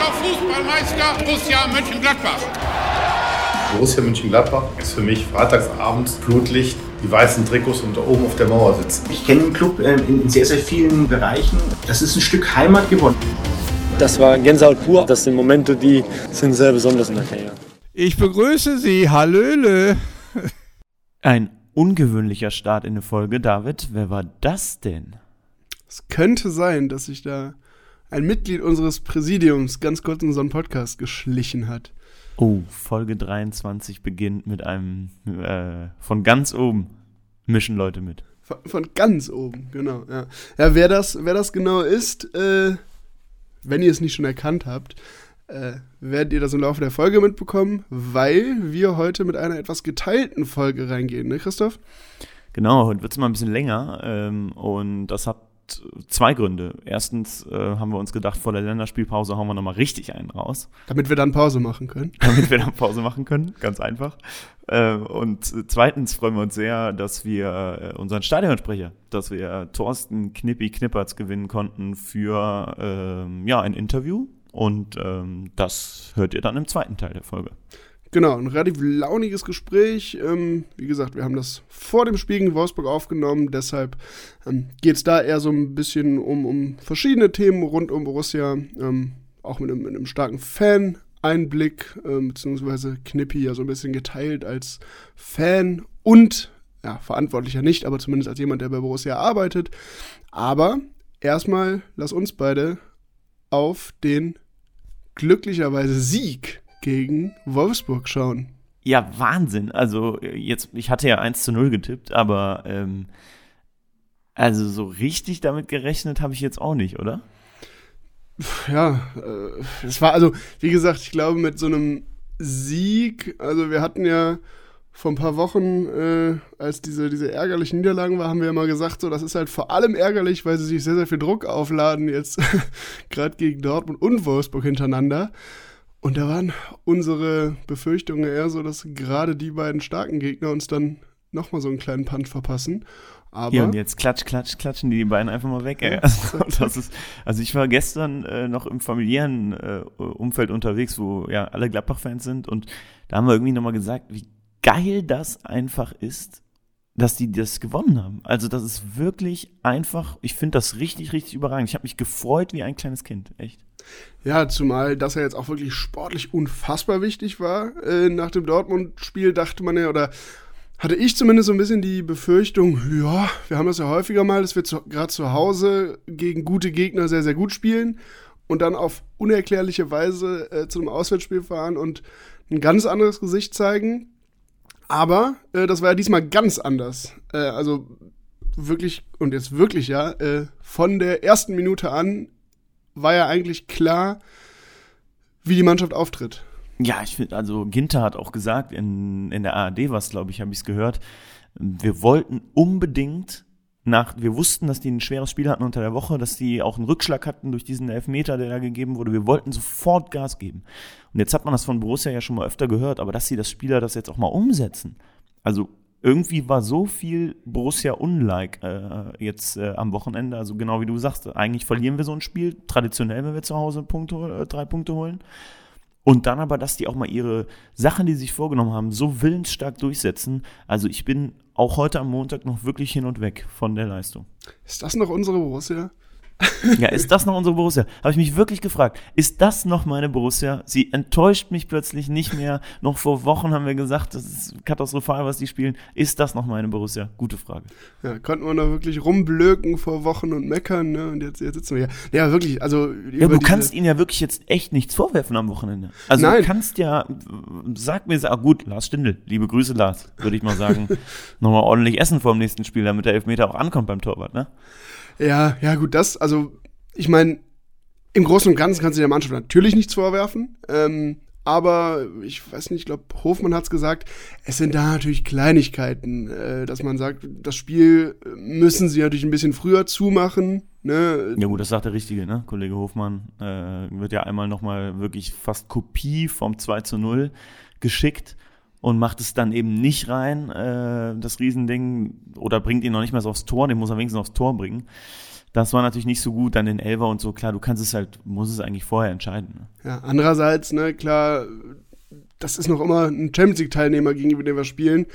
Deutscher Fußballmeister Borussia Mönchengladbach. Borussia Mönchengladbach ist für mich freitagsabends Flutlicht, die weißen Trikots und da oben auf der Mauer sitzen. Ich kenne den Club äh, in sehr, sehr vielen Bereichen. Das ist ein Stück Heimat geworden. Das war Gänsehaut pur. Das sind Momente, die sind sehr besonders in der Karriere. Ich begrüße Sie, Hallöle. Ein ungewöhnlicher Start in eine Folge. David, wer war das denn? Es könnte sein, dass sich da ein Mitglied unseres Präsidiums ganz kurz in so einen Podcast geschlichen hat. Oh, Folge 23 beginnt mit einem äh, von ganz oben mischen Leute mit. Von, von ganz oben, genau. Ja, ja wer, das, wer das genau ist, äh, wenn ihr es nicht schon erkannt habt, äh, werdet ihr das im Laufe der Folge mitbekommen, weil wir heute mit einer etwas geteilten Folge reingehen, ne, Christoph? Genau, heute wird es mal ein bisschen länger ähm, und das hat zwei Gründe. Erstens äh, haben wir uns gedacht, vor der Länderspielpause hauen wir nochmal richtig einen raus. Damit wir dann Pause machen können. Damit wir dann Pause machen können, ganz einfach. Äh, und zweitens freuen wir uns sehr, dass wir äh, unseren Stadionsprecher, dass wir Thorsten Knippi Knippertz gewinnen konnten für ähm, ja, ein Interview und ähm, das hört ihr dann im zweiten Teil der Folge. Genau, ein relativ launiges Gespräch. Ähm, wie gesagt, wir haben das vor dem Spiel gegen Wolfsburg aufgenommen, deshalb ähm, geht es da eher so ein bisschen um, um verschiedene Themen rund um Borussia, ähm, auch mit einem, mit einem starken Fan-Einblick, ähm, beziehungsweise Knippi ja so ein bisschen geteilt als Fan und, ja, verantwortlicher nicht, aber zumindest als jemand, der bei Borussia arbeitet. Aber erstmal lass uns beide auf den glücklicherweise Sieg gegen Wolfsburg schauen. Ja, Wahnsinn. Also jetzt, ich hatte ja 1 zu 0 getippt, aber ähm, also so richtig damit gerechnet habe ich jetzt auch nicht, oder? Ja, äh, es war also, wie gesagt, ich glaube mit so einem Sieg, also wir hatten ja vor ein paar Wochen, äh, als diese, diese ärgerlichen Niederlagen war, haben wir ja mal gesagt, so, das ist halt vor allem ärgerlich, weil sie sich sehr, sehr viel Druck aufladen, jetzt gerade gegen Dortmund und Wolfsburg hintereinander. Und da waren unsere Befürchtungen eher so, dass gerade die beiden starken Gegner uns dann nochmal so einen kleinen Punch verpassen. Aber ja, und jetzt klatsch, klatsch, klatschen die die beiden einfach mal weg. Ey. Also, das ist, also ich war gestern äh, noch im familiären äh, Umfeld unterwegs, wo ja alle Gladbach-Fans sind und da haben wir irgendwie nochmal gesagt, wie geil das einfach ist, dass die das gewonnen haben. Also das ist wirklich einfach, ich finde das richtig, richtig überragend. Ich habe mich gefreut wie ein kleines Kind, echt. Ja, zumal das ja jetzt auch wirklich sportlich unfassbar wichtig war. Äh, nach dem Dortmund-Spiel dachte man ja, oder hatte ich zumindest so ein bisschen die Befürchtung, ja, wir haben das ja häufiger mal, dass wir gerade zu Hause gegen gute Gegner sehr, sehr gut spielen und dann auf unerklärliche Weise äh, zu einem Auswärtsspiel fahren und ein ganz anderes Gesicht zeigen. Aber äh, das war ja diesmal ganz anders. Äh, also wirklich, und jetzt wirklich ja, äh, von der ersten Minute an war ja eigentlich klar, wie die Mannschaft auftritt. Ja, ich finde, also Ginter hat auch gesagt, in, in der ARD was, glaube ich, habe ich es gehört, wir wollten unbedingt nach, wir wussten, dass die ein schweres Spiel hatten unter der Woche, dass die auch einen Rückschlag hatten durch diesen Elfmeter, der da gegeben wurde. Wir wollten sofort Gas geben. Und jetzt hat man das von Borussia ja schon mal öfter gehört, aber dass sie das Spieler das jetzt auch mal umsetzen. Also irgendwie war so viel Borussia unlike äh, jetzt äh, am Wochenende. Also genau wie du sagst, eigentlich verlieren wir so ein Spiel, traditionell, wenn wir zu Hause Punkte, äh, drei Punkte holen. Und dann aber, dass die auch mal ihre Sachen, die sie sich vorgenommen haben, so willensstark durchsetzen. Also ich bin auch heute am Montag noch wirklich hin und weg von der Leistung. Ist das noch unsere Borussia? Ja, ist das noch unsere Borussia? Habe ich mich wirklich gefragt. Ist das noch meine Borussia? Sie enttäuscht mich plötzlich nicht mehr. Noch vor Wochen haben wir gesagt, das ist katastrophal, was die spielen. Ist das noch meine Borussia? Gute Frage. Ja, konnten wir da wirklich rumblöken vor Wochen und meckern, ne? Und jetzt, jetzt sitzen wir hier. Ja, wirklich, also. Ja, du kannst ihnen ja wirklich jetzt echt nichts vorwerfen am Wochenende. Also Nein. du kannst ja, sag mir, ah, gut, Lars Stindl, liebe Grüße, Lars, würde ich mal sagen. Nochmal ordentlich essen vor dem nächsten Spiel, damit der Elfmeter auch ankommt beim Torwart, ne? Ja, ja, gut, das, also, ich meine, im Großen und Ganzen kannst du der Mannschaft natürlich nichts vorwerfen. Ähm, aber ich weiß nicht, ich glaube, Hofmann hat es gesagt, es sind da natürlich Kleinigkeiten, äh, dass man sagt, das Spiel müssen sie natürlich ein bisschen früher zumachen. Ne? Ja gut, das sagt der Richtige, ne? Kollege Hofmann äh, wird ja einmal nochmal wirklich fast Kopie vom 2 zu 0 geschickt und macht es dann eben nicht rein, äh, das Riesending, oder bringt ihn noch nicht mehr so aufs Tor, den muss er wenigstens aufs Tor bringen. Das war natürlich nicht so gut, dann den Elver und so. Klar, du kannst es halt, musst es eigentlich vorher entscheiden. Ne? Ja, andererseits, ne, klar, das ist noch immer ein Champions League-Teilnehmer, gegenüber dem wir spielen.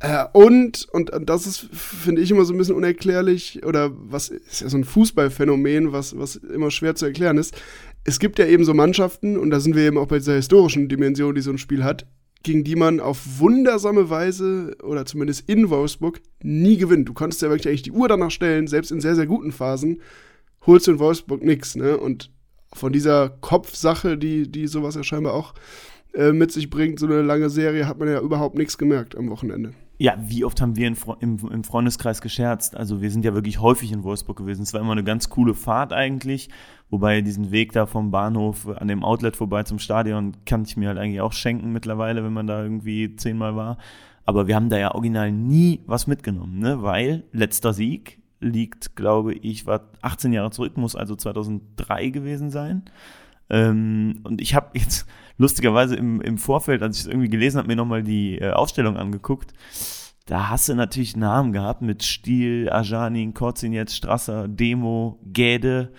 Äh, und, und, und das ist, finde ich, immer so ein bisschen unerklärlich, oder was ist ja so ein Fußballphänomen, was, was immer schwer zu erklären ist. Es gibt ja eben so Mannschaften, und da sind wir eben auch bei dieser historischen Dimension, die so ein Spiel hat, gegen die man auf wundersame Weise oder zumindest in Wolfsburg nie gewinnt. Du konntest ja wirklich eigentlich die Uhr danach stellen, selbst in sehr, sehr guten Phasen holst du in Wolfsburg nichts. Ne? Und von dieser Kopfsache, die, die sowas ja scheinbar auch äh, mit sich bringt, so eine lange Serie, hat man ja überhaupt nichts gemerkt am Wochenende. Ja, wie oft haben wir im, im, Freundeskreis gescherzt? Also wir sind ja wirklich häufig in Wolfsburg gewesen. Es war immer eine ganz coole Fahrt eigentlich. Wobei diesen Weg da vom Bahnhof an dem Outlet vorbei zum Stadion kann ich mir halt eigentlich auch schenken mittlerweile, wenn man da irgendwie zehnmal war. Aber wir haben da ja original nie was mitgenommen, ne? Weil letzter Sieg liegt, glaube ich, war 18 Jahre zurück, muss also 2003 gewesen sein. Ähm, und ich habe jetzt lustigerweise im, im Vorfeld, als ich es irgendwie gelesen habe, mir nochmal die äh, Aufstellung angeguckt. Da hast du natürlich Namen gehabt mit Stiel, Ajanin, Korzinetz, Strasser, Demo, Gäde,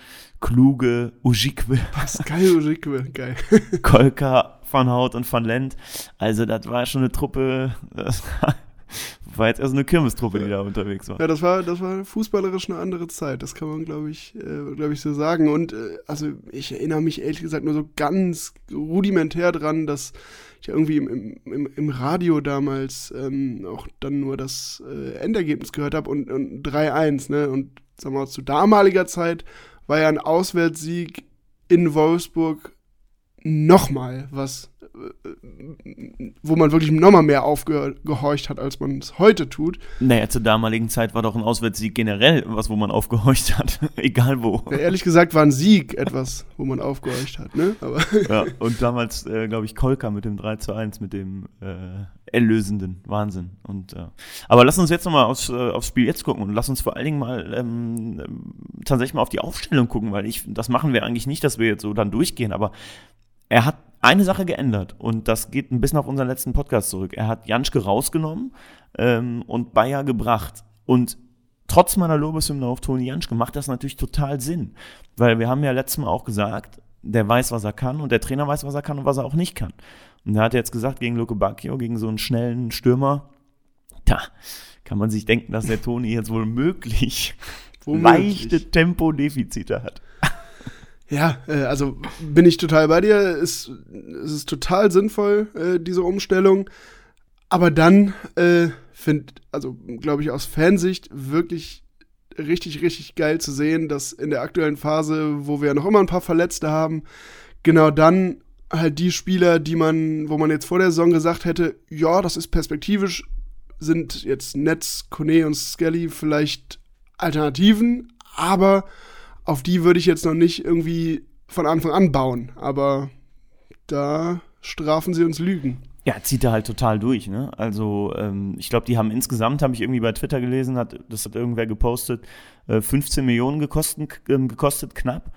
Kluge, Ujikwe. Pascal Ujikwe, geil. Kolka, Van Hout und Van Lent. Also das war schon eine Truppe, war jetzt erst eine Kirmestruppe, die da unterwegs war. Ja, das war, das war fußballerisch eine andere Zeit, das kann man, glaube ich, äh, glaube ich, so sagen. Und äh, also ich erinnere mich ehrlich gesagt nur so ganz rudimentär dran, dass ich irgendwie im, im, im Radio damals ähm, auch dann nur das äh, Endergebnis gehört habe und, und 3-1, ne? Und sagen wir mal, zu damaliger Zeit war ja ein Auswärtssieg in Wolfsburg nochmal was wo man wirklich nochmal mehr aufgehorcht hat, als man es heute tut. Naja, zur damaligen Zeit war doch ein Auswärtssieg generell was, wo man aufgehorcht hat, egal wo. Ja, ehrlich gesagt war ein Sieg etwas, wo man aufgehorcht hat, ne? Aber ja, und damals, äh, glaube ich, Kolka mit dem 3 zu 1, mit dem äh, erlösenden Wahnsinn. Und, äh, aber lass uns jetzt nochmal aufs, äh, aufs Spiel jetzt gucken und lass uns vor allen Dingen mal ähm, tatsächlich mal auf die Aufstellung gucken, weil ich, das machen wir eigentlich nicht, dass wir jetzt so dann durchgehen, aber er hat eine Sache geändert und das geht ein bisschen auf unseren letzten Podcast zurück. Er hat Janschke rausgenommen ähm, und Bayer gebracht. Und trotz meiner Lobeshymne auf Toni Janschke macht das natürlich total Sinn. Weil wir haben ja letztes Mal auch gesagt, der weiß, was er kann und der Trainer weiß, was er kann und was er auch nicht kann. Und er hat jetzt gesagt, gegen Luke Bacchio, gegen so einen schnellen Stürmer, da kann man sich denken, dass der Toni jetzt wohl möglich leichte Tempodefizite hat. Ja, äh, also bin ich total bei dir. Es, es ist total sinnvoll, äh, diese Umstellung. Aber dann äh, finde, also glaube ich aus Fansicht wirklich richtig, richtig geil zu sehen, dass in der aktuellen Phase, wo wir ja noch immer ein paar Verletzte haben, genau dann halt die Spieler, die man, wo man jetzt vor der Saison gesagt hätte, ja, das ist perspektivisch, sind jetzt Netz, Kone und Skelly vielleicht Alternativen, aber auf die würde ich jetzt noch nicht irgendwie von Anfang an bauen. Aber da strafen sie uns Lügen. Ja, zieht er halt total durch, ne? Also, ähm, ich glaube, die haben insgesamt, habe ich irgendwie bei Twitter gelesen, hat, das hat irgendwer gepostet, äh, 15 Millionen gekostet, äh, gekostet knapp.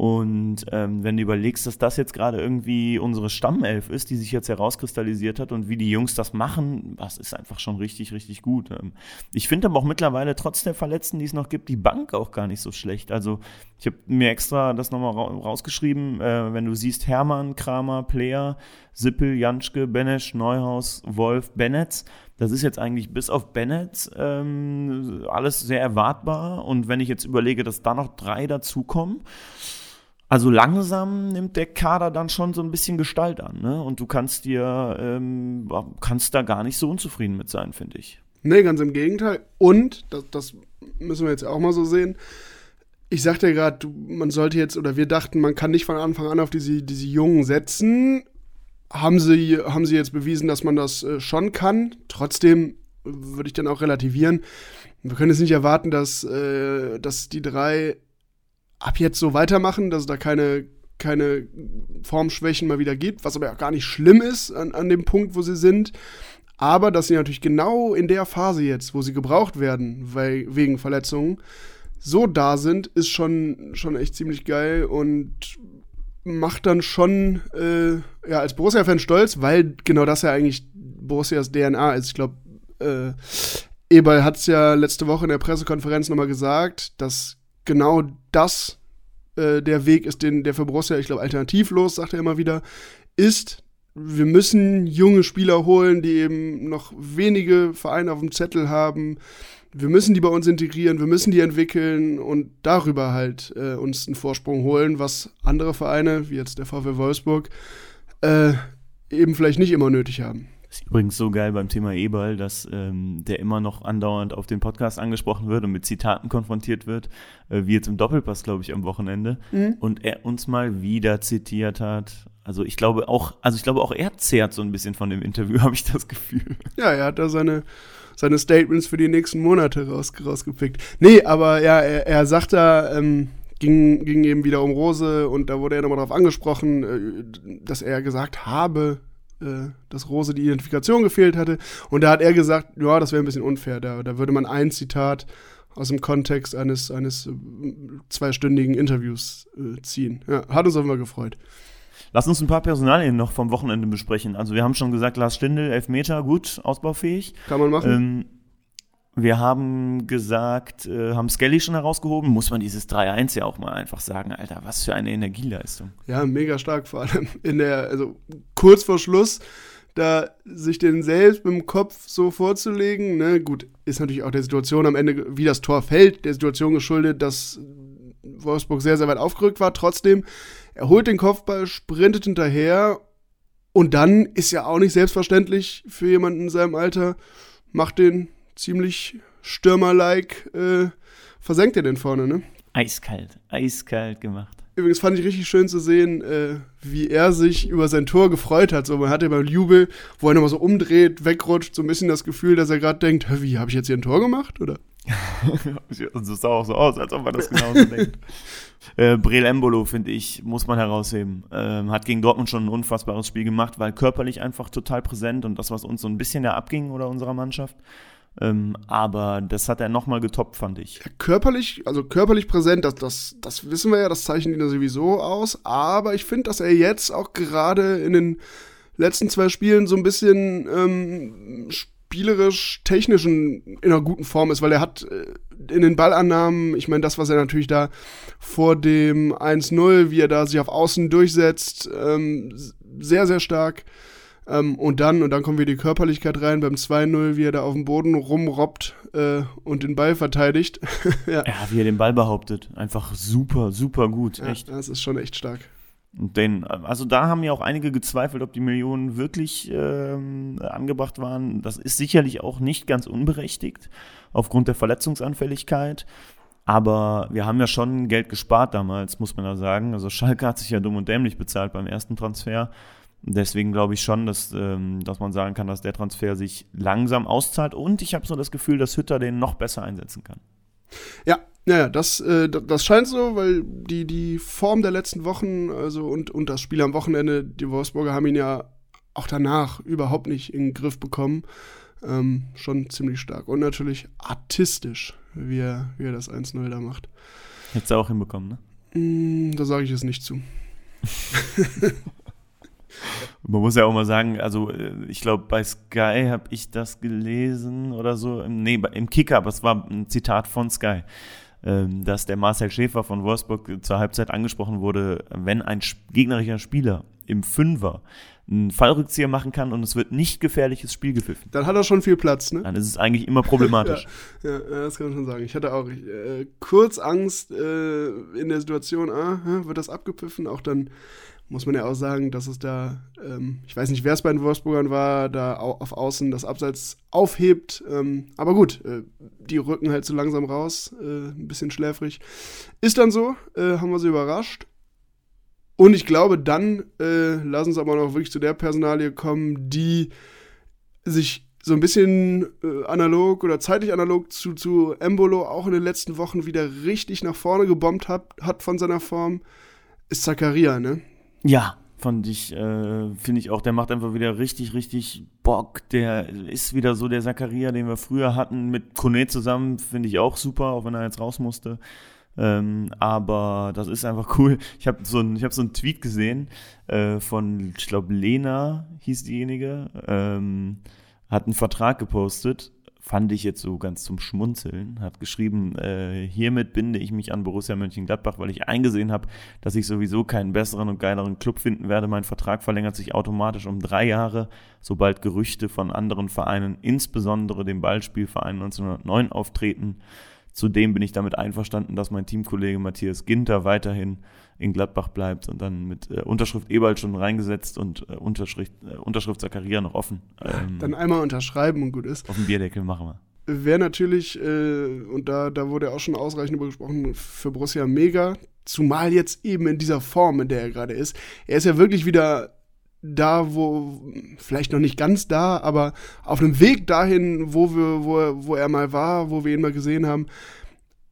Und ähm, wenn du überlegst, dass das jetzt gerade irgendwie unsere Stammelf ist, die sich jetzt herauskristallisiert hat und wie die Jungs das machen, das ist einfach schon richtig, richtig gut. Ähm, ich finde aber auch mittlerweile, trotz der Verletzten, die es noch gibt, die Bank auch gar nicht so schlecht. Also ich habe mir extra das nochmal ra rausgeschrieben, äh, wenn du siehst, Hermann, Kramer, Player, Sippel, Janschke, Benesch, Neuhaus, Wolf, Bennetz, das ist jetzt eigentlich bis auf Bennett ähm, alles sehr erwartbar. Und wenn ich jetzt überlege, dass da noch drei dazukommen, also langsam nimmt der Kader dann schon so ein bisschen Gestalt an, ne? Und du kannst dir, ähm, kannst da gar nicht so unzufrieden mit sein, finde ich. Nee, ganz im Gegenteil. Und, das, das müssen wir jetzt auch mal so sehen, ich sagte ja gerade, man sollte jetzt, oder wir dachten, man kann nicht von Anfang an auf diese, diese Jungen setzen. Haben sie, haben sie jetzt bewiesen, dass man das äh, schon kann. Trotzdem würde ich dann auch relativieren. Wir können jetzt nicht erwarten, dass, äh, dass die drei ab jetzt so weitermachen, dass es da keine, keine Formschwächen mal wieder gibt, was aber auch gar nicht schlimm ist an, an dem Punkt, wo sie sind. Aber dass sie natürlich genau in der Phase jetzt, wo sie gebraucht werden, weil, wegen Verletzungen, so da sind, ist schon, schon echt ziemlich geil und macht dann schon äh, ja, als Borussia-Fan stolz, weil genau das ja eigentlich Borussias DNA ist. Ich glaube, äh, Eberl hat es ja letzte Woche in der Pressekonferenz nochmal gesagt, dass genau das äh, der Weg ist, den der für Borussia, ich glaube, alternativlos, sagt er immer wieder, ist, wir müssen junge Spieler holen, die eben noch wenige Vereine auf dem Zettel haben. Wir müssen die bei uns integrieren, wir müssen die entwickeln und darüber halt äh, uns einen Vorsprung holen, was andere Vereine, wie jetzt der VW Wolfsburg, äh, eben vielleicht nicht immer nötig haben. Ist übrigens so geil beim Thema E-Ball, dass ähm, der immer noch andauernd auf den Podcast angesprochen wird und mit Zitaten konfrontiert wird, äh, wie jetzt im Doppelpass, glaube ich, am Wochenende. Mhm. Und er uns mal wieder zitiert hat. Also ich glaube auch, also ich glaube auch er zehrt so ein bisschen von dem Interview, habe ich das Gefühl. Ja, er hat da seine, seine Statements für die nächsten Monate raus, rausgepickt. Nee, aber ja, er, er sagt da, ähm, ging, ging eben wieder um Rose und da wurde er nochmal darauf angesprochen, äh, dass er gesagt habe, äh, dass Rose die Identifikation gefehlt hatte. Und da hat er gesagt, ja, das wäre ein bisschen unfair. Da, da würde man ein Zitat aus dem Kontext eines, eines äh, zweistündigen Interviews äh, ziehen. Ja, hat uns auf jeden Fall gefreut. Lass uns ein paar Personalien noch vom Wochenende besprechen. Also wir haben schon gesagt, Lars Stindl, Elfmeter, gut, ausbaufähig. Kann man machen. Ähm, wir haben gesagt, äh, haben Skelly schon herausgehoben. Muss man dieses 3-1 ja auch mal einfach sagen, Alter, was für eine Energieleistung. Ja, mega stark, vor allem in der, also kurz vor Schluss, da sich den selbst mit dem Kopf so vorzulegen, ne, gut, ist natürlich auch der Situation am Ende, wie das Tor fällt, der Situation geschuldet, dass Wolfsburg sehr, sehr weit aufgerückt war. Trotzdem, er holt den Kopfball, sprintet hinterher und dann ist ja auch nicht selbstverständlich für jemanden in seinem Alter, macht den ziemlich stürmerlike äh, versenkt er den vorne, ne? Eiskalt, eiskalt gemacht. Übrigens fand ich richtig schön zu sehen, äh, wie er sich über sein Tor gefreut hat. So, man hatte beim Jubel, wo er nochmal so umdreht, wegrutscht, so ein bisschen das Gefühl, dass er gerade denkt, wie, habe ich jetzt hier ein Tor gemacht, oder? also es sah auch so aus, als ob man das genauso denkt. Äh, Breel Embolo, finde ich, muss man herausheben. Ähm, hat gegen Dortmund schon ein unfassbares Spiel gemacht, weil körperlich einfach total präsent und das, was uns so ein bisschen ja abging oder unserer Mannschaft. Ähm, aber das hat er nochmal getoppt, fand ich. Ja, körperlich, also körperlich präsent, das, das, das wissen wir ja, das zeichnet ihn sowieso aus. Aber ich finde, dass er jetzt auch gerade in den letzten zwei Spielen so ein bisschen ähm, spielerisch, technisch in einer guten Form ist, weil er hat äh, in den Ballannahmen, ich meine, das, was er natürlich da vor dem 1-0, wie er da sich auf Außen durchsetzt, ähm, sehr, sehr stark. Ähm, und dann, und dann kommen wir die Körperlichkeit rein beim 2-0, wie er da auf dem Boden rumrobbt äh, und den Ball verteidigt. ja. ja. wie er den Ball behauptet. Einfach super, super gut. Ja, echt. Das ist schon echt stark. Und den, also da haben ja auch einige gezweifelt, ob die Millionen wirklich ähm, angebracht waren. Das ist sicherlich auch nicht ganz unberechtigt aufgrund der Verletzungsanfälligkeit. Aber wir haben ja schon Geld gespart damals, muss man da sagen. Also Schalke hat sich ja dumm und dämlich bezahlt beim ersten Transfer. Deswegen glaube ich schon, dass, ähm, dass man sagen kann, dass der Transfer sich langsam auszahlt und ich habe so das Gefühl, dass Hütter den noch besser einsetzen kann. Ja, naja, das, äh, das scheint so, weil die, die Form der letzten Wochen also und, und das Spiel am Wochenende, die Wolfsburger haben ihn ja auch danach überhaupt nicht in den Griff bekommen. Ähm, schon ziemlich stark. Und natürlich artistisch, wie er, wie er das 1-0 da macht. Hättest du auch hinbekommen, ne? Mm, da sage ich es nicht zu. Man muss ja auch mal sagen, also äh, ich glaube, bei Sky habe ich das gelesen oder so. Nee, im Kicker, aber es war ein Zitat von Sky, ähm, dass der Marcel Schäfer von Wolfsburg zur Halbzeit angesprochen wurde, wenn ein gegnerischer Spieler im Fünfer einen Fallrückzieher machen kann und es wird nicht gefährliches Spiel gepfiffen. Dann hat er schon viel Platz, ne? Dann ist es eigentlich immer problematisch. ja, ja, das kann man schon sagen. Ich hatte auch äh, kurz Angst äh, in der Situation, ah, wird das abgepfiffen? Auch dann muss man ja auch sagen, dass es da, ähm, ich weiß nicht, wer es bei den Wolfsburgern war, da auf Außen das Abseits aufhebt. Ähm, aber gut, äh, die rücken halt so langsam raus, äh, ein bisschen schläfrig. Ist dann so, äh, haben wir sie überrascht. Und ich glaube, dann äh, lassen sie aber noch wirklich zu der Personalie kommen, die sich so ein bisschen äh, analog oder zeitlich analog zu, zu Embolo auch in den letzten Wochen wieder richtig nach vorne gebombt hat, hat von seiner Form, ist Zakaria, ne? Ja, fand ich, äh, finde ich auch, der macht einfach wieder richtig, richtig Bock. Der ist wieder so der Zakaria, den wir früher hatten, mit Kone zusammen, finde ich auch super, auch wenn er jetzt raus musste. Ähm, aber das ist einfach cool. Ich habe so ein, ich habe so einen Tweet gesehen äh, von, ich glaube, Lena hieß diejenige, ähm, hat einen Vertrag gepostet fand ich jetzt so ganz zum Schmunzeln, hat geschrieben, äh, hiermit binde ich mich an Borussia Mönchengladbach, weil ich eingesehen habe, dass ich sowieso keinen besseren und geileren Club finden werde. Mein Vertrag verlängert sich automatisch um drei Jahre, sobald Gerüchte von anderen Vereinen, insbesondere dem Ballspielverein 1909, auftreten. Zudem bin ich damit einverstanden, dass mein Teamkollege Matthias Ginter weiterhin in Gladbach bleibt und dann mit äh, Unterschrift Ebald schon reingesetzt und äh, Unterschrift, äh, Unterschrift Zakaria noch offen. Ähm, dann einmal unterschreiben und gut ist. Auf dem Bierdeckel machen wir. Wäre natürlich, äh, und da, da wurde auch schon ausreichend darüber gesprochen, für Borussia mega. Zumal jetzt eben in dieser Form, in der er gerade ist. Er ist ja wirklich wieder da, wo, vielleicht noch nicht ganz da, aber auf einem Weg dahin, wo wir, wo wo er mal war, wo wir ihn mal gesehen haben,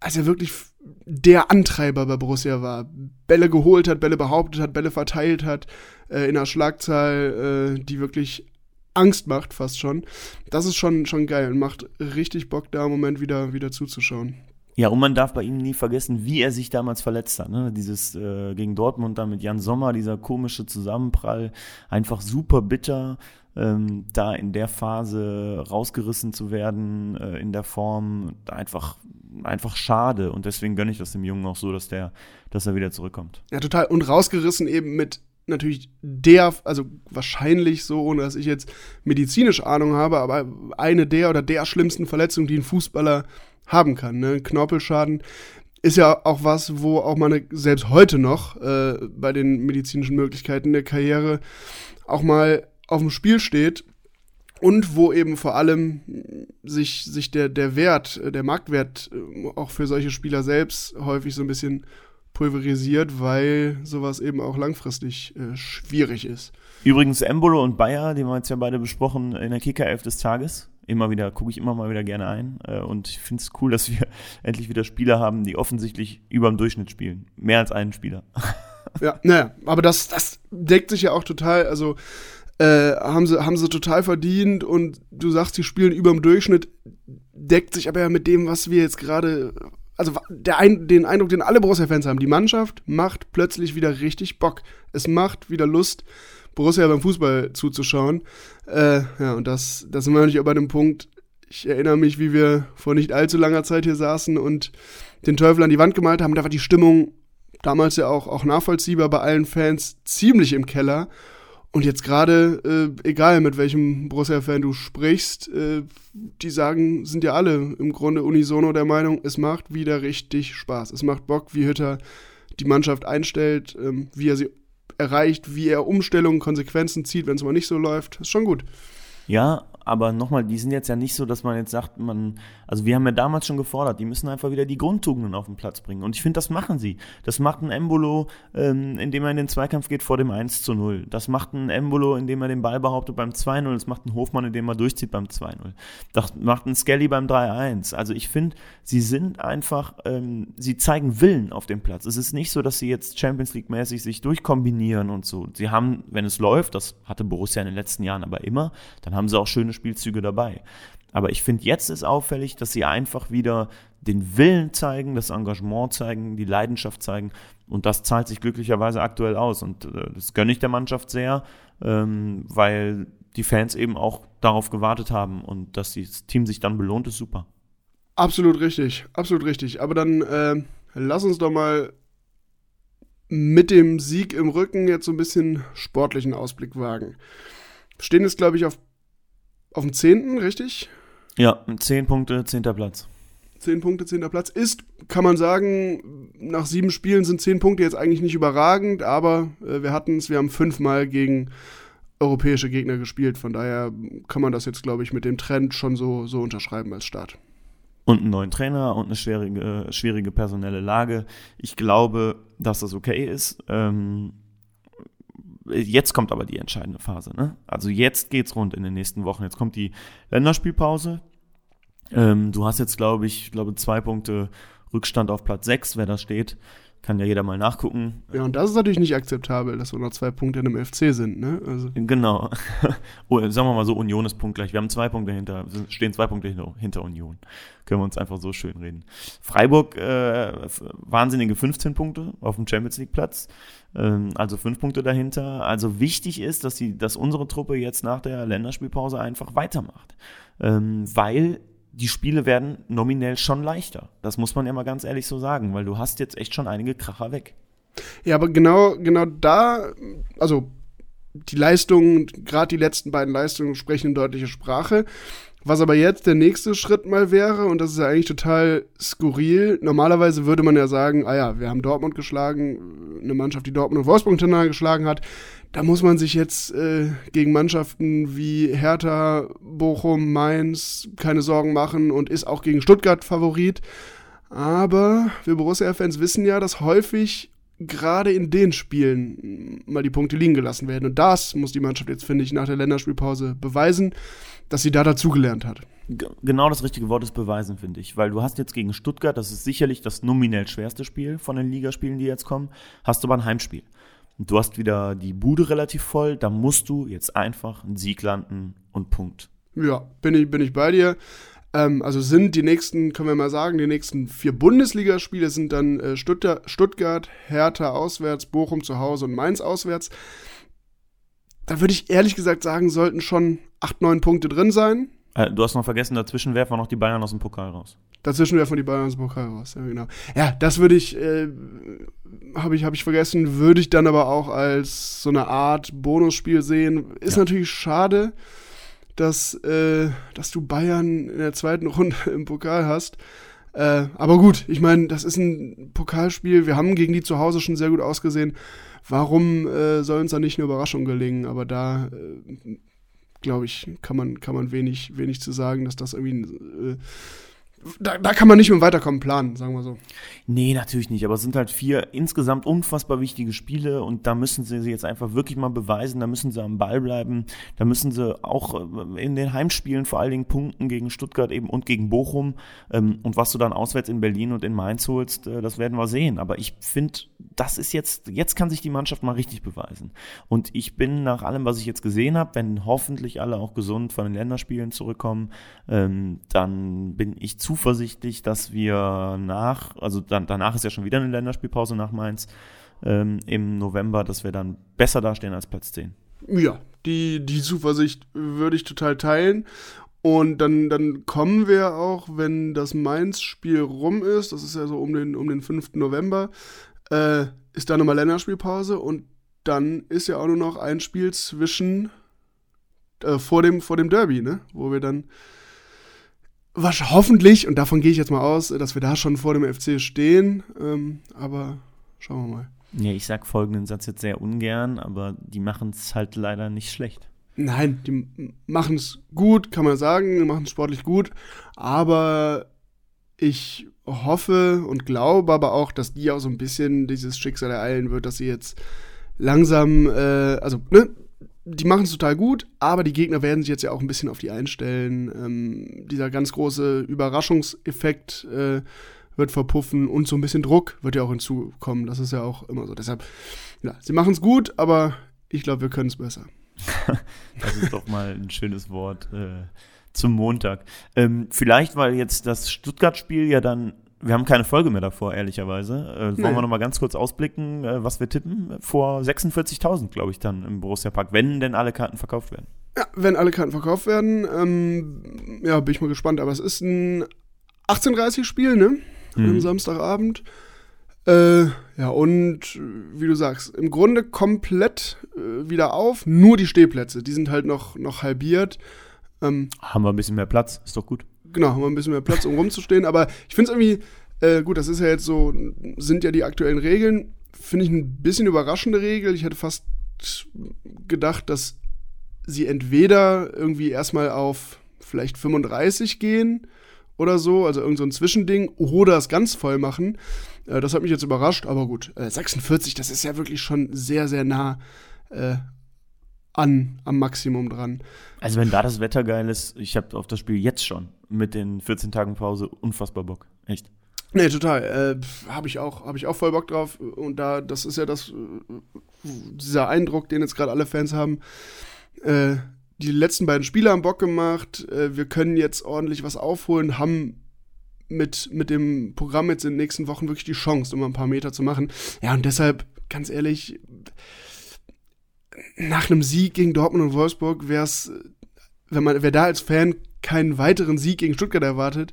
als er wirklich der Antreiber bei Borussia war. Bälle geholt hat, Bälle behauptet hat, Bälle verteilt hat, äh, in einer Schlagzahl, äh, die wirklich Angst macht, fast schon. Das ist schon, schon geil und macht richtig Bock, da im Moment wieder, wieder zuzuschauen. Ja, und man darf bei ihm nie vergessen, wie er sich damals verletzt hat. Ne? Dieses äh, gegen Dortmund dann mit Jan Sommer, dieser komische Zusammenprall, einfach super bitter, ähm, da in der Phase rausgerissen zu werden, äh, in der Form, einfach, einfach schade. Und deswegen gönne ich das dem Jungen auch so, dass der, dass er wieder zurückkommt. Ja, total. Und rausgerissen eben mit natürlich der, also wahrscheinlich so, ohne dass ich jetzt medizinische Ahnung habe, aber eine der oder der schlimmsten Verletzungen, die ein Fußballer haben kann. Ne? Knorpelschaden ist ja auch was, wo auch man selbst heute noch äh, bei den medizinischen Möglichkeiten der Karriere auch mal auf dem Spiel steht und wo eben vor allem sich, sich der, der Wert, der Marktwert äh, auch für solche Spieler selbst häufig so ein bisschen pulverisiert, weil sowas eben auch langfristig äh, schwierig ist. Übrigens Embolo und Bayer, die haben wir jetzt ja beide besprochen in der Kicker 11 des Tages immer wieder, gucke ich immer mal wieder gerne ein. Äh, und ich finde es cool, dass wir endlich wieder Spieler haben, die offensichtlich über dem Durchschnitt spielen. Mehr als einen Spieler. Ja, naja, aber das, das deckt sich ja auch total, also äh, haben, sie, haben sie total verdient und du sagst, sie spielen über dem Durchschnitt, deckt sich aber ja mit dem, was wir jetzt gerade, also der ein, den Eindruck, den alle Borussia-Fans haben, die Mannschaft macht plötzlich wieder richtig Bock. Es macht wieder Lust, Borussia beim Fußball zuzuschauen. Äh, ja, und das, das sind wir natürlich auch bei dem Punkt. Ich erinnere mich, wie wir vor nicht allzu langer Zeit hier saßen und den Teufel an die Wand gemalt haben. Da war die Stimmung damals ja auch, auch nachvollziehbar bei allen Fans ziemlich im Keller. Und jetzt gerade, äh, egal mit welchem Borussia-Fan du sprichst, äh, die sagen, sind ja alle im Grunde unisono der Meinung, es macht wieder richtig Spaß. Es macht Bock, wie Hütter die Mannschaft einstellt, ähm, wie er sie erreicht, wie er Umstellungen, Konsequenzen zieht, wenn es mal nicht so läuft. ist schon gut. Ja, aber nochmal, die sind jetzt ja nicht so, dass man jetzt sagt, man, also wir haben ja damals schon gefordert, die müssen einfach wieder die Grundtugenden auf den Platz bringen. Und ich finde, das machen sie. Das macht ein Embolo, ähm, indem er in den Zweikampf geht vor dem 1 zu 0. Das macht ein Embolo, indem er den Ball behauptet beim 2-0. Das macht ein Hofmann, indem er durchzieht beim 2-0. Das macht ein Skelly beim 3-1. Also ich finde, sie sind einfach, ähm, sie zeigen Willen auf dem Platz. Es ist nicht so, dass sie jetzt Champions League-mäßig sich durchkombinieren und so. Sie haben, wenn es läuft, das hatte Borussia in den letzten Jahren aber immer, dann haben sie auch schöne Spielzüge dabei. Aber ich finde, jetzt ist auffällig, dass sie einfach wieder den Willen zeigen, das Engagement zeigen, die Leidenschaft zeigen. Und das zahlt sich glücklicherweise aktuell aus. Und äh, das gönne ich der Mannschaft sehr, ähm, weil die Fans eben auch darauf gewartet haben und dass das Team sich dann belohnt, ist super. Absolut richtig, absolut richtig. Aber dann äh, lass uns doch mal mit dem Sieg im Rücken jetzt so ein bisschen sportlichen Ausblick wagen. Stehen jetzt, glaube ich, auf auf dem 10., richtig? Ja, 10 Punkte, 10. Platz. 10 Punkte, 10. Platz ist, kann man sagen, nach sieben Spielen sind 10 Punkte jetzt eigentlich nicht überragend, aber äh, wir hatten es, wir haben fünfmal gegen europäische Gegner gespielt. Von daher kann man das jetzt, glaube ich, mit dem Trend schon so, so unterschreiben als Start. Und einen neuen Trainer und eine schwierige, schwierige personelle Lage. Ich glaube, dass das okay ist. Ähm, Jetzt kommt aber die entscheidende Phase. Ne? Also jetzt geht's rund in den nächsten Wochen. Jetzt kommt die Länderspielpause. Ähm, du hast jetzt, glaube ich, glaube zwei Punkte Rückstand auf Platz 6, wer da steht. Kann ja jeder mal nachgucken. Ja, und das ist natürlich nicht akzeptabel, dass wir noch zwei Punkte in einem FC sind, ne? Also. Genau. oh, sagen wir mal so, Union ist punktgleich. Wir haben zwei Punkte hinter, stehen zwei Punkte hinter, hinter Union. Können wir uns einfach so schön reden. Freiburg, äh, wahnsinnige 15 Punkte auf dem Champions League Platz. Ähm, also fünf Punkte dahinter. Also wichtig ist, dass, die, dass unsere Truppe jetzt nach der Länderspielpause einfach weitermacht. Ähm, weil die Spiele werden nominell schon leichter. Das muss man ja mal ganz ehrlich so sagen, weil du hast jetzt echt schon einige Kracher weg. Ja, aber genau, genau da, also die Leistungen, gerade die letzten beiden Leistungen sprechen in deutliche Sprache. Was aber jetzt der nächste Schritt mal wäre, und das ist ja eigentlich total skurril, normalerweise würde man ja sagen, ah ja, wir haben Dortmund geschlagen, eine Mannschaft, die Dortmund und Wolfsburg hintereinander geschlagen hat, da muss man sich jetzt äh, gegen Mannschaften wie Hertha, Bochum, Mainz keine Sorgen machen und ist auch gegen Stuttgart Favorit. Aber wir Borussia-Fans wissen ja, dass häufig gerade in den Spielen mal die Punkte liegen gelassen werden. Und das muss die Mannschaft jetzt, finde ich, nach der Länderspielpause beweisen, dass sie da dazugelernt hat. Genau das richtige Wort ist beweisen, finde ich. Weil du hast jetzt gegen Stuttgart, das ist sicherlich das nominell schwerste Spiel von den Ligaspielen, die jetzt kommen, hast du aber ein Heimspiel. Und du hast wieder die Bude relativ voll, da musst du jetzt einfach einen Sieg landen und Punkt. Ja, bin ich, bin ich bei dir. Ähm, also sind die nächsten, können wir mal sagen, die nächsten vier Bundesligaspiele sind dann äh, Stuttgart, Hertha auswärts, Bochum zu Hause und Mainz auswärts. Da würde ich ehrlich gesagt sagen, sollten schon acht, neun Punkte drin sein. Äh, du hast noch vergessen, dazwischen werfen wir noch die Bayern aus dem Pokal raus. Dazwischen werfen wir die Bayern aus dem Pokal raus, ja genau. Ja, das würde ich, äh, habe ich, hab ich vergessen, würde ich dann aber auch als so eine Art Bonusspiel sehen. Ist ja. natürlich schade dass, äh, dass du Bayern in der zweiten Runde im Pokal hast. Äh, aber gut, ich meine, das ist ein Pokalspiel. Wir haben gegen die zu Hause schon sehr gut ausgesehen. Warum äh, soll uns da nicht eine Überraschung gelingen? Aber da, äh, glaube ich, kann man, kann man wenig, wenig zu sagen, dass das irgendwie äh, da, da, kann man nicht mit Weiterkommen planen, sagen wir so. Nee, natürlich nicht. Aber es sind halt vier insgesamt unfassbar wichtige Spiele und da müssen sie sich jetzt einfach wirklich mal beweisen. Da müssen sie am Ball bleiben. Da müssen sie auch äh, in den Heimspielen vor allen Dingen punkten gegen Stuttgart eben und gegen Bochum. Ähm, und was du dann auswärts in Berlin und in Mainz holst, äh, das werden wir sehen. Aber ich finde, das ist jetzt, jetzt kann sich die Mannschaft mal richtig beweisen. Und ich bin nach allem, was ich jetzt gesehen habe, wenn hoffentlich alle auch gesund von den Länderspielen zurückkommen, ähm, dann bin ich zu zuversichtlich, dass wir nach, also dann, danach ist ja schon wieder eine Länderspielpause nach Mainz ähm, im November, dass wir dann besser dastehen als Platz 10. Ja, die, die Zuversicht würde ich total teilen. Und dann, dann kommen wir auch, wenn das Mainz-Spiel rum ist, das ist ja so um den, um den 5. November, äh, ist da nochmal Länderspielpause und dann ist ja auch nur noch ein Spiel zwischen äh, vor, dem, vor dem Derby, ne? Wo wir dann was hoffentlich, und davon gehe ich jetzt mal aus, dass wir da schon vor dem FC stehen. Ähm, aber schauen wir mal. Ja, ich sag folgenden Satz jetzt sehr ungern, aber die machen es halt leider nicht schlecht. Nein, die machen es gut, kann man sagen, machen es sportlich gut, aber ich hoffe und glaube aber auch, dass die auch so ein bisschen dieses Schicksal ereilen wird, dass sie jetzt langsam, äh, also, ne, die machen es total gut, aber die Gegner werden sich jetzt ja auch ein bisschen auf die einstellen. Ähm, dieser ganz große Überraschungseffekt äh, wird verpuffen und so ein bisschen Druck wird ja auch hinzukommen. Das ist ja auch immer so. Deshalb, ja, sie machen es gut, aber ich glaube, wir können es besser. das ist doch mal ein schönes Wort äh, zum Montag. Ähm, vielleicht, weil jetzt das Stuttgart-Spiel ja dann wir haben keine Folge mehr davor, ehrlicherweise. Äh, nee. Wollen wir noch mal ganz kurz ausblicken, äh, was wir tippen? Vor 46.000, glaube ich, dann im Borussia Park, wenn denn alle Karten verkauft werden. Ja, wenn alle Karten verkauft werden, ähm, ja, bin ich mal gespannt. Aber es ist ein 18.30-Spiel, ne? Mhm. Am Samstagabend. Äh, ja, und wie du sagst, im Grunde komplett äh, wieder auf. Nur die Stehplätze, die sind halt noch, noch halbiert. Ähm, haben wir ein bisschen mehr Platz, ist doch gut genau, haben wir ein bisschen mehr Platz, um rumzustehen. Aber ich finde es irgendwie, äh, gut, das ist ja jetzt so, sind ja die aktuellen Regeln. Finde ich ein bisschen überraschende Regel. Ich hätte fast gedacht, dass sie entweder irgendwie erstmal auf vielleicht 35 gehen oder so, also irgend so ein Zwischending, oder es ganz voll machen. Äh, das hat mich jetzt überrascht, aber gut. Äh, 46, das ist ja wirklich schon sehr, sehr nah äh, an, am Maximum dran. Also wenn da das Wetter geil ist, ich habe auf das Spiel jetzt schon mit den 14 Tagen Pause unfassbar Bock. Echt. Nee, total. Äh, habe ich auch, habe ich auch voll Bock drauf. Und da, das ist ja das, dieser Eindruck, den jetzt gerade alle Fans haben. Äh, die letzten beiden Spiele haben Bock gemacht. Äh, wir können jetzt ordentlich was aufholen, haben mit, mit dem Programm jetzt in den nächsten Wochen wirklich die Chance, um ein paar Meter zu machen. Ja, und deshalb, ganz ehrlich, nach einem Sieg gegen Dortmund und Wolfsburg wäre es, wenn man, wer da als Fan keinen weiteren Sieg gegen Stuttgart erwartet,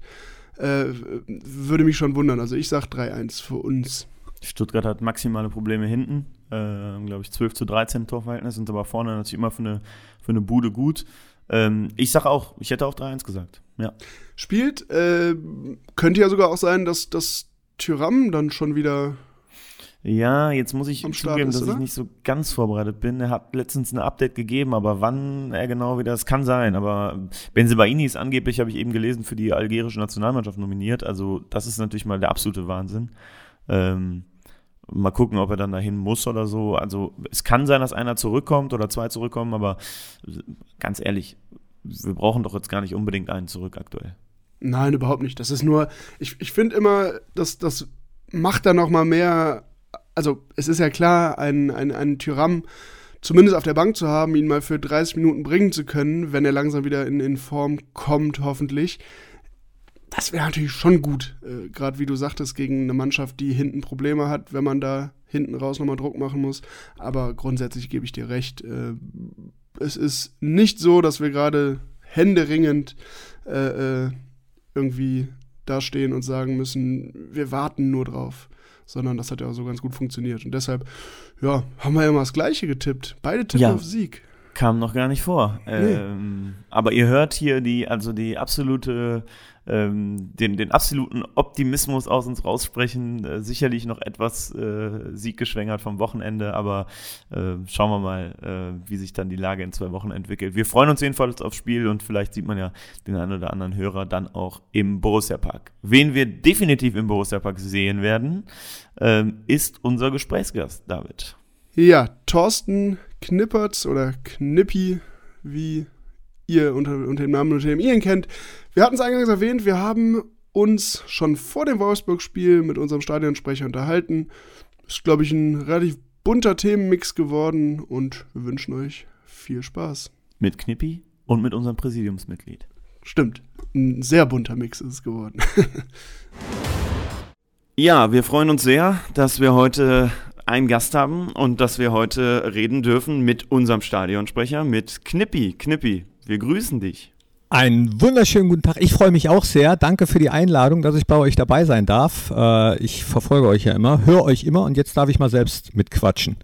äh, würde mich schon wundern. Also ich sage 3-1 für uns. Stuttgart hat maximale Probleme hinten. Äh, Glaube ich 12 zu 13 Torverhältnis, sind aber vorne natürlich immer für eine, für eine Bude gut. Ähm, ich sage auch, ich hätte auch 3-1 gesagt. Ja. Spielt, äh, könnte ja sogar auch sein, dass das Tyram dann schon wieder ja, jetzt muss ich zugeben, ist, dass oder? ich nicht so ganz vorbereitet bin. Er hat letztens ein Update gegeben, aber wann er genau wieder, das kann sein. Aber Benzebaini ist angeblich, habe ich eben gelesen, für die algerische Nationalmannschaft nominiert. Also das ist natürlich mal der absolute Wahnsinn. Ähm, mal gucken, ob er dann dahin muss oder so. Also es kann sein, dass einer zurückkommt oder zwei zurückkommen, aber ganz ehrlich, wir brauchen doch jetzt gar nicht unbedingt einen zurück aktuell. Nein, überhaupt nicht. Das ist nur, ich, ich finde immer, dass das macht da noch mal mehr, also es ist ja klar, einen, einen, einen Tyram zumindest auf der Bank zu haben, ihn mal für 30 Minuten bringen zu können, wenn er langsam wieder in, in Form kommt, hoffentlich. Das wäre natürlich schon gut, äh, gerade wie du sagtest, gegen eine Mannschaft, die hinten Probleme hat, wenn man da hinten raus nochmal Druck machen muss. Aber grundsätzlich gebe ich dir recht. Äh, es ist nicht so, dass wir gerade händeringend äh, äh, irgendwie dastehen und sagen müssen, wir warten nur drauf. Sondern das hat ja auch so ganz gut funktioniert. Und deshalb, ja, haben wir ja immer das Gleiche getippt. Beide tippen Ja. auf Sieg. Kam noch gar nicht vor. Ähm, aber ihr hört hier die, also die absolute, ähm, den, den absoluten Optimismus aus uns raussprechen. Äh, sicherlich noch etwas äh, sieggeschwängert vom Wochenende, aber äh, schauen wir mal, äh, wie sich dann die Lage in zwei Wochen entwickelt. Wir freuen uns jedenfalls aufs Spiel und vielleicht sieht man ja den einen oder anderen Hörer dann auch im Borussia Park. Wen wir definitiv im Borussia Park sehen werden, ähm, ist unser Gesprächsgast, David. Ja, Thorsten Knippertz oder Knippi, wie ihr unter, unter dem Namen, unter dem ihr ihn kennt. Wir hatten es eingangs erwähnt, wir haben uns schon vor dem Wolfsburg-Spiel mit unserem Stadionsprecher unterhalten. Ist, glaube ich, ein relativ bunter Themenmix geworden und wir wünschen euch viel Spaß. Mit Knippi und mit unserem Präsidiumsmitglied. Stimmt, ein sehr bunter Mix ist es geworden. Ja, wir freuen uns sehr, dass wir heute einen Gast haben und dass wir heute reden dürfen mit unserem Stadionsprecher, mit Knippi. Knippi, wir grüßen dich. Einen wunderschönen guten Tag. Ich freue mich auch sehr. Danke für die Einladung, dass ich bei euch dabei sein darf. Äh, ich verfolge euch ja immer, höre euch immer und jetzt darf ich mal selbst mitquatschen.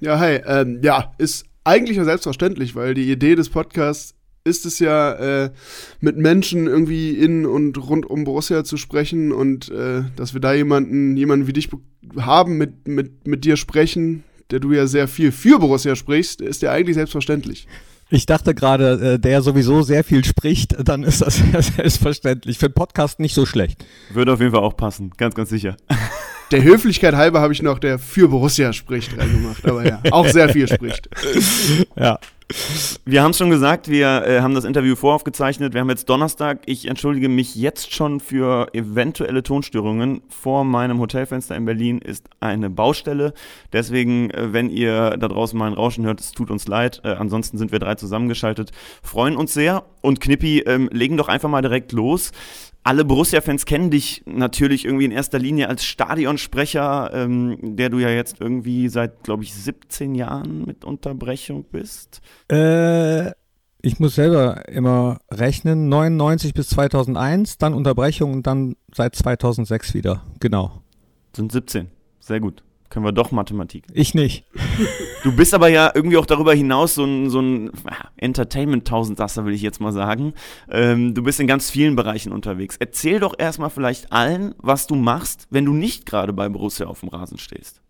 Ja, hi. Ähm, ja, ist eigentlich ja selbstverständlich, weil die Idee des Podcasts ist es ja, äh, mit Menschen irgendwie in und rund um Borussia zu sprechen und äh, dass wir da jemanden, jemanden wie dich be- haben, mit, mit, mit dir sprechen, der du ja sehr viel für Borussia sprichst, ist ja eigentlich selbstverständlich. Ich dachte gerade, äh, der sowieso sehr viel spricht, dann ist das ja selbstverständlich. Für einen Podcast nicht so schlecht. Würde auf jeden Fall auch passen, ganz, ganz sicher. Der Höflichkeit halber habe ich noch der für Borussia spricht reingemacht, aber ja, auch sehr viel spricht. Ja. Wir haben es schon gesagt, wir äh, haben das Interview voraufgezeichnet. Wir haben jetzt Donnerstag. Ich entschuldige mich jetzt schon für eventuelle Tonstörungen. Vor meinem Hotelfenster in Berlin ist eine Baustelle. Deswegen, äh, wenn ihr da draußen mal ein Rauschen hört, es tut uns leid. Äh, ansonsten sind wir drei zusammengeschaltet. Freuen uns sehr. Und Knippi, ähm, legen doch einfach mal direkt los. Alle Borussia-Fans kennen dich natürlich irgendwie in erster Linie als Stadionsprecher, ähm, der du ja jetzt irgendwie seit, glaube ich, 17 Jahren mit Unterbrechung bist. Äh, ich muss selber immer rechnen. 99 bis 2001, dann Unterbrechung und dann seit 2006 wieder. Genau. Sind 17. Sehr gut. Können wir doch Mathematik. Ich nicht. Du bist aber ja irgendwie auch darüber hinaus so ein, so ein ah, Entertainment-Tausendsasser, will ich jetzt mal sagen. Ähm, du bist in ganz vielen Bereichen unterwegs. Erzähl doch erstmal vielleicht allen, was du machst, wenn du nicht gerade bei Borussia auf dem Rasen stehst.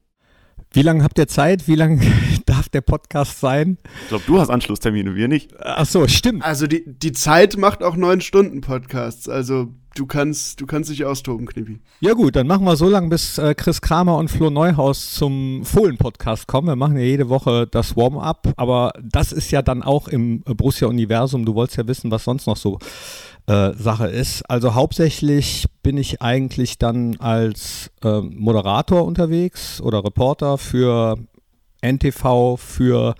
Wie lange habt ihr Zeit? Wie lange darf der Podcast sein? Ich glaube, du hast Anschlusstermine, wir nicht. Ach so, stimmt. Also die, die Zeit macht auch neun Stunden Podcasts, also du kannst, du kannst dich austoben, Knippi. Ja gut, dann machen wir so lange, bis äh, Chris Kramer und Flo Neuhaus zum Fohlen-Podcast kommen. Wir machen ja jede Woche das Warm-up, aber das ist ja dann auch im äh, Borussia-Universum. Du wolltest ja wissen, was sonst noch so äh, Sache ist. Also hauptsächlich bin ich eigentlich dann als äh, Moderator unterwegs oder Reporter für NTV, für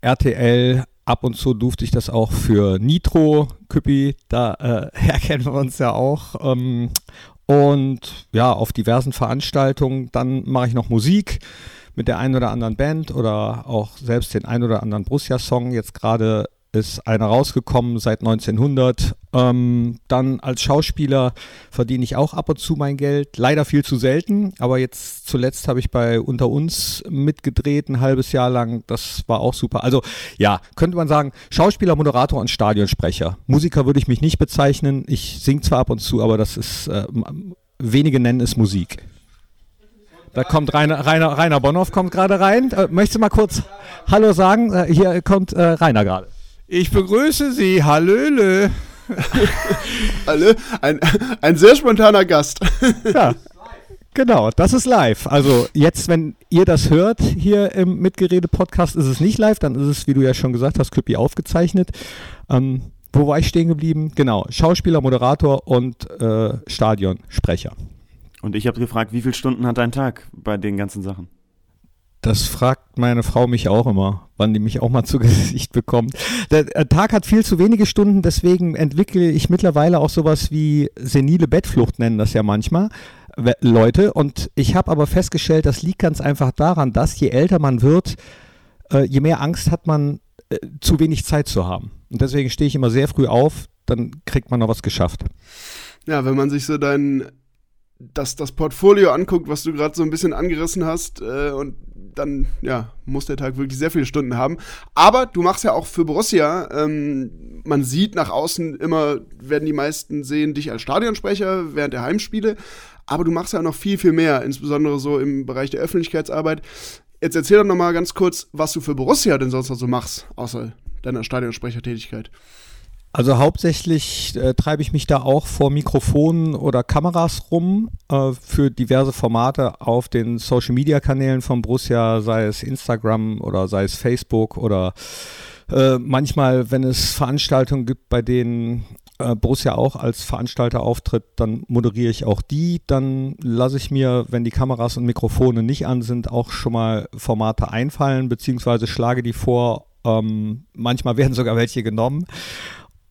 RTL. Ab und zu durfte ich das auch für Nitro, Küppi, daher äh, kennen wir uns ja auch. Ähm, und ja, auf diversen Veranstaltungen. Dann mache ich noch Musik mit der einen oder anderen Band oder auch selbst den einen oder anderen Borussia-Song. Jetzt gerade ist einer rausgekommen seit 1900. Ähm, dann als Schauspieler verdiene ich auch ab und zu mein Geld. Leider viel zu selten, aber jetzt zuletzt habe ich bei Unter uns mitgedreht, ein halbes Jahr lang. Das war auch super. Also ja, könnte man sagen, Schauspieler, Moderator und Stadionsprecher. Musiker würde ich mich nicht bezeichnen. Ich singe zwar ab und zu, aber das ist, äh, wenige nennen es Musik. Da kommt Rainer, Rainer, Rainer Bonhoff kommt gerade rein. Äh, möchtest du mal kurz Hallo sagen? Äh, hier kommt äh, Rainer gerade. Ich begrüße Sie, Hallöle. Hallo, ein, ein sehr spontaner Gast. ja, genau, das ist live. Also jetzt, wenn ihr das hört hier im Mitgerede-Podcast, ist es nicht live, dann ist es, wie du ja schon gesagt hast, Klüppi aufgezeichnet. Ähm, wo war ich stehen geblieben? Genau, Schauspieler, Moderator und äh, Stadionsprecher. Und ich habe gefragt, wie viele Stunden hat dein Tag bei den ganzen Sachen? Das fragt meine Frau mich auch immer, wann die mich auch mal zu Gesicht bekommt. Der äh, Tag hat viel zu wenige Stunden, deswegen entwickle ich mittlerweile auch sowas wie senile Bettflucht, nennen das ja manchmal. Leute. Und ich habe aber festgestellt, das liegt ganz einfach daran, dass je älter man wird, äh, je mehr Angst hat man, äh, zu wenig Zeit zu haben. Und deswegen stehe ich immer sehr früh auf, dann kriegt man noch was geschafft. Ja, wenn man sich so deinen das, das Portfolio anguckt, was du gerade so ein bisschen angerissen hast, äh, und dann ja, muss der Tag wirklich sehr viele Stunden haben. Aber du machst ja auch für Borussia, ähm, man sieht nach außen immer, werden die meisten sehen dich als Stadionsprecher während der Heimspiele, aber du machst ja noch viel, viel mehr, insbesondere so im Bereich der Öffentlichkeitsarbeit. Jetzt erzähl doch noch mal ganz kurz, was du für Borussia denn sonst noch so machst, außer deiner Stadionsprechertätigkeit. Also hauptsächlich äh, treibe ich mich da auch vor Mikrofonen oder Kameras rum äh, für diverse Formate auf den Social-Media-Kanälen von Borussia, sei es Instagram oder sei es Facebook oder äh, manchmal, wenn es Veranstaltungen gibt, bei denen äh, Borussia auch als Veranstalter auftritt, dann moderiere ich auch die. Dann lasse ich mir, wenn die Kameras und Mikrofone nicht an sind, auch schon mal Formate einfallen, beziehungsweise schlage die vor. Ähm, manchmal werden sogar welche genommen.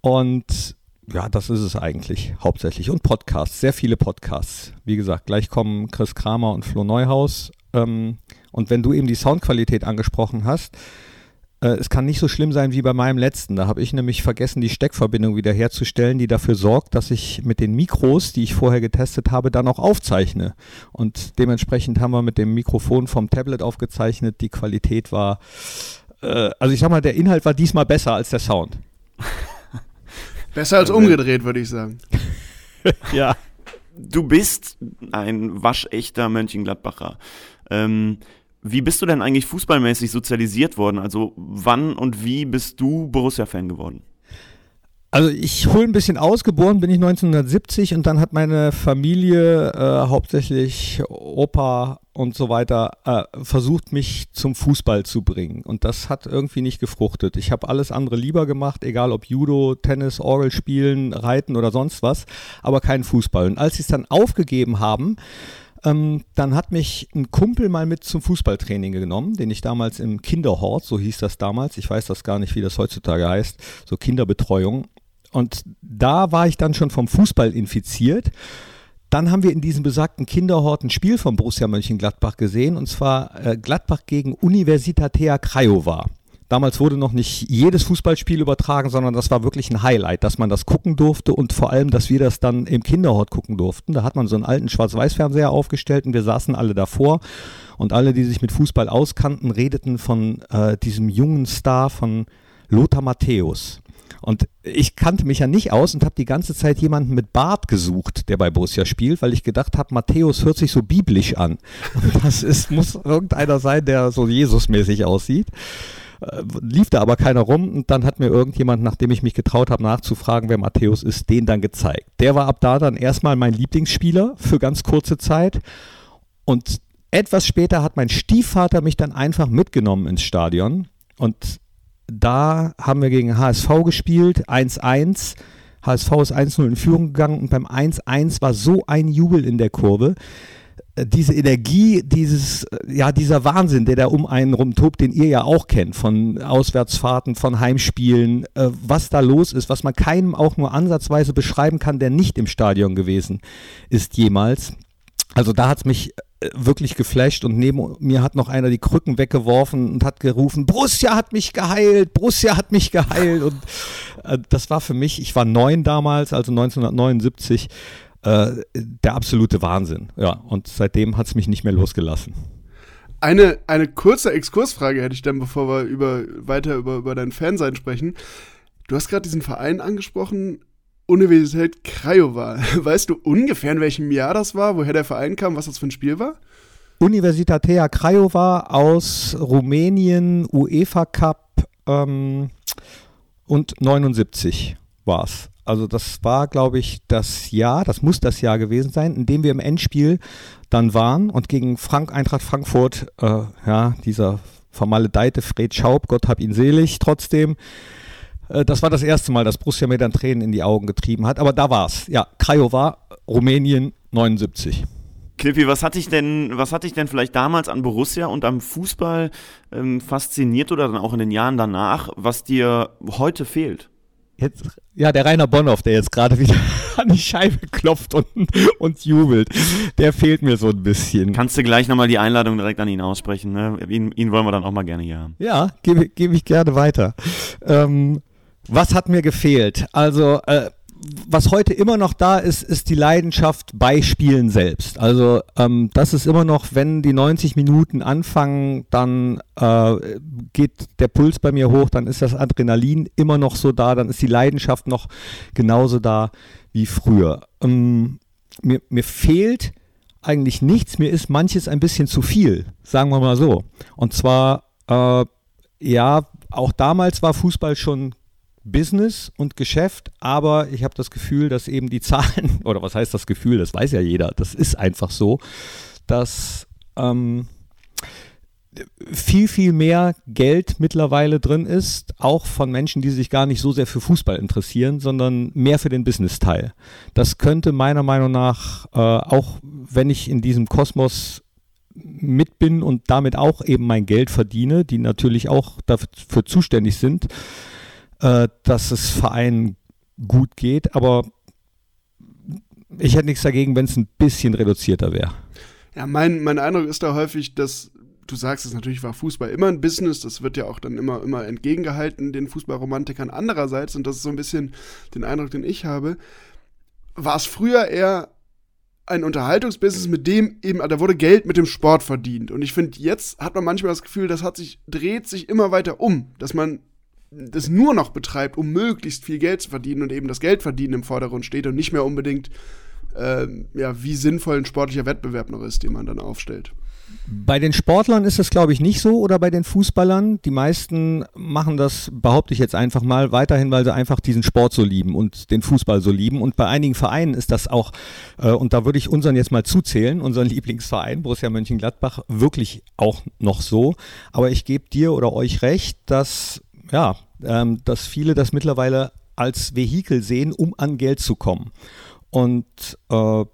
Und ja, das ist es eigentlich hauptsächlich. Und Podcasts, sehr viele Podcasts. Wie gesagt, gleich kommen Chris Kramer und Flo Neuhaus. Ähm, und wenn du eben die Soundqualität angesprochen hast, äh, es kann nicht so schlimm sein wie bei meinem letzten. Da habe ich nämlich vergessen, die Steckverbindung wiederherzustellen, die dafür sorgt, dass ich mit den Mikros, die ich vorher getestet habe, dann auch aufzeichne. Und dementsprechend haben wir mit dem Mikrofon vom Tablet aufgezeichnet. Die Qualität war, äh, also ich sag mal, der Inhalt war diesmal besser als der Sound. Besser als umgedreht, würde ich sagen. ja. Du bist ein waschechter Mönchengladbacher. Ähm, wie bist du denn eigentlich fußballmäßig sozialisiert worden? Also wann und wie bist du Borussia-Fan geworden? Also ich hole ein bisschen aus, geboren bin ich 1970 und dann hat meine Familie, äh, hauptsächlich Opa und so weiter, äh, versucht mich zum Fußball zu bringen. Und das hat irgendwie nicht gefruchtet. Ich habe alles andere lieber gemacht, egal ob Judo, Tennis, Orgel spielen, Reiten oder sonst was, aber keinen Fußball. Und als sie es dann aufgegeben haben, ähm, dann hat mich ein Kumpel mal mit zum Fußballtraining genommen, den ich damals im Kinderhort, so hieß das damals, ich weiß das gar nicht, wie das heutzutage heißt, so Kinderbetreuung, und da war ich dann schon vom Fußball infiziert. Dann haben wir in diesem besagten Kinderhort ein Spiel von Borussia Mönchengladbach gesehen, und zwar äh, Gladbach gegen Universitatea Craiova. Damals wurde noch nicht jedes Fußballspiel übertragen, sondern das war wirklich ein Highlight, dass man das gucken durfte und vor allem, dass wir das dann im Kinderhort gucken durften. Da hat man so einen alten Schwarz-Weiß-Fernseher aufgestellt und wir saßen alle davor und alle, die sich mit Fußball auskannten, redeten von äh, diesem jungen Star von Lothar Matthäus. Und ich kannte mich ja nicht aus und habe die ganze Zeit jemanden mit Bart gesucht, der bei Borussia spielt, weil ich gedacht habe, Matthäus hört sich so biblisch an. Das ist, muss irgendeiner sein, der so Jesusmäßig aussieht. Äh, lief da aber keiner rum und dann hat mir irgendjemand, nachdem ich mich getraut habe nachzufragen, wer Matthäus ist, den dann gezeigt. Der war ab da dann erstmal mein Lieblingsspieler für ganz kurze Zeit und etwas später hat mein Stiefvater mich dann einfach mitgenommen ins Stadion und da haben wir gegen HSV gespielt, 1-1. HSV ist 1-0 in Führung gegangen und beim 1-1 war so ein Jubel in der Kurve. Äh, diese Energie, dieses, äh, ja, dieser Wahnsinn, der da um einen rumtobt, den ihr ja auch kennt, von Auswärtsfahrten, von Heimspielen, äh, was da los ist, was man keinem auch nur ansatzweise beschreiben kann, der nicht im Stadion gewesen ist jemals. Also da hat es mich wirklich geflasht und neben mir hat noch einer die Krücken weggeworfen und hat gerufen, Borussia hat mich geheilt, Borussia hat mich geheilt und äh, das war für mich, ich war neun damals, also 1979, äh, der absolute Wahnsinn. Ja, und seitdem hat es mich nicht mehr losgelassen. Eine, eine kurze Exkursfrage hätte ich dann, bevor wir über, weiter über, über dein Fansein sprechen. Du hast gerade diesen Verein angesprochen, Universität Craiova. Weißt du ungefähr, in welchem Jahr das war, woher der Verein kam, was das für ein Spiel war? Universitatea Craiova aus Rumänien, UEFA Cup ähm, und 79 war es. Also das war, glaube ich, das Jahr, das muss das Jahr gewesen sein, in dem wir im Endspiel dann waren und gegen Frank Eintracht Frankfurt, äh, ja, dieser vermaledeite Fred Schaub, Gott hab ihn selig, trotzdem, das war das erste Mal, dass Borussia mir dann Tränen in die Augen getrieben hat. Aber da war's. Ja, Craiova, Rumänien 79. Knippi, was hat dich denn, was hat dich denn vielleicht damals an Borussia und am Fußball ähm, fasziniert oder dann auch in den Jahren danach, was dir heute fehlt? Jetzt, ja, der Rainer Bonhoff, der jetzt gerade wieder an die Scheibe klopft und, und jubelt, der fehlt mir so ein bisschen. Kannst du gleich nochmal die Einladung direkt an ihn aussprechen? Ne? Ihn, ihn wollen wir dann auch mal gerne hier haben. Ja, gebe geb ich gerne weiter. Ähm, was hat mir gefehlt? Also, äh, was heute immer noch da ist, ist die Leidenschaft bei Spielen selbst. Also ähm, das ist immer noch, wenn die 90 Minuten anfangen, dann äh, geht der Puls bei mir hoch, dann ist das Adrenalin immer noch so da, dann ist die Leidenschaft noch genauso da wie früher. Ähm, mir, mir fehlt eigentlich nichts, mir ist manches ein bisschen zu viel, sagen wir mal so. Und zwar, äh, ja, auch damals war Fußball schon Business und Geschäft, aber ich habe das Gefühl, dass eben die Zahlen, oder was heißt das Gefühl, das weiß ja jeder, das ist einfach so, dass ähm, viel, viel mehr Geld mittlerweile drin ist, auch von Menschen, die sich gar nicht so sehr für Fußball interessieren, sondern mehr für den Business-Teil. Das könnte meiner Meinung nach, äh, auch wenn ich in diesem Kosmos mit bin und damit auch eben mein Geld verdiene, die natürlich auch dafür zuständig sind, äh, dass es Vereinen gut geht, aber ich hätte nichts dagegen, wenn es ein bisschen reduzierter wäre. Ja, mein, mein Eindruck ist da häufig, dass du sagst es natürlich, war Fußball immer ein Business, das wird ja auch dann immer, immer entgegengehalten den Fußballromantikern. Andererseits, und das ist so ein bisschen den Eindruck, den ich habe, war es früher eher ein Unterhaltungsbusiness, mit dem eben, da wurde Geld mit dem Sport verdient. Und ich finde, jetzt hat man manchmal das Gefühl, das hat sich, dreht sich immer weiter um, dass man das nur noch betreibt, um möglichst viel Geld zu verdienen und eben das Geldverdienen im Vordergrund steht und nicht mehr unbedingt, äh, ja, wie sinnvoll ein sportlicher Wettbewerb noch ist, den man dann aufstellt. Bei den Sportlern ist das, glaube ich, nicht so oder bei den Fußballern. Die meisten machen das, behaupte ich jetzt einfach mal, weiterhin, weil sie einfach diesen Sport so lieben und den Fußball so lieben. Und bei einigen Vereinen ist das auch, äh, und da würde ich unseren jetzt mal zuzählen, unseren Lieblingsverein, Borussia Mönchengladbach, wirklich auch noch so. Aber ich gebe dir oder euch recht, dass ja, ähm, dass viele das mittlerweile als Vehikel sehen, um an Geld zu kommen. Und äh,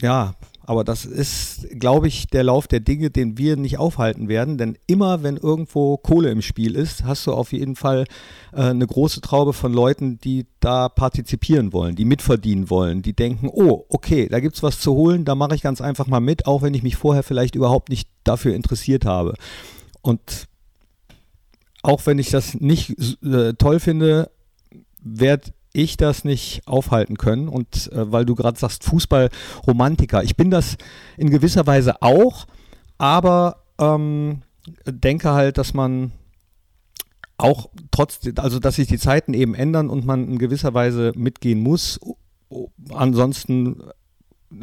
ja, aber das ist, glaube ich, der Lauf der Dinge, den wir nicht aufhalten werden. Denn immer, wenn irgendwo Kohle im Spiel ist, hast du auf jeden Fall äh, eine große Traube von Leuten, die da partizipieren wollen, die mitverdienen wollen, die denken, oh, okay, da gibt es was zu holen, da mache ich ganz einfach mal mit, auch wenn ich mich vorher vielleicht überhaupt nicht dafür interessiert habe. Und auch wenn ich das nicht äh, toll finde, werde ich das nicht aufhalten können. Und äh, weil du gerade sagst, Fußballromantiker, ich bin das in gewisser Weise auch, aber ähm, denke halt, dass man auch trotz, also dass sich die Zeiten eben ändern und man in gewisser Weise mitgehen muss. Ansonsten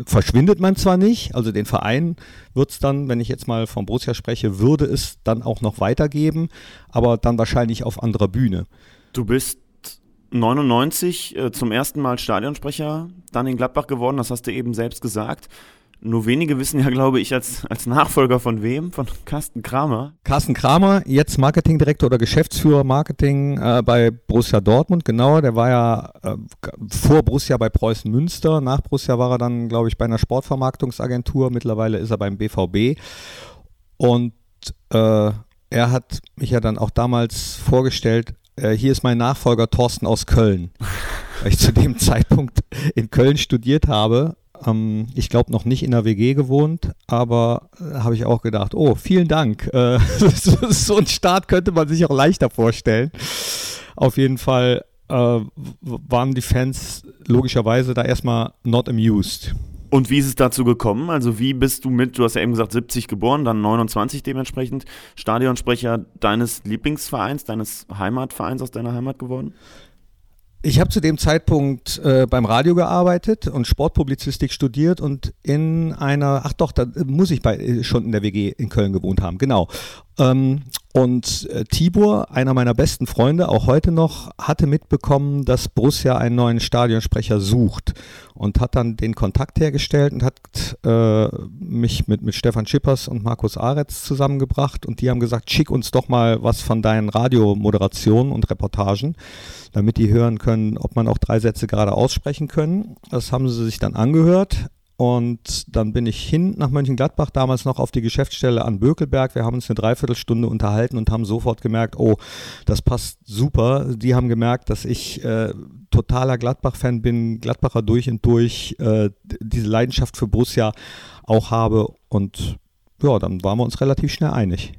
verschwindet man zwar nicht, also den Verein wird es dann, wenn ich jetzt mal von Borussia spreche, würde es dann auch noch weitergeben, aber dann wahrscheinlich auf anderer Bühne. Du bist 99 äh, zum ersten Mal Stadionsprecher dann in Gladbach geworden, das hast du eben selbst gesagt. Nur wenige wissen ja, glaube ich, als, als Nachfolger von wem? Von Carsten Kramer. Carsten Kramer, jetzt Marketingdirektor oder Geschäftsführer Marketing äh, bei Borussia Dortmund, genau. Der war ja äh, vor Borussia bei Preußen Münster. Nach Borussia war er dann, glaube ich, bei einer Sportvermarktungsagentur. Mittlerweile ist er beim BVB. Und äh, er hat mich ja dann auch damals vorgestellt, äh, hier ist mein Nachfolger Thorsten aus Köln. Weil ich zu dem Zeitpunkt in Köln studiert habe ähm, ich glaube noch nicht in der WG gewohnt, aber äh, habe ich auch gedacht, oh, vielen Dank. Äh, so ein Start könnte man sich auch leichter vorstellen. Auf jeden Fall äh, waren die Fans logischerweise da erstmal not amused. Und wie ist es dazu gekommen? Also wie bist du mit, du hast ja eben gesagt 70 geboren, dann 29 dementsprechend, Stadionsprecher deines Lieblingsvereins, deines Heimatvereins aus deiner Heimat geworden? Ich habe zu dem Zeitpunkt äh, beim Radio gearbeitet und Sportpublizistik studiert und in einer, ach doch, da muss ich bei, äh, schon in der WG in Köln gewohnt haben, genau. Ähm, und äh, Tibor, einer meiner besten Freunde, auch heute noch, hatte mitbekommen, dass Borussia einen neuen Stadionsprecher sucht und hat dann den Kontakt hergestellt und hat äh, mich mit, mit Stefan Schippers und Markus Aretz zusammengebracht und die haben gesagt, schick uns doch mal was von deinen Radiomoderationen und Reportagen, damit die hören können, ob man auch drei Sätze gerade aussprechen können. Das haben sie sich dann angehört und dann bin ich hin nach Mönchengladbach, damals noch auf die Geschäftsstelle an Bökelberg. Wir haben uns eine Dreiviertelstunde unterhalten und haben sofort gemerkt, oh, das passt super. Die haben gemerkt, dass ich äh, totaler Gladbach-Fan bin, Gladbacher durch und durch, äh, diese Leidenschaft für Borussia auch habe. Und ja, dann waren wir uns relativ schnell einig.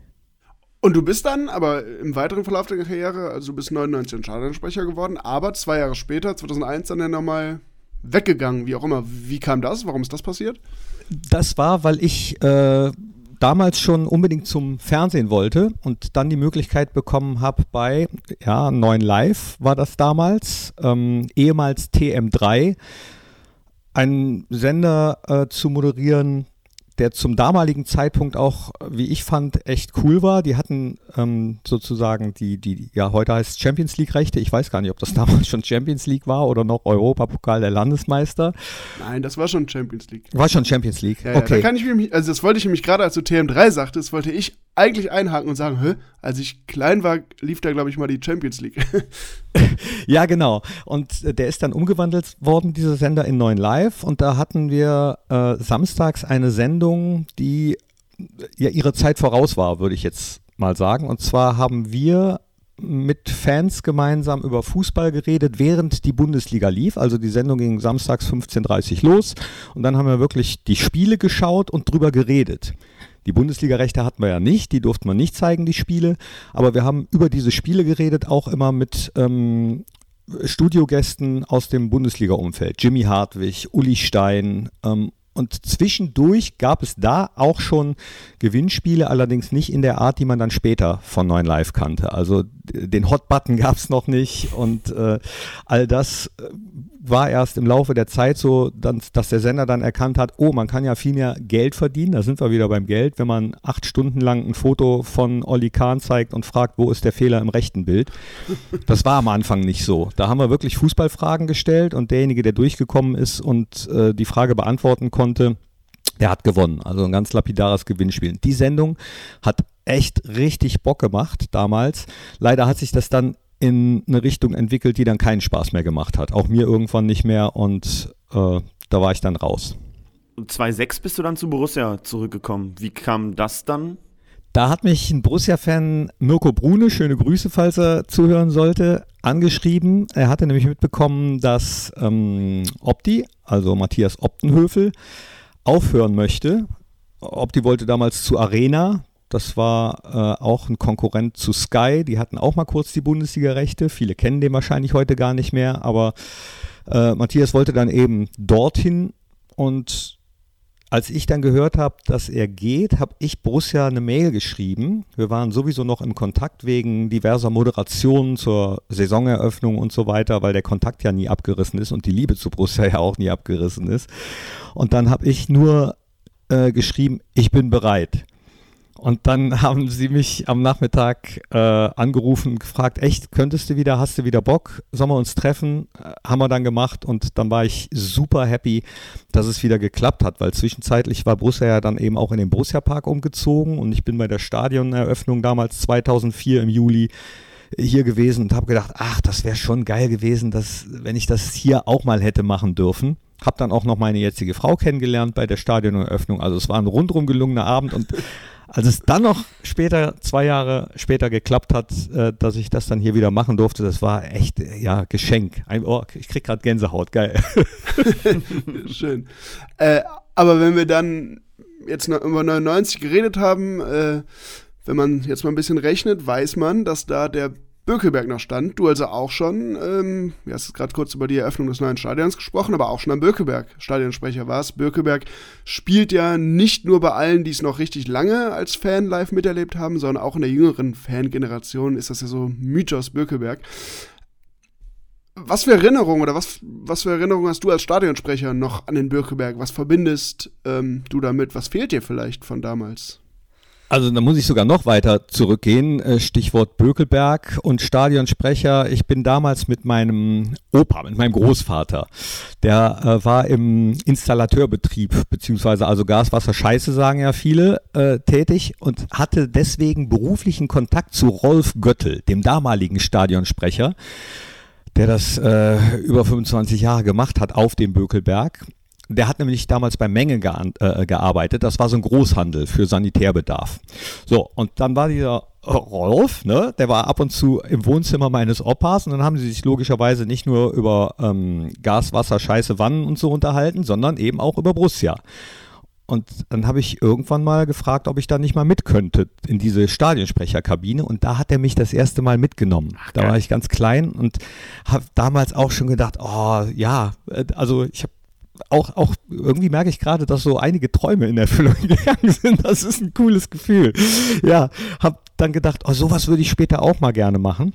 Und du bist dann, aber im weiteren Verlauf der Karriere, also du bist 99 Entscheidungssprecher geworden, aber zwei Jahre später, 2001, dann ja nochmal weggegangen, wie auch immer. Wie kam das? Warum ist das passiert? Das war, weil ich äh, damals schon unbedingt zum Fernsehen wollte und dann die Möglichkeit bekommen habe bei, ja, 9 Live war das damals, ähm, ehemals TM3, einen Sender äh, zu moderieren, der zum damaligen Zeitpunkt auch, wie ich fand, echt cool war. Die hatten ähm, sozusagen die, die, ja, heute heißt Champions League-Rechte. Ich weiß gar nicht, ob das damals schon Champions League war oder noch Europapokal der Landesmeister. Nein, das war schon Champions League. War schon Champions League. Ja, okay. da kann ich mich, also das wollte ich nämlich gerade, als du TM3 sagtest, wollte ich eigentlich einhaken und sagen, Hä? als ich klein war, lief da, glaube ich, mal die Champions League. ja, genau. Und äh, der ist dann umgewandelt worden, dieser Sender, in 9 Live. Und da hatten wir äh, samstags eine Sendung, die ja ihre Zeit voraus war, würde ich jetzt mal sagen. Und zwar haben wir mit Fans gemeinsam über Fußball geredet, während die Bundesliga lief. Also die Sendung ging samstags 15.30 Uhr los und dann haben wir wirklich die Spiele geschaut und drüber geredet. Die Bundesliga-Rechte hatten wir ja nicht, die durften wir nicht zeigen, die Spiele. Aber wir haben über diese Spiele geredet, auch immer mit ähm, Studiogästen aus dem Bundesliga-Umfeld. Jimmy Hartwig, Uli Stein ähm, und zwischendurch gab es da auch schon Gewinnspiele, allerdings nicht in der Art, die man dann später von 9 Live kannte. Also den Hot-Button gab es noch nicht und äh, all das äh, war erst im Laufe der Zeit so, dass, dass der Sender dann erkannt hat, oh, man kann ja viel mehr Geld verdienen, da sind wir wieder beim Geld, wenn man acht Stunden lang ein Foto von Olli Kahn zeigt und fragt, wo ist der Fehler im rechten Bild. Das war am Anfang nicht so. Da haben wir wirklich Fußballfragen gestellt und derjenige, der durchgekommen ist und äh, die Frage beantworten konnte, der hat gewonnen. Also ein ganz lapidares Gewinnspiel. Die Sendung hat echt richtig Bock gemacht damals. Leider hat sich das dann in eine Richtung entwickelt, die dann keinen Spaß mehr gemacht hat. Auch mir irgendwann nicht mehr und äh, da war ich dann raus. 2006 bist du dann zu Borussia zurückgekommen. Wie kam das dann? Da hat mich ein Borussia-Fan Mirko Brune, schöne Grüße, falls er zuhören sollte, angeschrieben. Er hatte nämlich mitbekommen, dass ähm, Opti, also Matthias Optenhöfel, aufhören möchte. Opti wollte damals zu Arena, das war äh, auch ein Konkurrent zu Sky. Die hatten auch mal kurz die Bundesliga-Rechte. Viele kennen den wahrscheinlich heute gar nicht mehr. Aber äh, Matthias wollte dann eben dorthin. Und als ich dann gehört habe, dass er geht, habe ich Borussia eine Mail geschrieben. Wir waren sowieso noch im Kontakt wegen diverser Moderationen zur Saisoneröffnung und so weiter, weil der Kontakt ja nie abgerissen ist und die Liebe zu Borussia ja auch nie abgerissen ist. Und dann habe ich nur äh, geschrieben, ich bin bereit. Und dann haben sie mich am Nachmittag äh, angerufen, gefragt, echt, könntest du wieder, hast du wieder Bock, sollen wir uns treffen? Äh, haben wir dann gemacht und dann war ich super happy, dass es wieder geklappt hat, weil zwischenzeitlich war Borussia ja dann eben auch in den Borussia Park umgezogen und ich bin bei der Stadioneröffnung damals 2004 im Juli hier gewesen und habe gedacht, ach, das wäre schon geil gewesen, dass, wenn ich das hier auch mal hätte machen dürfen. Habe dann auch noch meine jetzige Frau kennengelernt bei der Stadioneröffnung. Also es war ein rundrum gelungener Abend und als es dann noch später, zwei Jahre später geklappt hat, äh, dass ich das dann hier wieder machen durfte, das war echt, äh, ja, Geschenk. Ein, oh, ich krieg gerade Gänsehaut, geil. Schön. Äh, aber wenn wir dann jetzt über 99 geredet haben, äh, wenn man jetzt mal ein bisschen rechnet, weiß man, dass da der Bökelberg noch stand. Du also auch schon, ähm, du hast gerade kurz über die Eröffnung des neuen Stadions gesprochen, aber auch schon am Bökelberg Stadionsprecher warst. Bökelberg spielt ja nicht nur bei allen, die es noch richtig lange als Fan live miterlebt haben, sondern auch in der jüngeren Fangeneration ist das ja so Mythos Bökelberg. Was für Erinnerungen oder was, was für Erinnerungen hast du als Stadionsprecher noch an den Bökelberg? Was verbindest ähm, du damit? Was fehlt dir vielleicht von damals? Also da muss ich sogar noch weiter zurückgehen. Äh, Stichwort Bökelberg und Stadionsprecher. Ich bin damals mit meinem Opa, mit meinem Großvater, der äh, war im Installateurbetrieb, beziehungsweise also Gas, Wasser, Scheiße sagen ja viele, äh, tätig und hatte deswegen beruflichen Kontakt zu Rolf Göttel, dem damaligen Stadionsprecher, der das äh, über 25 Jahre gemacht hat auf dem Bökelberg. Der hat nämlich damals bei Menge äh, gearbeitet. Das war so ein Großhandel für Sanitärbedarf. So, und dann war dieser Rolf, ne, der war ab und zu im Wohnzimmer meines Opas und dann haben sie sich logischerweise nicht nur über ähm, Gas, Wasser, Scheiße, Wannen und so unterhalten, sondern eben auch über Borussia. Und dann habe ich irgendwann mal gefragt, ob ich da nicht mal mit könnte in diese Stadionsprecherkabine. Und da hat er mich das erste Mal mitgenommen. Ach, da war ich ganz klein und habe damals auch schon gedacht, oh ja, äh, also ich habe auch, auch irgendwie merke ich gerade, dass so einige Träume in Erfüllung gegangen sind. Das ist ein cooles Gefühl. Ja, habe dann gedacht, oh, sowas würde ich später auch mal gerne machen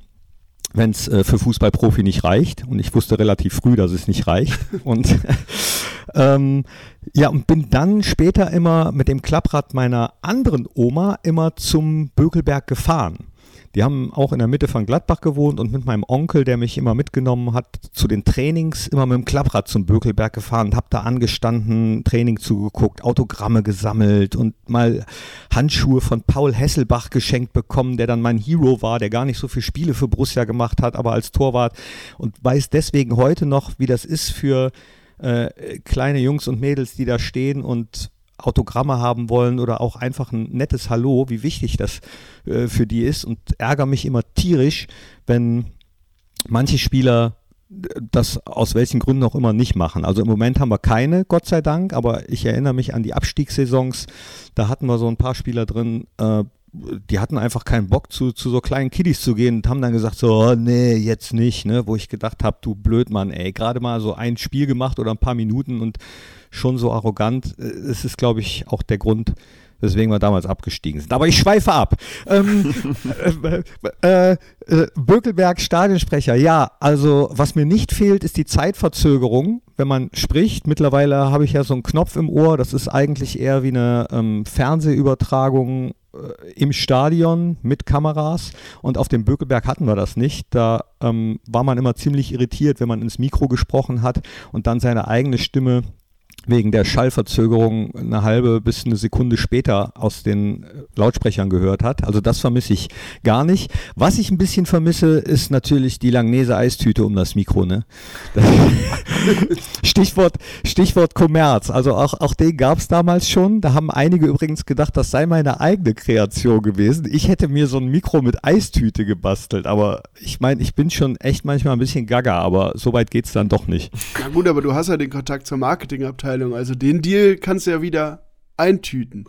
wenn es äh, für Fußballprofi nicht reicht. Und ich wusste relativ früh, dass es nicht reicht. Und ähm, ja, und bin dann später immer mit dem Klapprad meiner anderen Oma immer zum Bökelberg gefahren. Die haben auch in der Mitte von Gladbach gewohnt und mit meinem Onkel, der mich immer mitgenommen hat, zu den Trainings immer mit dem Klapprad zum Bökelberg gefahren und habe da angestanden, Training zugeguckt, Autogramme gesammelt und mal Handschuhe von Paul Hesselbach geschenkt bekommen, der dann mein Hero war, der gar nicht so viele Spiele für Borussia gemacht hat, aber als Torwart und weiß deswegen heute noch, wie das ist für äh, kleine Jungs und Mädels, die da stehen und Autogramme haben wollen oder auch einfach ein nettes Hallo, wie wichtig das äh, für die ist und ärgere mich immer tierisch, wenn manche Spieler das aus welchen Gründen auch immer nicht machen. Also im Moment haben wir keine, Gott sei Dank, aber ich erinnere mich an die Abstiegssaisons, da hatten wir so ein paar Spieler drin, äh, die hatten einfach keinen Bock zu, zu so kleinen Kiddies zu gehen und haben dann gesagt so, oh, nee, jetzt nicht, ne, wo ich gedacht habe, du Blödmann, ey, gerade mal so ein Spiel gemacht oder ein paar Minuten und schon so arrogant. Äh, es ist, glaube ich, auch der Grund, weswegen wir damals abgestiegen sind. Aber ich schweife ab. Ähm, äh, äh, äh, Bökelberg Stadionsprecher, ja, also was mir nicht fehlt, ist die Zeitverzögerung, wenn man spricht. Mittlerweile habe ich ja so einen Knopf im Ohr, das ist eigentlich eher wie eine ähm, Fernsehübertragung im Stadion mit Kameras und auf dem Bökelberg hatten wir das nicht. Da ähm, war man immer ziemlich irritiert, wenn man ins Mikro gesprochen hat und dann seine eigene Stimme wegen der Schallverzögerung eine halbe bis eine Sekunde später aus den Lautsprechern gehört hat. Also das vermisse ich gar nicht. Was ich ein bisschen vermisse, ist natürlich die Langnese Eistüte um das Mikro. Ne? Stichwort, Stichwort Kommerz. Also auch, auch den gab es damals schon. Da haben einige übrigens gedacht, das sei meine eigene Kreation gewesen. Ich hätte mir so ein Mikro mit Eistüte gebastelt. Aber ich meine, ich bin schon echt manchmal ein bisschen gaga, aber so weit geht es dann doch nicht. Na gut, aber du hast ja den Kontakt zur Marketingabteilung Abteilung. Also den Deal kannst du ja wieder eintüten.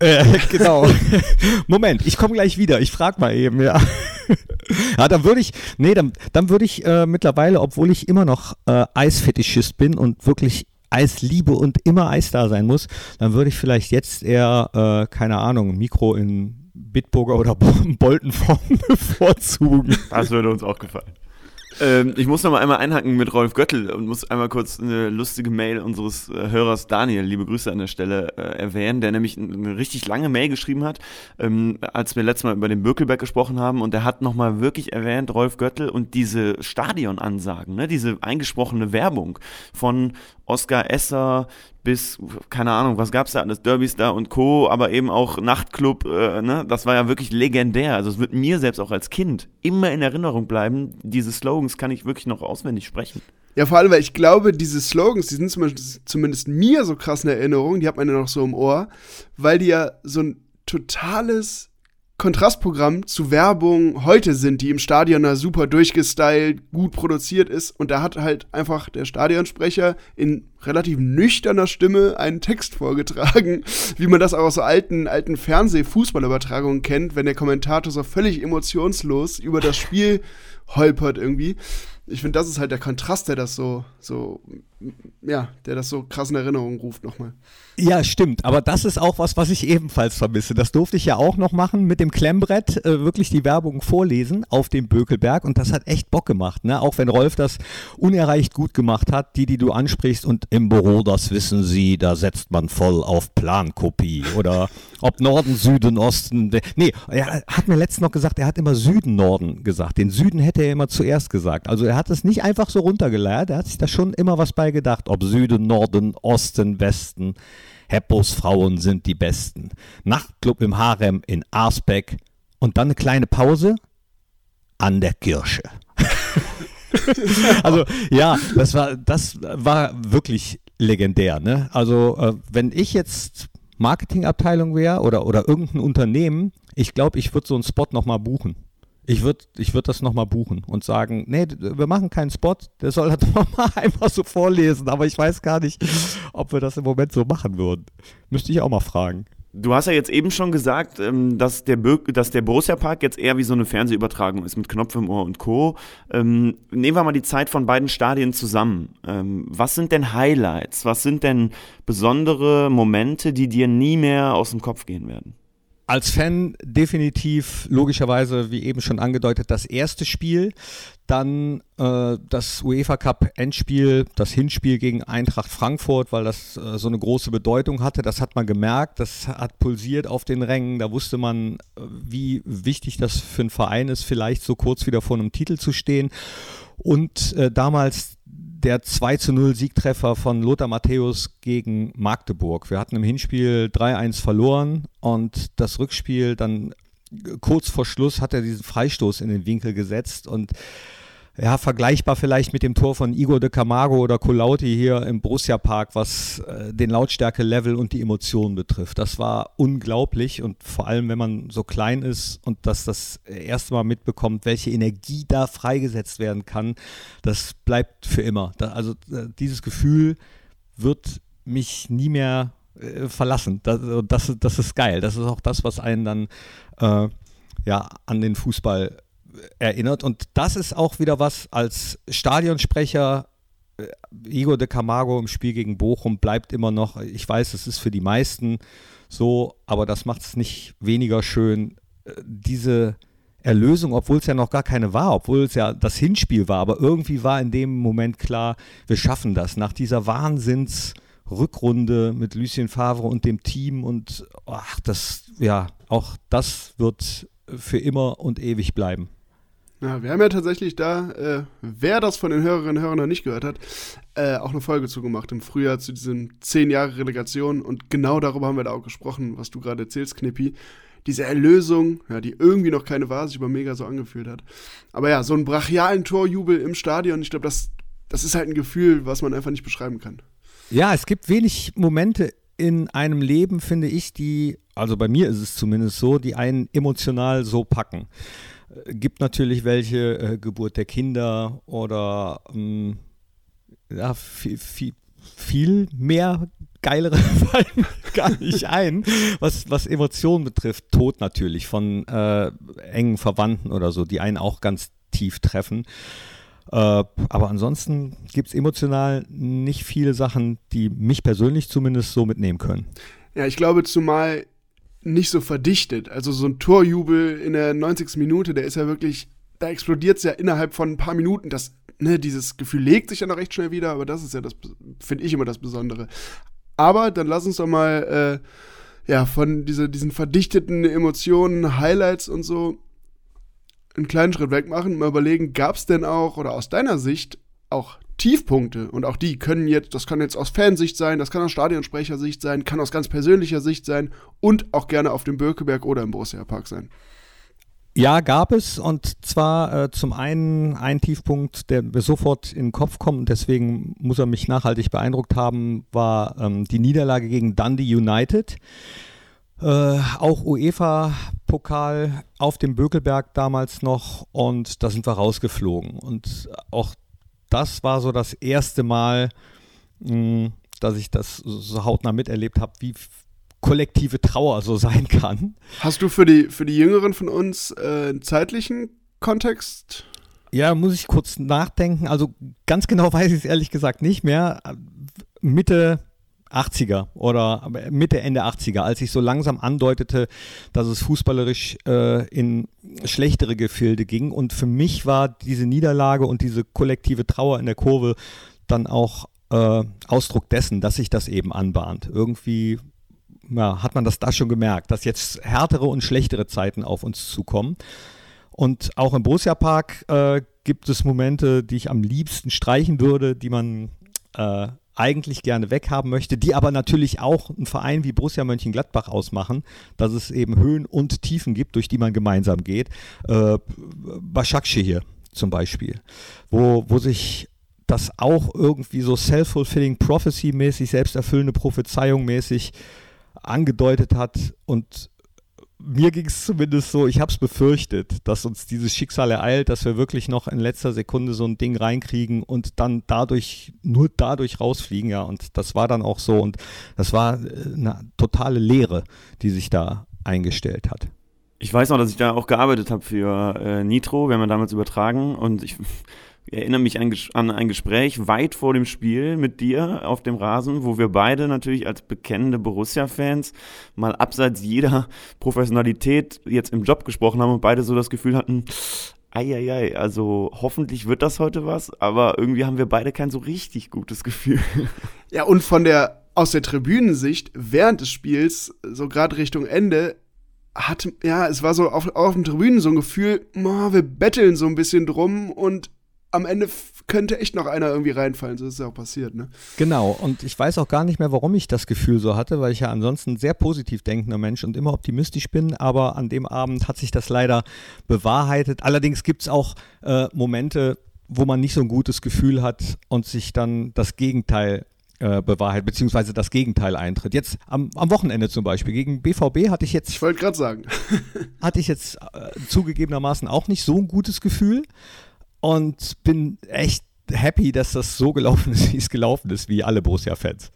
Äh, genau. Moment, ich komme gleich wieder. Ich frage mal eben, ja. ja, dann würde ich, nee, dann, dann würde ich äh, mittlerweile, obwohl ich immer noch äh, Eisfetischist bin und wirklich Eis liebe und immer Eis da sein muss, dann würde ich vielleicht jetzt eher, äh, keine Ahnung, Mikro in Bitburger oder Boltenform bevorzugen. Das würde uns auch gefallen. Ähm, ich muss noch mal einmal einhaken mit Rolf Göttel und muss einmal kurz eine lustige Mail unseres äh, Hörers Daniel, liebe Grüße an der Stelle, äh, erwähnen, der nämlich eine richtig lange Mail geschrieben hat, ähm, als wir letztes Mal über den Birkelberg gesprochen haben und der hat noch mal wirklich erwähnt, Rolf Göttel und diese Stadionansagen, ne, diese eingesprochene Werbung von Oscar Esser bis, keine Ahnung, was gab's da alles, Derbys da und Co., aber eben auch Nachtclub, äh, ne, das war ja wirklich legendär. Also es wird mir selbst auch als Kind immer in Erinnerung bleiben. Diese Slogans kann ich wirklich noch auswendig sprechen. Ja, vor allem, weil ich glaube, diese Slogans, die sind zumindest, zumindest mir so krass in Erinnerung, die hat man ja noch so im Ohr, weil die ja so ein totales Kontrastprogramm zu Werbung heute sind, die im Stadion da super durchgestylt, gut produziert ist. Und da hat halt einfach der Stadionsprecher in relativ nüchterner Stimme einen Text vorgetragen, wie man das auch aus so alten, alten Fernseh-Fußballübertragungen kennt, wenn der Kommentator so völlig emotionslos über das Spiel holpert irgendwie ich finde, das ist halt der Kontrast, der das so, so, ja, der das so krass in Erinnerung ruft nochmal. Ja, stimmt. Aber das ist auch was, was ich ebenfalls vermisse. Das durfte ich ja auch noch machen mit dem Klemmbrett, äh, wirklich die Werbung vorlesen auf dem Bökelberg. Und das hat echt Bock gemacht. Ne? Auch wenn Rolf das unerreicht gut gemacht hat, die, die du ansprichst. Und im Büro, das wissen Sie, da setzt man voll auf Plankopie. Oder ob Norden, Süden, Osten. Nee, er hat mir letztens noch gesagt, er hat immer Süden, Norden gesagt. Den Süden hätte er immer zuerst gesagt. Also er hat es nicht einfach so runtergeleiert. Er hat sich da schon immer was bei gedacht. Ob Süden, Norden, Osten, Westen. Heppos Frauen sind die besten. Nachtclub im Harem in Arsbeck und dann eine kleine Pause an der Kirche. also ja, das war, das war wirklich legendär. Ne? Also äh, wenn ich jetzt Marketingabteilung wäre oder, oder irgendein Unternehmen, ich glaube, ich würde so einen Spot nochmal buchen. Ich würde ich würd das nochmal buchen und sagen, nee, wir machen keinen Spot, der soll das nochmal einfach so vorlesen, aber ich weiß gar nicht, ob wir das im Moment so machen würden. Müsste ich auch mal fragen. Du hast ja jetzt eben schon gesagt, ähm, dass der, dass der Borussia Park jetzt eher wie so eine Fernsehübertragung ist mit Knopf im Ohr und Co. Ähm, nehmen wir mal die Zeit von beiden Stadien zusammen. Ähm, was sind denn Highlights? Was sind denn besondere Momente, die dir nie mehr aus dem Kopf gehen werden? Als Fan definitiv logischerweise, wie eben schon angedeutet, das erste Spiel, dann äh, das UEFA Cup Endspiel, das Hinspiel gegen Eintracht Frankfurt, weil das äh, so eine große Bedeutung hatte. Das hat man gemerkt, das hat pulsiert auf den Rängen. Da wusste man, äh, wie wichtig das für einen Verein ist, vielleicht so kurz wieder vor einem Titel zu stehen. Und äh, damals der 2 zu 0 Siegtreffer von Lothar Matthäus gegen Magdeburg. Wir hatten im Hinspiel 3-1 verloren und das Rückspiel dann kurz vor Schluss hat er diesen Freistoß in den Winkel gesetzt und ja, vergleichbar vielleicht mit dem Tor von Igor de Camargo oder Colauti hier im Borussia Park, was äh, den Lautstärke-Level und die Emotionen betrifft. Das war unglaublich und vor allem, wenn man so klein ist und das das erste Mal mitbekommt, welche Energie da freigesetzt werden kann, das bleibt für immer. Da, also äh, dieses Gefühl wird mich nie mehr äh, verlassen. Das, das, das ist geil. Das ist auch das, was einen dann äh, ja, an den Fußball erinnert. Und das ist auch wieder was als Stadionsprecher. Äh, Igor de Camargo im Spiel gegen Bochum bleibt immer noch, ich weiß, es ist für die meisten so, aber das macht es nicht weniger schön. Äh, diese Erlösung, obwohl es ja noch gar keine war, obwohl es ja das Hinspiel war, aber irgendwie war in dem Moment klar, wir schaffen das. Nach dieser Wahnsinnsrückrunde mit Lucien Favre und dem Team und ach, das, ja, auch das wird für immer und ewig bleiben. Ja, wir haben ja tatsächlich da, äh, wer das von den Hörerinnen und Hörern noch nicht gehört hat, äh, auch eine Folge zugemacht im Frühjahr zu diesen zehn Jahre Relegation und genau darüber haben wir da auch gesprochen, was du gerade erzählst, Knippi. Diese Erlösung, ja, die irgendwie noch keine war, sich aber mega so angefühlt hat. Aber ja, so einen brachialen Torjubel im Stadion, ich glaube, das, das ist halt ein Gefühl, was man einfach nicht beschreiben kann. Ja, es gibt wenig Momente in einem Leben, finde ich, die, also bei mir ist es zumindest so, die einen emotional so packen gibt natürlich welche, äh, Geburt der Kinder oder ähm, ja, viel, viel, viel mehr geilere fallen gar nicht ein, was, was Emotionen betrifft. Tod natürlich von äh, engen Verwandten oder so, die einen auch ganz tief treffen. Äh, aber ansonsten gibt es emotional nicht viele Sachen, die mich persönlich zumindest so mitnehmen können. Ja, ich glaube, zumal nicht so verdichtet. Also so ein Torjubel in der 90. Minute, der ist ja wirklich, da explodiert es ja innerhalb von ein paar Minuten. Das, ne, dieses Gefühl legt sich ja noch recht schnell wieder, aber das ist ja das, finde ich immer das Besondere. Aber dann lass uns doch mal, äh, ja, von diese, diesen verdichteten Emotionen, Highlights und so einen kleinen Schritt weg machen, mal überlegen, gab es denn auch, oder aus deiner Sicht, auch Tiefpunkte und auch die können jetzt, das kann jetzt aus Fansicht sein, das kann aus Stadionsprechersicht sein, kann aus ganz persönlicher Sicht sein und auch gerne auf dem Bökeberg oder im Borussia Park sein. Ja, gab es und zwar äh, zum einen ein Tiefpunkt, der mir sofort in den Kopf kommt und deswegen muss er mich nachhaltig beeindruckt haben, war ähm, die Niederlage gegen Dundee United. äh, auch UEFA-Pokal auf dem Bökelberg damals noch und da sind wir rausgeflogen. Und auch das war so das erste Mal, mh, dass ich das so hautnah miterlebt habe, wie kollektive Trauer so sein kann. Hast du für die, für die Jüngeren von uns äh, einen zeitlichen Kontext? Ja, muss ich kurz nachdenken. Also ganz genau weiß ich es ehrlich gesagt nicht mehr. Mitte 80er oder Mitte, Ende 80er, als ich so langsam andeutete, dass es fußballerisch äh, in schlechtere Gefilde ging. Und für mich war diese Niederlage und diese kollektive Trauer in der Kurve dann auch äh, Ausdruck dessen, dass sich das eben anbahnt. Irgendwie ja, hat man das da schon gemerkt, dass jetzt härtere und schlechtere Zeiten auf uns zukommen. Und auch im Borussia Park äh, gibt es Momente, die ich am liebsten streichen würde, die man äh, eigentlich gerne weghaben möchte, die aber natürlich auch einen Verein wie Borussia Mönchengladbach ausmachen, dass es eben Höhen und Tiefen gibt, durch die man gemeinsam geht. Äh, Başakşehir hier zum Beispiel, wo, wo sich das auch irgendwie so self-fulfilling prophecy-mäßig, selbsterfüllende Prophezeiung mäßig angedeutet hat und mir ging es zumindest so, ich habe es befürchtet, dass uns dieses Schicksal ereilt, dass wir wirklich noch in letzter Sekunde so ein Ding reinkriegen und dann dadurch, nur dadurch rausfliegen, ja. Und das war dann auch so und das war äh, eine totale Leere, die sich da eingestellt hat. Ich weiß noch, dass ich da auch gearbeitet habe für äh, Nitro, wir haben ja damals übertragen und ich ich erinnere mich an, an, ein Gespräch weit vor dem Spiel mit dir auf dem Rasen, wo wir beide natürlich als bekennende Borussia-Fans mal abseits jeder Professionalität jetzt im Job gesprochen haben und beide so das Gefühl hatten, Eieiei, also hoffentlich wird das heute was, aber irgendwie haben wir beide kein so richtig gutes Gefühl. Ja, und von der, aus der Tribünensicht während des Spiels, so gerade Richtung Ende, hat, ja, es war so auf, auf den Tribünen so ein Gefühl, oh, wir betteln so ein bisschen drum und am Ende könnte echt noch einer irgendwie reinfallen. So ist es ja auch passiert, ne? Genau. Und ich weiß auch gar nicht mehr, warum ich das Gefühl so hatte, weil ich ja ansonsten ein sehr positiv denkender Mensch und immer optimistisch bin. Aber an dem Abend hat sich das leider bewahrheitet. Allerdings gibt es auch äh, Momente, wo man nicht so ein gutes Gefühl hat und sich dann das Gegenteil äh, bewahrheitet, beziehungsweise das Gegenteil eintritt. Jetzt am, am Wochenende zum Beispiel gegen BVB hatte ich jetzt. Ich wollte gerade sagen. hatte ich jetzt äh, zugegebenermaßen auch nicht so ein gutes Gefühl und bin echt happy, dass das so gelaufen ist, wie es gelaufen ist, wie alle Borussia-Fans.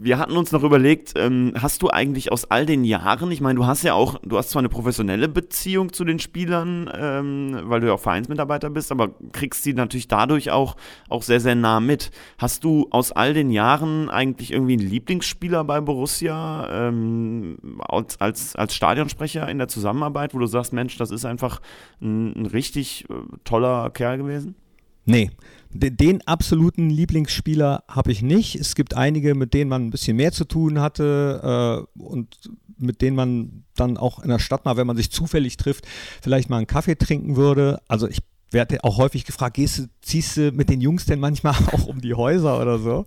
Wir hatten uns noch überlegt, ähm, hast du eigentlich aus all den Jahren, ich meine, du hast ja auch, du hast zwar eine professionelle Beziehung zu den Spielern, ähm, weil du ja auch Vereinsmitarbeiter bist, aber kriegst sie natürlich dadurch auch, auch sehr, sehr nah mit. Hast du aus all den Jahren eigentlich irgendwie einen Lieblingsspieler bei Borussia ähm, als, als, als Stadionsprecher in der Zusammenarbeit, wo du sagst, Mensch, das ist einfach ein, ein richtig äh, toller Kerl gewesen? Nee, den absoluten Lieblingsspieler habe ich nicht. Es gibt einige, mit denen man ein bisschen mehr zu tun hatte äh, und mit denen man dann auch in der Stadt mal, wenn man sich zufällig trifft, vielleicht mal einen Kaffee trinken würde. Also ich werde auch häufig gefragt, gehst du, ziehst du mit den Jungs denn manchmal auch um die Häuser oder so?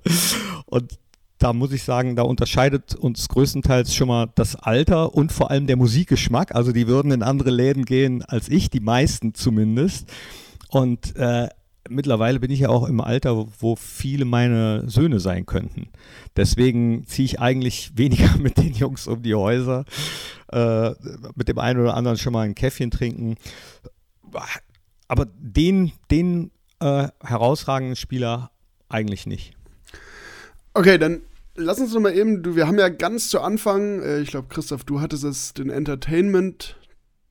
Und da muss ich sagen, da unterscheidet uns größtenteils schon mal das Alter und vor allem der Musikgeschmack. Also die würden in andere Läden gehen als ich, die meisten zumindest. Und äh, mittlerweile bin ich ja auch im Alter, wo viele meine Söhne sein könnten. Deswegen ziehe ich eigentlich weniger mit den Jungs um die Häuser, äh, mit dem einen oder anderen schon mal ein Käffchen trinken. Aber den, den äh, herausragenden Spieler eigentlich nicht. Okay, dann lass uns noch mal eben, du, wir haben ja ganz zu Anfang, äh, ich glaube, Christoph, du hattest es den Entertainment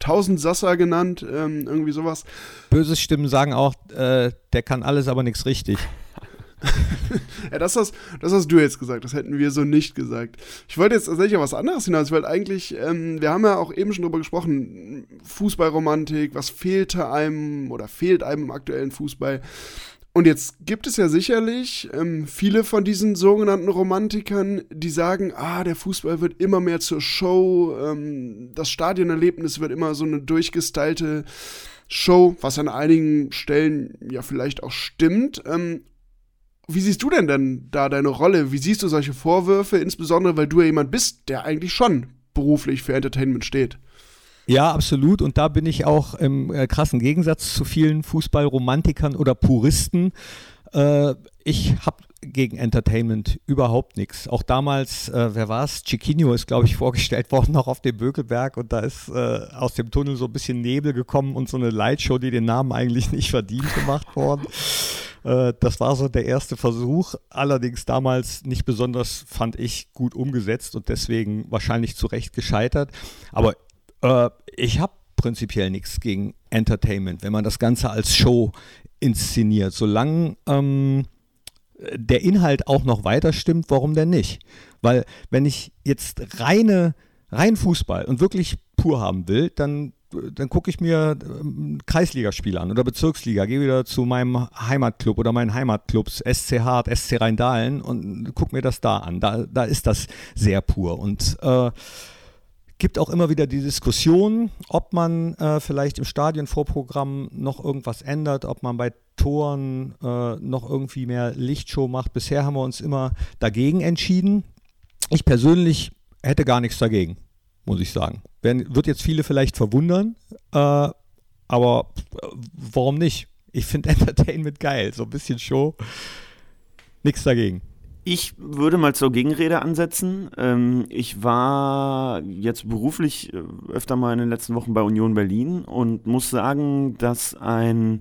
1000 Sasser genannt, ähm, irgendwie sowas. Böse Stimmen sagen auch, äh, der kann alles, aber nichts richtig. ja, das hast, das hast du jetzt gesagt, das hätten wir so nicht gesagt. Ich wollte jetzt tatsächlich auf was anderes hinaus. Ich wollte eigentlich, ähm, wir haben ja auch eben schon drüber gesprochen, Fußballromantik, was fehlte einem oder fehlt einem im aktuellen Fußball. Und jetzt gibt es ja sicherlich ähm, viele von diesen sogenannten Romantikern, die sagen, ah, der Fußball wird immer mehr zur Show, ähm, das Stadionerlebnis wird immer so eine durchgestylte Show, was an einigen Stellen ja vielleicht auch stimmt. Ähm, wie siehst du denn denn da deine Rolle? Wie siehst du solche Vorwürfe, insbesondere weil du ja jemand bist, der eigentlich schon beruflich für Entertainment steht? Ja, absolut. Und da bin ich auch im äh, krassen Gegensatz zu vielen Fußballromantikern oder Puristen. Äh, ich habe gegen Entertainment überhaupt nichts. Auch damals, äh, wer war es? Chiquinho ist, glaube ich, vorgestellt worden, noch auf dem Bökelberg und da ist äh, aus dem Tunnel so ein bisschen Nebel gekommen und so eine Lightshow, die den Namen eigentlich nicht verdient gemacht worden. Äh, das war so der erste Versuch, allerdings damals nicht besonders, fand ich, gut umgesetzt und deswegen wahrscheinlich zu Recht gescheitert. Aber äh, ich habe prinzipiell nichts gegen Entertainment, wenn man das Ganze als Show inszeniert. Solange ähm, der Inhalt auch noch weiter stimmt, warum denn nicht? Weil wenn ich jetzt reine, rein Fußball und wirklich pur haben will, dann dann gucke ich mir ähm, Kreisligaspiele an oder Bezirksliga, gehe wieder zu meinem Heimatclub oder meinen Heimatclubs SC Hart, SC Rheindahlen und gucke mir das da an. Da, da ist das sehr pur und äh, gibt auch immer wieder die Diskussion, ob man äh, vielleicht im Stadionvorprogramm noch irgendwas ändert, ob man bei Toren äh, noch irgendwie mehr Lichtshow macht. Bisher haben wir uns immer dagegen entschieden. Ich persönlich hätte gar nichts dagegen muss ich sagen. Werden, wird jetzt viele vielleicht verwundern, äh, aber äh, warum nicht? Ich finde Entertainment geil, so ein bisschen Show. Nichts dagegen. Ich würde mal zur Gegenrede ansetzen. Ähm, ich war jetzt beruflich äh, öfter mal in den letzten Wochen bei Union Berlin und muss sagen, dass ein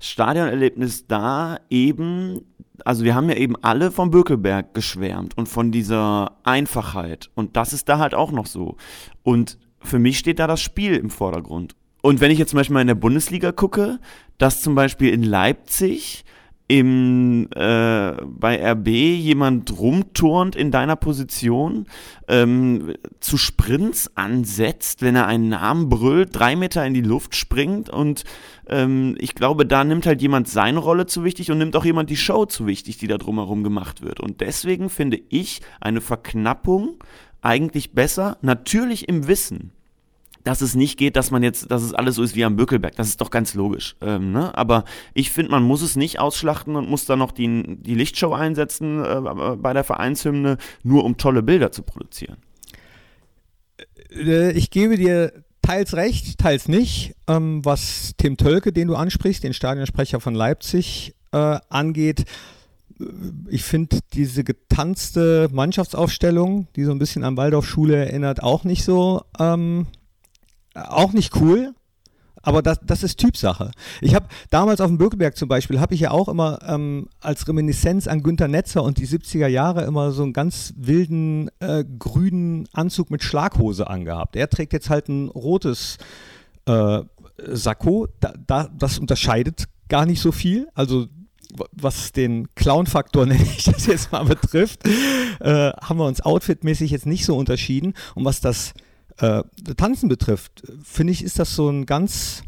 Stadionerlebnis da eben also wir haben ja eben alle vom Bökelberg geschwärmt und von dieser Einfachheit. Und das ist da halt auch noch so. Und für mich steht da das Spiel im Vordergrund. Und wenn ich jetzt zum Beispiel mal in der Bundesliga gucke, dass zum Beispiel in Leipzig im, äh, bei RB jemand rumturnt in deiner Position, ähm, zu Sprints ansetzt, wenn er einen Namen brüllt, drei Meter in die Luft springt und ähm, ich glaube, da nimmt halt jemand seine Rolle zu wichtig und nimmt auch jemand die Show zu wichtig, die da drumherum gemacht wird. Und deswegen finde ich eine Verknappung eigentlich besser, natürlich im Wissen, dass es nicht geht, dass man jetzt, dass es alles so ist wie am Bökelberg. Das ist doch ganz logisch. Ähm, ne? Aber ich finde, man muss es nicht ausschlachten und muss da noch die, die Lichtshow einsetzen äh, bei der Vereinshymne, nur um tolle Bilder zu produzieren. Äh, ich gebe dir teils recht, teils nicht. Ähm, was Tim Tölke, den du ansprichst, den Stadionsprecher von Leipzig, äh, angeht, äh, ich finde diese getanzte Mannschaftsaufstellung, die so ein bisschen an Waldorfschule erinnert, auch nicht so ähm, auch nicht cool. Aber das, das ist Typsache. Ich habe damals auf dem Bürgerberg zum Beispiel, habe ich ja auch immer ähm, als Reminiszenz an Günter Netzer und die 70er Jahre immer so einen ganz wilden äh, grünen Anzug mit Schlaghose angehabt. Er trägt jetzt halt ein rotes äh, Sakko. Da, da, das unterscheidet gar nicht so viel. Also was den Clown-Faktor, nenne ich das jetzt mal, betrifft, äh, haben wir uns outfitmäßig jetzt nicht so unterschieden. Und was das äh, Tanzen betrifft, finde ich, ist das so ein ganz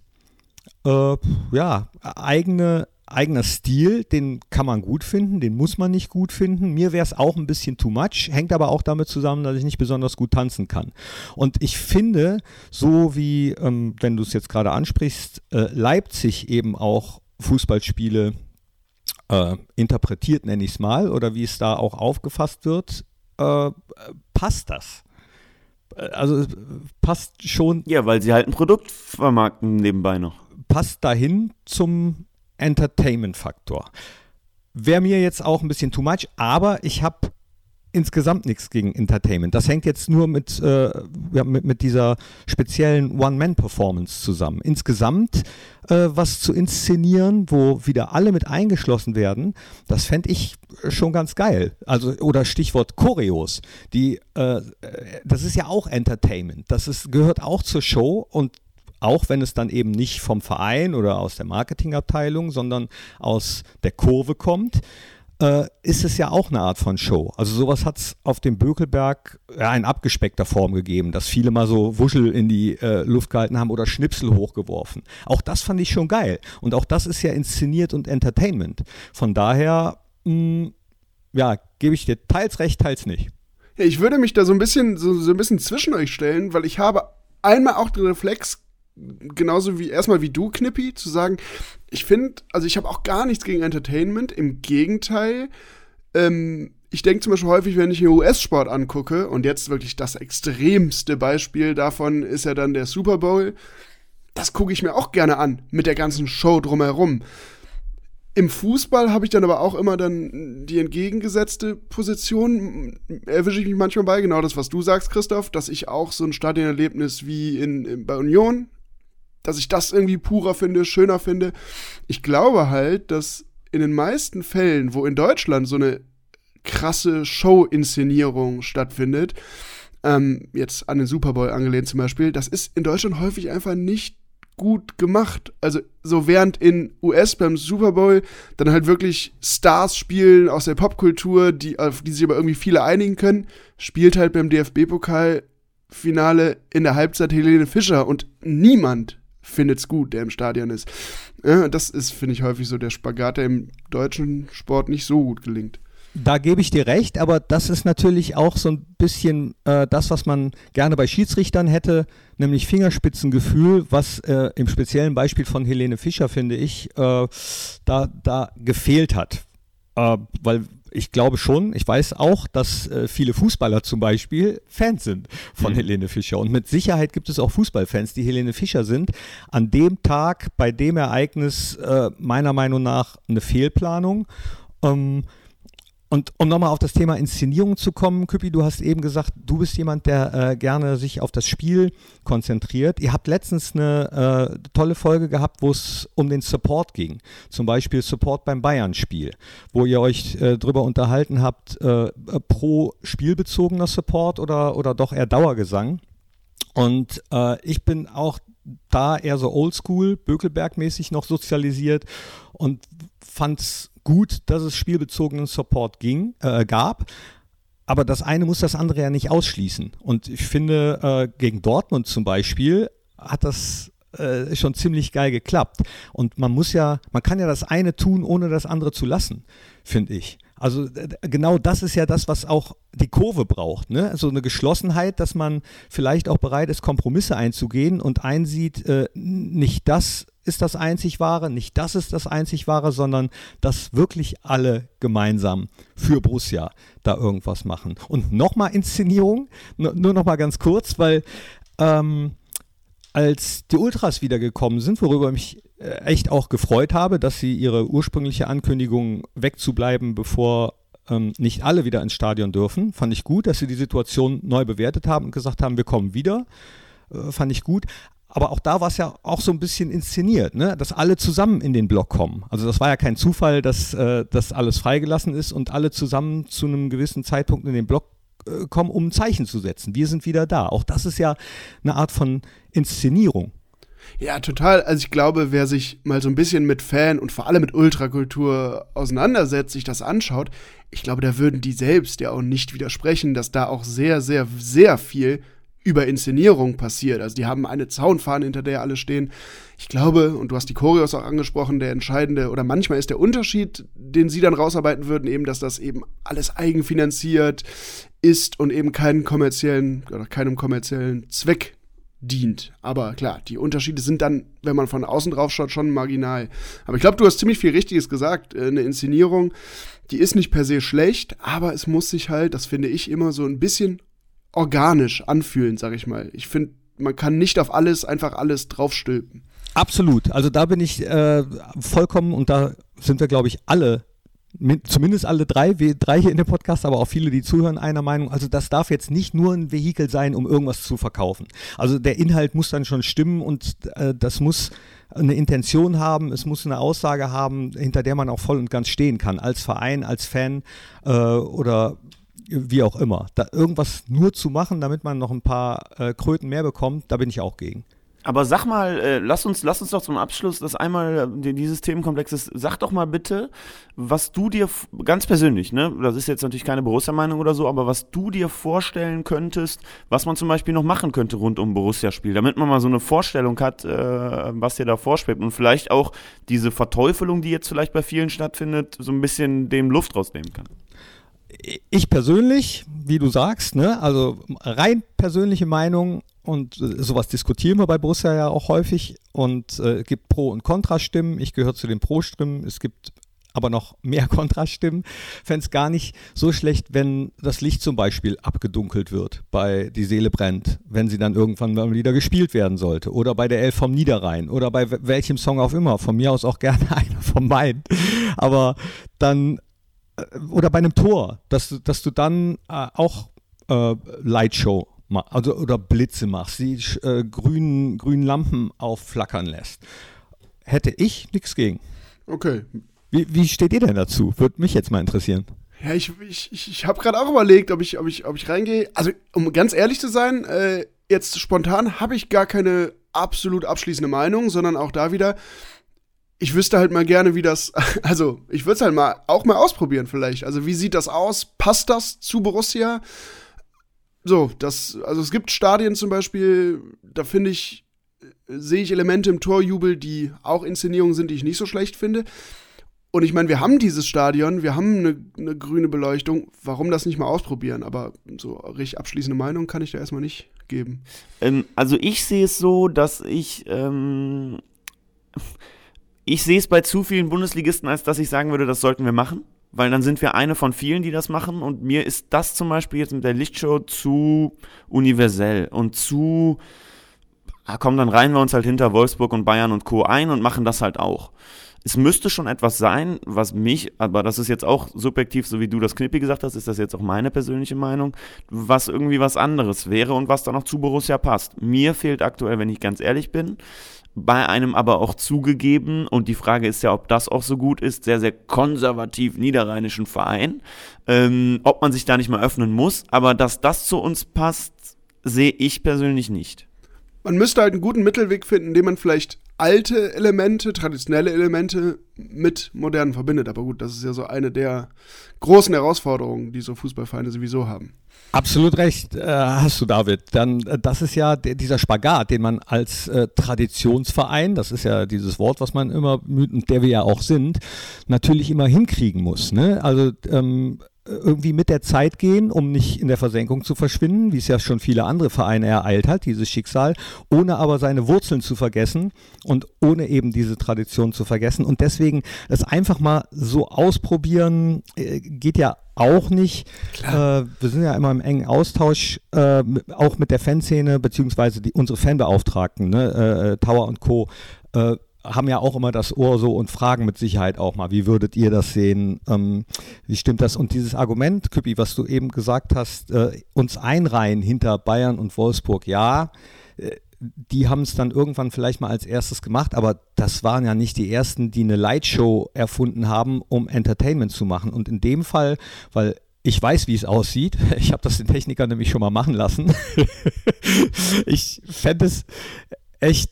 äh, ja, eigene, eigener Stil, den kann man gut finden, den muss man nicht gut finden. Mir wäre es auch ein bisschen too much, hängt aber auch damit zusammen, dass ich nicht besonders gut tanzen kann. Und ich finde, so wie, ähm, wenn du es jetzt gerade ansprichst, äh, Leipzig eben auch Fußballspiele äh, interpretiert, nenne ich es mal, oder wie es da auch aufgefasst wird, äh, passt das also passt schon. Ja, weil sie halt ein Produkt vermarkten nebenbei noch. Passt dahin zum Entertainment-Faktor. Wäre mir jetzt auch ein bisschen too much, aber ich habe insgesamt nichts gegen Entertainment. Das hängt jetzt nur mit, äh, ja, mit, mit, dieser speziellen One-Man-Performance zusammen. Insgesamt äh, was zu inszenieren, wo wieder alle mit eingeschlossen werden, das fände ich schon ganz geil. Also, oder Stichwort Choreos. Die, äh, das ist ja auch Entertainment. Das ist, gehört auch zur Show und auch wenn es dann eben nicht vom Verein oder aus der Marketingabteilung, sondern aus der Kurve kommt, äh, ist es ja auch eine Art von Show. Also sowas hat es auf dem Bökelberg ja, in abgespeckter Form gegeben, dass viele mal so Wuschel in die äh, Luft gehalten haben oder Schnipsel hochgeworfen. Auch das fand ich schon geil. Und auch das ist ja inszeniert und Entertainment. Von daher, mh, mm, ja, gebe ich dir teils recht, teils nicht. Ich würde mich da so ein bisschen so, so ein bisschen zwischen euch stellen, weil ich habe einmal auch den Reflex genauso wie erstmal wie du, Knippi, zu sagen, ich finde, also ich habe auch gar nichts gegen Entertainment, im Gegenteil. Ähm, ich denke zum Beispiel häufig, wenn ich mir US-Sport angucke, und jetzt wirklich das extremste Beispiel davon ist ja dann der Super Bowl, das gucke ich mir auch gerne an, mit der ganzen Show drumherum. Im Fußball habe ich dann aber auch immer dann die entgegengesetzte Position. Erwische ich mich manchmal bei, genau das, was du sagst, Christoph, dass ich auch so ein Stadionerlebnis wie in, in, bei Union, dass ich das irgendwie purer finde, schöner finde. Ich glaube halt, dass in den meisten Fällen, wo in Deutschland so eine krasse Show-Inszenierung stattfindet, ähm, jetzt an den Super Bowl angelehnt zum Beispiel, das ist in Deutschland häufig einfach nicht gut gemacht. Also so während in US beim Super Bowl dann halt wirklich Stars spielen aus der Popkultur, die, auf die sich aber irgendwie viele einigen können, spielt halt beim DFB-Pokal-Finale in der Halbzeit Helene Fischer und niemand findet's gut, der im Stadion ist. Ja, das ist, finde ich, häufig so der Spagat, der im deutschen Sport nicht so gut gelingt. Da gebe ich dir recht, aber das ist natürlich auch so ein bisschen äh, das, was man gerne bei Schiedsrichtern hätte, nämlich Fingerspitzengefühl, was äh, im speziellen Beispiel von Helene Fischer, finde ich, äh, da, da gefehlt hat. Äh, weil ich glaube schon, ich weiß auch, dass äh, viele Fußballer zum Beispiel Fans sind von mhm. Helene Fischer. Und mit Sicherheit gibt es auch Fußballfans, die Helene Fischer sind. An dem Tag, bei dem Ereignis, äh, meiner Meinung nach eine Fehlplanung. Ähm, und um nochmal auf das Thema Inszenierung zu kommen, Küppi, du hast eben gesagt, du bist jemand, der äh, gerne sich auf das Spiel konzentriert. Ihr habt letztens eine äh, tolle Folge gehabt, wo es um den Support ging. Zum Beispiel Support beim Bayern-Spiel, wo ihr euch äh, darüber unterhalten habt, äh, pro spielbezogener Support oder, oder doch eher Dauergesang. Und äh, ich bin auch da eher so oldschool, Bökelberg-mäßig noch sozialisiert und fand es gut, dass es spielbezogenen Support ging, äh, gab. Aber das eine muss das andere ja nicht ausschließen. Und ich finde, äh, gegen Dortmund zum Beispiel hat das äh, schon ziemlich geil geklappt. Und man muss ja, man kann ja das eine tun, ohne das andere zu lassen, finde ich. Also genau das ist ja das, was auch die Kurve braucht. Ne? Also eine Geschlossenheit, dass man vielleicht auch bereit ist, Kompromisse einzugehen und einsieht, äh, nicht das ist das einzig wahre, nicht das ist das einzig wahre, sondern dass wirklich alle gemeinsam für Borussia da irgendwas machen. Und nochmal Inszenierung, nur nochmal ganz kurz, weil ähm, als die Ultras wiedergekommen sind, worüber ich mich echt auch gefreut habe, dass sie ihre ursprüngliche Ankündigung wegzubleiben, bevor ähm, nicht alle wieder ins Stadion dürfen, fand ich gut, dass sie die Situation neu bewertet haben und gesagt haben, wir kommen wieder. Äh, fand ich gut. Aber auch da war es ja auch so ein bisschen inszeniert, ne? dass alle zusammen in den Block kommen. Also das war ja kein Zufall, dass äh, das alles freigelassen ist und alle zusammen zu einem gewissen Zeitpunkt in den Block äh, kommen, um ein Zeichen zu setzen. Wir sind wieder da. Auch das ist ja eine Art von Inszenierung. Ja, total. Also ich glaube, wer sich mal so ein bisschen mit Fan und vor allem mit Ultrakultur auseinandersetzt, sich das anschaut, ich glaube, da würden die selbst ja auch nicht widersprechen, dass da auch sehr, sehr, sehr viel über Inszenierung passiert. Also die haben eine Zaunfahne, hinter der alle stehen. Ich glaube, und du hast die Choreos auch angesprochen, der entscheidende oder manchmal ist der Unterschied, den sie dann rausarbeiten würden, eben, dass das eben alles eigenfinanziert ist und eben keinen kommerziellen oder keinem kommerziellen Zweck dient. Aber klar, die Unterschiede sind dann, wenn man von außen drauf schaut, schon marginal. Aber ich glaube, du hast ziemlich viel Richtiges gesagt. Äh, eine Inszenierung, die ist nicht per se schlecht, aber es muss sich halt, das finde ich immer so ein bisschen organisch anfühlen, sag ich mal. Ich finde, man kann nicht auf alles einfach alles draufstülpen. Absolut. Also da bin ich äh, vollkommen und da sind wir, glaube ich, alle zumindest alle drei, wir drei hier in dem Podcast, aber auch viele, die zuhören, einer Meinung. Also das darf jetzt nicht nur ein Vehikel sein, um irgendwas zu verkaufen. Also der Inhalt muss dann schon stimmen und äh, das muss eine Intention haben, es muss eine Aussage haben, hinter der man auch voll und ganz stehen kann, als Verein, als Fan äh, oder wie auch immer. Da irgendwas nur zu machen, damit man noch ein paar äh, Kröten mehr bekommt, da bin ich auch gegen. Aber sag mal, äh, lass uns, lass uns doch zum Abschluss das einmal äh, dieses Themenkomplexes. Sag doch mal bitte, was du dir ganz persönlich, ne, das ist jetzt natürlich keine Borussia-Meinung oder so, aber was du dir vorstellen könntest, was man zum Beispiel noch machen könnte rund um Borussia-Spiel, damit man mal so eine Vorstellung hat, äh, was dir da vorschwebt und vielleicht auch diese Verteufelung, die jetzt vielleicht bei vielen stattfindet, so ein bisschen dem Luft rausnehmen kann ich persönlich, wie du sagst, ne, also rein persönliche Meinung und äh, sowas diskutieren wir bei Borussia ja auch häufig und äh, gibt Pro- und Kontrastimmen. Ich gehöre zu den Pro-Stimmen. Es gibt aber noch mehr Kontraststimmen. Fände es gar nicht so schlecht, wenn das Licht zum Beispiel abgedunkelt wird bei Die Seele brennt, wenn sie dann irgendwann mal wieder gespielt werden sollte. Oder bei der Elf vom Niederrhein oder bei welchem Song auch immer. Von mir aus auch gerne einer von meinen. aber dann, äh, oder bei einem Tor, dass, du- dass du dann äh, auch äh, Lightshow also, oder Blitze machst, die äh, grünen, grünen Lampen aufflackern lässt. Hätte ich nichts gegen. Okay. Wie, wie steht ihr denn dazu? Würde mich jetzt mal interessieren. Ja, ich, ich, ich, ich habe gerade auch überlegt, ob ich, ob, ich, ob ich reingehe. Also, um ganz ehrlich zu sein, äh, jetzt spontan habe ich gar keine absolut abschließende Meinung, sondern auch da wieder, ich wüsste halt mal gerne, wie das, also ich würde es halt mal auch mal ausprobieren vielleicht. Also wie sieht das aus? Passt das zu Borussia? So, das, also es gibt Stadien zum Beispiel, da finde ich, äh, sehe ich Elemente im Torjubel, die auch Inszenierungen sind, die ich nicht so schlecht finde. Und ich meine, wir haben dieses Stadion, wir haben eine, eine grüne Beleuchtung. Warum das nicht mal ausprobieren? Aber so richtig abschließende Meinung kann ich da erstmal nicht geben. Ähm, also ich sehe es so, dass ich, ähm, ich sehe es bei zu vielen Bundesligisten, als dass ich sagen würde, das sollten wir machen. Weil dann sind wir eine von vielen, die das machen. Und mir ist das zum Beispiel jetzt mit der Lichtshow zu universell und zu, ah, komm, dann reihen wir uns halt hinter Wolfsburg und Bayern und Co. ein und machen das halt auch. Es müsste schon etwas sein, was mich, aber das ist jetzt auch subjektiv, so wie du das Knippi gesagt hast, ist das jetzt auch meine persönliche Meinung, was irgendwie was anderes wäre und was dann auch zu Borussia passt. Mir fehlt aktuell, wenn ich ganz ehrlich bin, bei einem aber auch zugegeben, und die Frage ist ja, ob das auch so gut ist, sehr, sehr konservativ niederrheinischen Verein, ähm, ob man sich da nicht mal öffnen muss, aber dass das zu uns passt, sehe ich persönlich nicht. Man müsste halt einen guten Mittelweg finden, indem man vielleicht alte Elemente, traditionelle Elemente mit modernen verbindet. Aber gut, das ist ja so eine der großen Herausforderungen, die so Fußballvereine sowieso haben. Absolut recht, äh, hast du, David. Dann, äh, das ist ja dieser Spagat, den man als äh, Traditionsverein, das ist ja dieses Wort, was man immer und der wir ja auch sind, natürlich immer hinkriegen muss. Ne? Also ähm, irgendwie mit der Zeit gehen, um nicht in der Versenkung zu verschwinden, wie es ja schon viele andere Vereine ereilt hat, dieses Schicksal, ohne aber seine Wurzeln zu vergessen und ohne eben diese Tradition zu vergessen. Und deswegen das einfach mal so ausprobieren, äh, geht ja auch nicht. Äh, wir sind ja immer im engen Austausch, äh, auch mit der Fanszene, beziehungsweise die, unsere Fanbeauftragten, ne, äh, äh, Tower und Co. Haben ja auch immer das Ohr so und fragen mit Sicherheit auch mal, wie würdet ihr das sehen? Ähm, wie stimmt das? Und dieses Argument, Küppi, was du eben gesagt hast, äh, uns einreihen hinter Bayern und Wolfsburg, ja, äh, die haben es dann irgendwann vielleicht mal als erstes gemacht, aber das waren ja nicht die ersten, die eine Lightshow erfunden haben, um Entertainment zu machen. Und in dem Fall, weil ich weiß, wie es aussieht. Ich habe das den Technikern nämlich schon mal machen lassen. ich fände es echt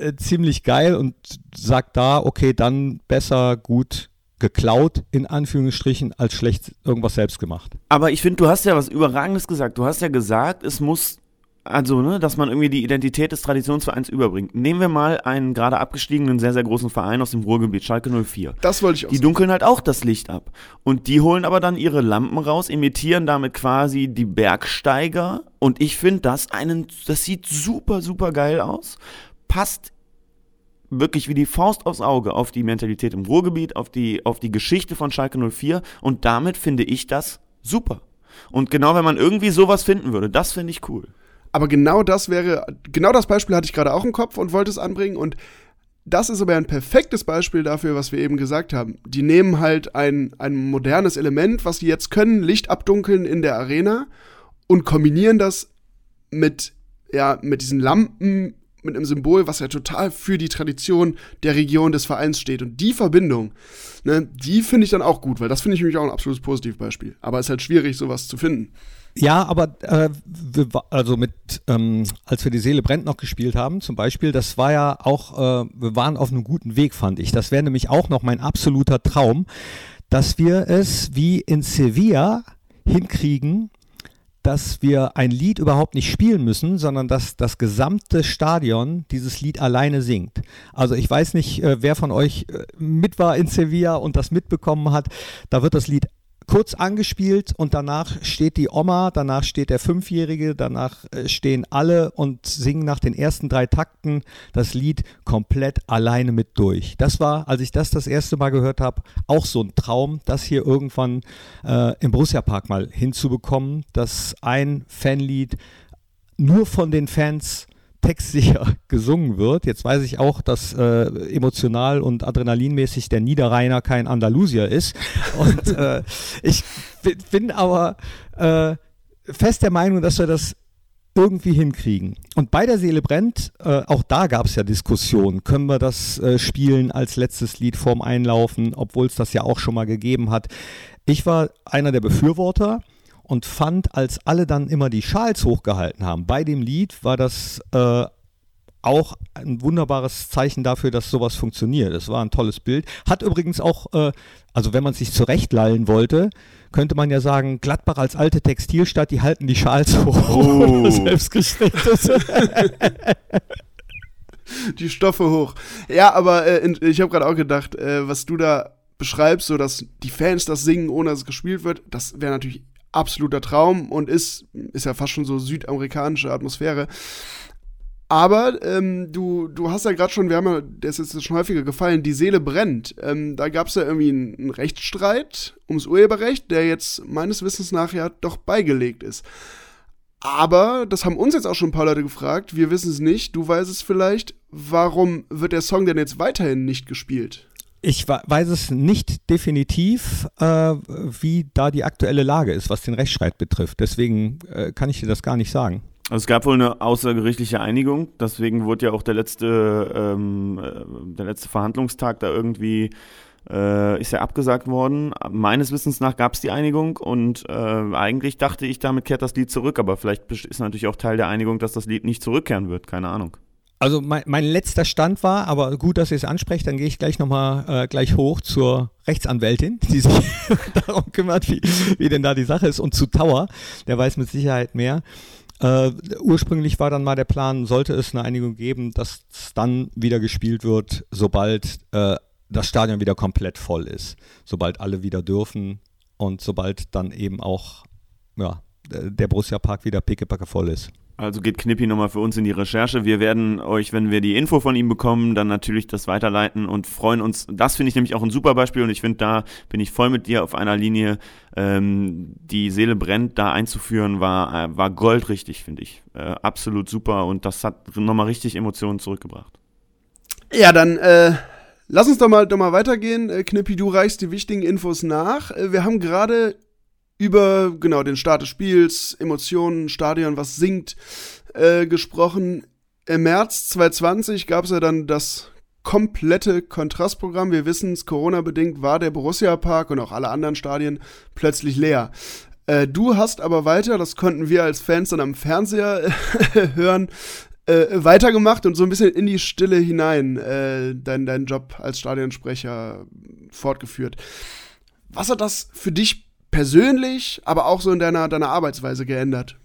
äh, ziemlich geil und sag da, okay, dann besser gut geklaut, in Anführungsstrichen, als schlecht irgendwas selbst gemacht. Aber ich finde, du hast ja was Überragendes gesagt. Du hast ja gesagt, es muss, also, ne, dass man irgendwie die Identität des Traditionsvereins überbringt. Nehmen wir mal einen gerade abgestiegenen, sehr, sehr großen Verein aus dem Ruhrgebiet, Schalke 04. Das wollte ich auch Die dunkeln halt auch das Licht ab. Und die holen aber dann ihre Lampen raus, imitieren damit quasi die Bergsteiger. Und ich finde das einen, das sieht super, super geil aus. Passt wirklich wie die Faust aufs Auge auf die Mentalität im Ruhrgebiet, auf die, auf die Geschichte von Schalke 04. Und damit finde ich das super. Und genau wenn man irgendwie sowas finden würde, das finde ich cool. Aber genau das wäre, genau das Beispiel hatte ich gerade auch im Kopf und wollte es anbringen. Und das ist aber ein perfektes Beispiel dafür, was wir eben gesagt haben. Die nehmen halt ein, ein modernes Element, was sie jetzt können, Licht abdunkeln in der Arena und kombinieren das mit, ja, mit diesen Lampen, mit einem Symbol, was ja total für die Tradition der Region des Vereins steht. Und die Verbindung, ne, die finde ich dann auch gut, weil das finde ich nämlich auch ein absolutes Positivbeispiel. Aber es ist halt schwierig, sowas zu finden. Ja, aber äh, also mit, ähm, als wir die Seele brennt noch gespielt haben, zum Beispiel, das war ja auch, äh, wir waren auf einem guten Weg, fand ich. Das wäre nämlich auch noch mein absoluter Traum, dass wir es wie in Sevilla hinkriegen, dass wir ein Lied überhaupt nicht spielen müssen, sondern dass das gesamte Stadion dieses Lied alleine singt. Also ich weiß nicht, äh, wer von euch äh, mit war in Sevilla und das mitbekommen hat. Da wird das Lied kurz angespielt und danach steht die Oma, danach steht der Fünfjährige, danach äh, stehen alle und singen nach den ersten drei Takten das Lied komplett alleine mit durch. Das war, als ich das das erste Mal gehört habe, auch so ein Traum, das hier irgendwann äh, im Borussia Park mal hinzubekommen, dass ein Fanlied nur von den Fans textsicher gesungen wird. Jetzt weiß ich auch, dass äh, emotional und adrenalinmäßig der Niederrheiner kein Andalusier ist. Und äh, ich bin aber äh, fest der Meinung, dass wir das irgendwie hinkriegen. Und bei der Seele brennt, äh, auch da gab es ja Diskussionen. Können wir das äh, spielen als letztes Lied vorm Einlaufen, obwohl es das ja auch schon mal gegeben hat. Ich war einer der Befürworter und fand, als alle dann immer die Schals hochgehalten haben, bei dem Lied war das äh, auch ein wunderbares Zeichen dafür, dass sowas funktioniert. Es war ein tolles Bild. Hat übrigens auch, äh, also wenn man sich zurechtlallen wollte, könnte man ja sagen, Gladbach als alte Textilstadt, die halten die Schals hoch. Oh. Selbstgestricktes. die Stoffe hoch. Ja, aber äh, ich habe gerade auch gedacht, äh, was du da beschreibst, so dass die Fans das singen, ohne dass es gespielt wird, das wäre natürlich absoluter Traum und ist, ist ja fast schon so südamerikanische Atmosphäre. Aber ähm, du, du hast ja gerade schon, wir haben ja, das ist jetzt schon häufiger gefallen, die Seele brennt. Ähm, da gab es ja irgendwie einen, einen, Rechtsstreit ums Urheberrecht, der jetzt meines Wissens nach ja doch beigelegt ist. Aber, das haben uns jetzt auch schon ein paar Leute gefragt, wir wissen es nicht, du weißt es vielleicht, warum wird der Song denn jetzt weiterhin nicht gespielt? Ich weiß es nicht definitiv, äh, wie da die aktuelle Lage ist, was den Rechtsstreit betrifft. Deswegen äh, kann ich dir das gar nicht sagen. Also es gab wohl eine außergerichtliche Einigung, deswegen wurde ja auch der letzte, ähm, äh, der letzte Verhandlungstag da irgendwie äh, ist ja abgesagt worden. Meines Wissens nach gab es die Einigung und äh, eigentlich dachte ich, damit kehrt das Lied zurück, aber vielleicht ist natürlich auch Teil der Einigung, dass das Lied nicht zurückkehren wird, keine Ahnung. Also mein, mein, letzter Stand war, aber gut, dass ihr es ansprecht, dann gehe ich gleich nochmal äh, gleich hoch zur Rechtsanwältin, die sich darum kümmert, wie, wie denn da die Sache ist, und zu Tower, der weiß mit Sicherheit mehr. Äh, ursprünglich war dann mal der Plan, sollte es eine Einigung geben, dass es dann wieder gespielt wird, sobald äh, das Stadion wieder komplett voll ist, sobald alle wieder dürfen und sobald dann eben auch ja, der Borussia Park wieder pickepacke voll ist. Also geht Knippi nochmal für uns in die Recherche. Wir werden euch, wenn wir die Info von ihm bekommen, dann natürlich das weiterleiten und freuen uns. Das finde ich nämlich auch ein super Beispiel und ich finde, da bin ich voll mit dir auf einer Linie. Ähm, die Seele brennt, da einzuführen, war, äh, war goldrichtig, finde ich. Äh, absolut super und das hat nochmal richtig Emotionen zurückgebracht. Ja, dann äh, lass uns doch mal, doch mal weitergehen. Äh, Knippi, du reichst die wichtigen Infos nach. Äh, wir haben gerade über genau den Start des Spiels, Emotionen, Stadion, was singt, äh, gesprochen. Im März 2020 gab es ja dann das komplette Kontrastprogramm. Wir wissen es, Corona-bedingt war der Borussia-Park und auch alle anderen Stadien plötzlich leer. Äh, du hast aber weiter, das konnten wir als Fans dann am Fernseher hören, äh, weitergemacht und so ein bisschen in die Stille hinein äh, deinen dein Job als Stadionsprecher fortgeführt. Was hat das für dich persönlich, aber auch so in deiner, deiner Arbeitsweise geändert?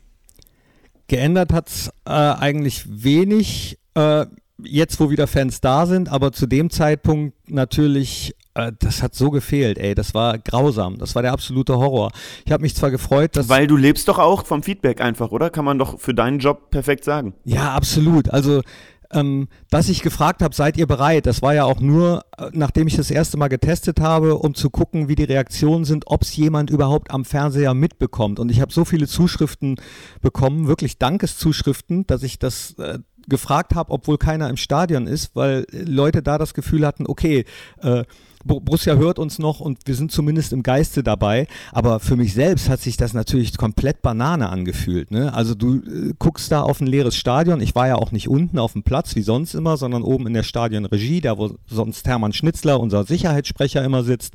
Geändert hat es äh, eigentlich wenig, äh, jetzt wo wieder Fans da sind, aber zu dem Zeitpunkt natürlich, äh, das hat so gefehlt, ey, das war grausam, das war der absolute Horror. Ich habe mich zwar gefreut, dass... Weil du lebst doch auch vom Feedback einfach, oder? Kann man doch für deinen Job perfekt sagen. Ja, absolut. Also ähm, dass ich gefragt habe, seid ihr bereit? Das war ja auch nur, äh, nachdem ich das erste Mal getestet habe, um zu gucken, wie die Reaktionen sind, ob es jemand überhaupt am Fernseher mitbekommt. Und ich habe so viele Zuschriften bekommen, wirklich Dankeszuschriften, dass ich das äh, gefragt habe, obwohl keiner im Stadion ist, weil Leute da das Gefühl hatten, okay, äh, Borussia hört uns noch und wir sind zumindest im Geiste dabei. Aber für mich selbst hat sich das natürlich komplett Banane angefühlt. Ne? Also du äh, guckst da auf ein leeres Stadion. Ich war ja auch nicht unten auf dem Platz wie sonst immer, sondern oben in der Stadionregie, da wo sonst Hermann Schnitzler, unser Sicherheitssprecher, immer sitzt.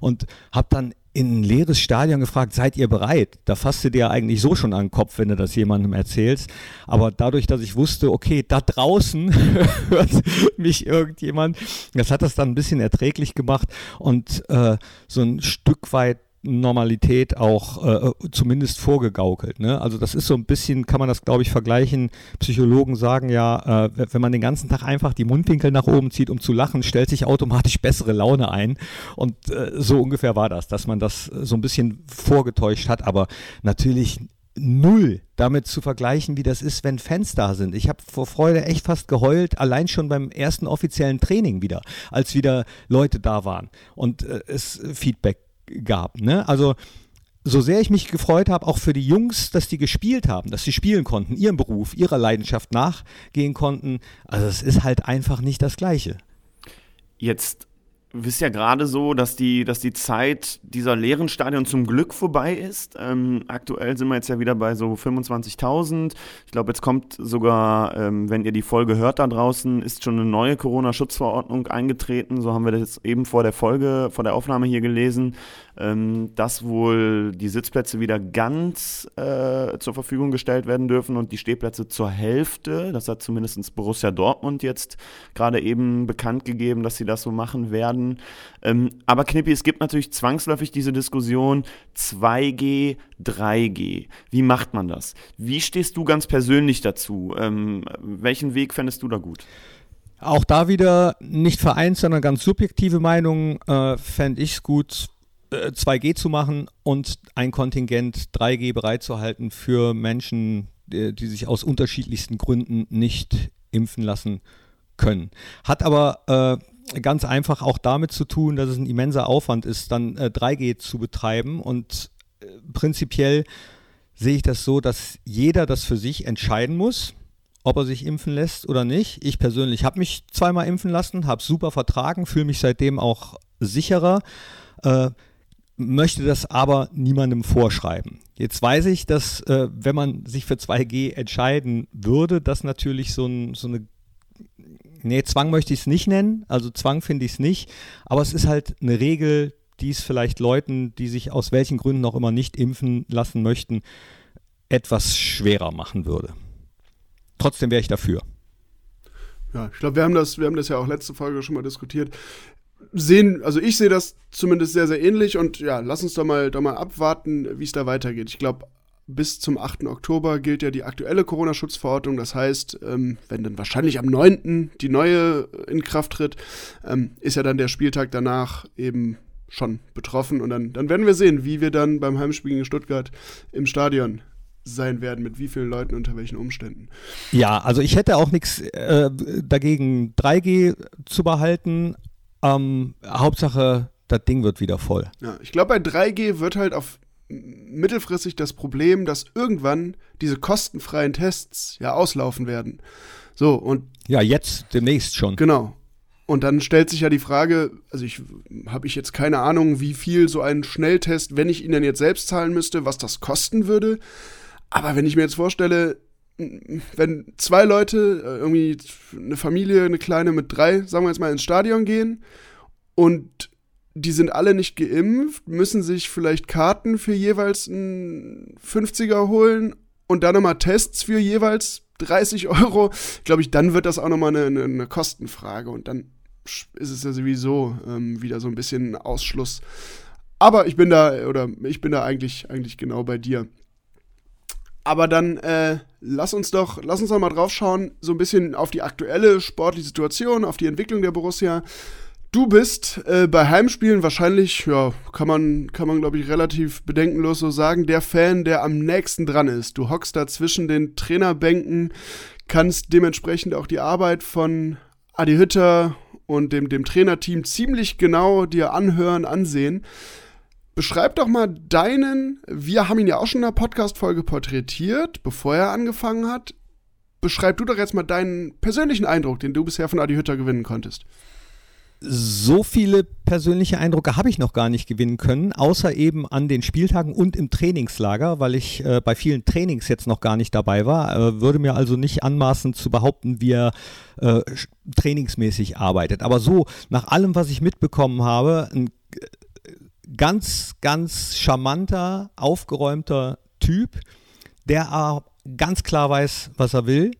Und habe dann in ein leeres Stadion gefragt, seid ihr bereit? Da fasst du dir eigentlich so schon an den Kopf, wenn du das jemandem erzählst. Aber dadurch, dass ich wusste, okay, da draußen hört mich irgendjemand, das hat das dann ein bisschen erträglich gemacht und äh, so ein Stück weit Normalität auch äh, zumindest vorgegaukelt. Ne? Also das ist so ein bisschen, kann man das glaube ich vergleichen. Psychologen sagen ja, äh, wenn man den ganzen Tag einfach die Mundwinkel nach oben zieht, um zu lachen, stellt sich automatisch bessere Laune ein. Und äh, so ungefähr war das, dass man das so ein bisschen vorgetäuscht hat, aber natürlich null damit zu vergleichen, wie das ist, wenn Fans da sind. Ich habe vor Freude echt fast geheult, allein schon beim ersten offiziellen Training wieder, als wieder Leute da waren und äh, es Feedback gab. Ne? Also so sehr ich mich gefreut habe, auch für die Jungs, dass die gespielt haben, dass sie spielen konnten, ihrem Beruf, ihrer Leidenschaft nachgehen konnten, also es ist halt einfach nicht das Gleiche. Jetzt wisst ja gerade so, dass die, dass die Zeit dieser leeren Stadion zum Glück vorbei ist. Ähm, aktuell sind wir jetzt ja wieder bei so 25.000. Ich glaube, jetzt kommt sogar, ähm, wenn ihr die Folge hört da draußen, ist schon eine neue Corona-Schutzverordnung eingetreten. So haben wir das eben vor der Folge, vor der Aufnahme hier gelesen ähm, dass wohl die Sitzplätze wieder ganz äh, zur Verfügung gestellt werden dürfen und die Stehplätze zur Hälfte. Das hat zumindest Borussia Dortmund jetzt gerade eben bekannt gegeben, dass sie das so machen werden. Ähm, aber Knippi, es gibt natürlich zwangsläufig diese Diskussion 2G, 3G. Wie macht man das? Wie stehst du ganz persönlich dazu? Ähm, welchen Weg fändest du da gut? Auch da wieder nicht vereint, sondern ganz subjektive Meinung äh, fände ich es gut, 2G äh, zu machen und ein Kontingent 3G bereitzuhalten für Menschen, die, die sich aus unterschiedlichsten Gründen nicht impfen lassen können. Hat aber äh, ganz einfach auch damit zu tun, dass es ein immenser Aufwand ist, dann äh, 3G zu betreiben und äh, prinzipiell sehe ich das so, dass jeder das für sich entscheiden muss, ob er sich impfen lässt oder nicht. Ich persönlich habe mich zweimal impfen lassen, habe super vertragen, fühle mich seitdem auch sicherer. Äh, möchte das aber niemandem vorschreiben. Jetzt weiß ich, dass äh, wenn man sich für 2G entscheiden würde, das natürlich so, ein, so eine Nee, Zwang möchte ich es nicht nennen, also Zwang finde ich es nicht, aber es ist halt eine Regel, die es vielleicht Leuten, die sich aus welchen Gründen auch immer nicht impfen lassen möchten, etwas schwerer machen würde. Trotzdem wäre ich dafür. Ja, ich glaube, wir haben das, wir haben das ja auch letzte Folge schon mal diskutiert sehen, also ich sehe das zumindest sehr, sehr ähnlich und ja, lass uns doch mal, doch mal abwarten, wie es da weitergeht. Ich glaube, bis zum 8. Oktober gilt ja die aktuelle Corona-Schutzverordnung. Das heißt, ähm, wenn dann wahrscheinlich am 9. die neue in Kraft tritt, ähm, ist ja dann der Spieltag danach eben schon betroffen. Und dann, dann werden wir sehen, wie wir dann beim Heimspiel gegen Stuttgart im Stadion sein werden, mit wie vielen Leuten, unter welchen Umständen. Ja, also ich hätte auch nichts äh, dagegen, 3G zu behalten, ähm, Hauptsache, das Ding wird wieder voll. Ja, ich glaube, bei 3G wird halt auf mittelfristig das Problem, dass irgendwann diese kostenfreien Tests ja auslaufen werden. So, und. Ja, jetzt, demnächst schon. Genau. Und dann stellt sich ja die Frage, also ich habe ich jetzt keine Ahnung, wie viel so ein Schnelltest, wenn ich ihn denn jetzt selbst zahlen müsste, was das kosten würde. Aber wenn ich mir jetzt vorstelle, wenn zwei Leute, äh, irgendwie eine Familie, eine kleine mit drei, sagen wir jetzt mal, ins Stadion gehen und die sind alle nicht geimpft, müssen sich vielleicht Karten für jeweils einen 50er holen und dann nochmal Tests für jeweils 30 Euro, glaube ich, dann wird das auch nochmal eine, eine, eine Kostenfrage und dann ist es ja sowieso ähm, wieder so ein bisschen Ausschluss. Aber ich bin da, oder ich bin da eigentlich, eigentlich genau bei dir. Aber dann äh, lass uns doch, lass uns doch mal drauf schauen, so ein bisschen auf die aktuelle sportliche Situation, auf die Entwicklung der Borussia. Du bist äh, bei Heimspielen wahrscheinlich, ja, kann man, kann man glaube ich relativ bedenkenlos so sagen, der Fan, der am nächsten dran ist. Du hockst da zwischen den Trainerbänken, kannst dementsprechend auch die Arbeit von Adi Hütter und dem, dem Trainerteam ziemlich genau dir anhören, ansehen. Beschreib doch mal deinen, wir haben ihn ja auch schon in der Podcast-Folge porträtiert, bevor er angefangen hat. Beschreib du doch jetzt mal deinen persönlichen Eindruck, den du bisher von Adi Hütter gewinnen konntest. So viele persönliche Eindrücke habe ich noch gar nicht gewinnen können, außer eben an den Spieltagen und im Trainingslager, weil ich äh, bei vielen Trainings jetzt noch gar nicht dabei war. Äh, würde mir also nicht anmaßen zu behaupten, wie er äh, trainingsmäßig arbeitet. Aber so, nach allem, was ich mitbekommen habe, ein ganz, ganz charmanter, aufgeräumter Typ, der ganz klar weiß, was er will.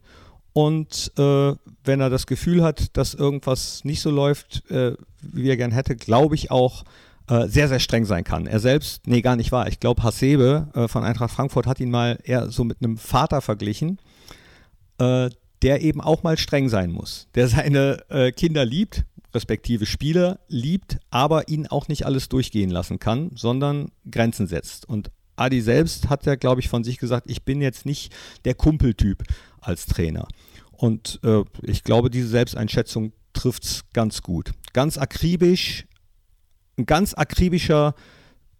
Und äh, wenn er das Gefühl hat, dass irgendwas nicht so läuft, äh, wie er gern hätte, glaube ich auch, äh, sehr, sehr streng sein kann. Er selbst, nee, gar nicht wahr. Ich glaube, Hasebe äh, von Eintracht Frankfurt hat ihn mal eher so mit einem Vater verglichen, äh, der eben auch mal streng sein muss, der seine äh, Kinder liebt, respektive Spieler liebt, aber ihn auch nicht alles durchgehen lassen kann, sondern Grenzen setzt. Und Adi selbst hat ja, glaube ich, von sich gesagt, ich bin jetzt nicht der Kumpeltyp als Trainer. Und äh, ich glaube, diese Selbsteinschätzung trifft es ganz gut. Ganz akribisch, ein ganz akribischer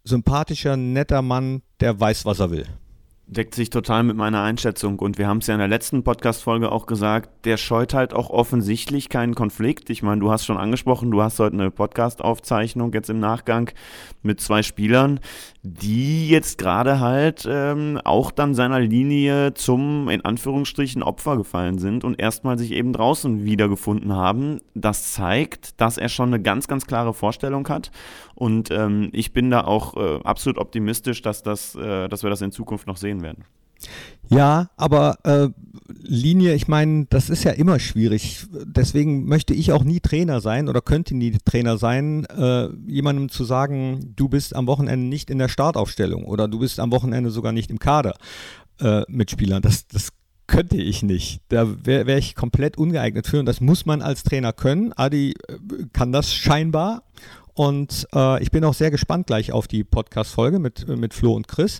sympathischer, netter Mann, der weiß, was er will deckt sich total mit meiner Einschätzung. Und wir haben es ja in der letzten Podcast-Folge auch gesagt, der scheut halt auch offensichtlich keinen Konflikt. Ich meine, du hast schon angesprochen, du hast heute eine Podcast-Aufzeichnung jetzt im Nachgang mit zwei Spielern, die jetzt gerade halt ähm, auch dann seiner Linie zum, in Anführungsstrichen, Opfer gefallen sind und erstmal sich eben draußen wiedergefunden haben. Das zeigt, dass er schon eine ganz, ganz klare Vorstellung hat. Und ähm, ich bin da auch äh, absolut optimistisch, dass, das, äh, dass wir das in Zukunft noch sehen werden. Ja, aber äh, Linie, ich meine, das ist ja immer schwierig. Deswegen möchte ich auch nie Trainer sein oder könnte nie Trainer sein, äh, jemandem zu sagen, du bist am Wochenende nicht in der Startaufstellung oder du bist am Wochenende sogar nicht im Kader äh, mit Spielern. Das, das könnte ich nicht. Da wäre wär ich komplett ungeeignet für und das muss man als Trainer können. Adi äh, kann das scheinbar und äh, ich bin auch sehr gespannt gleich auf die Podcast-Folge mit, mit Flo und Chris.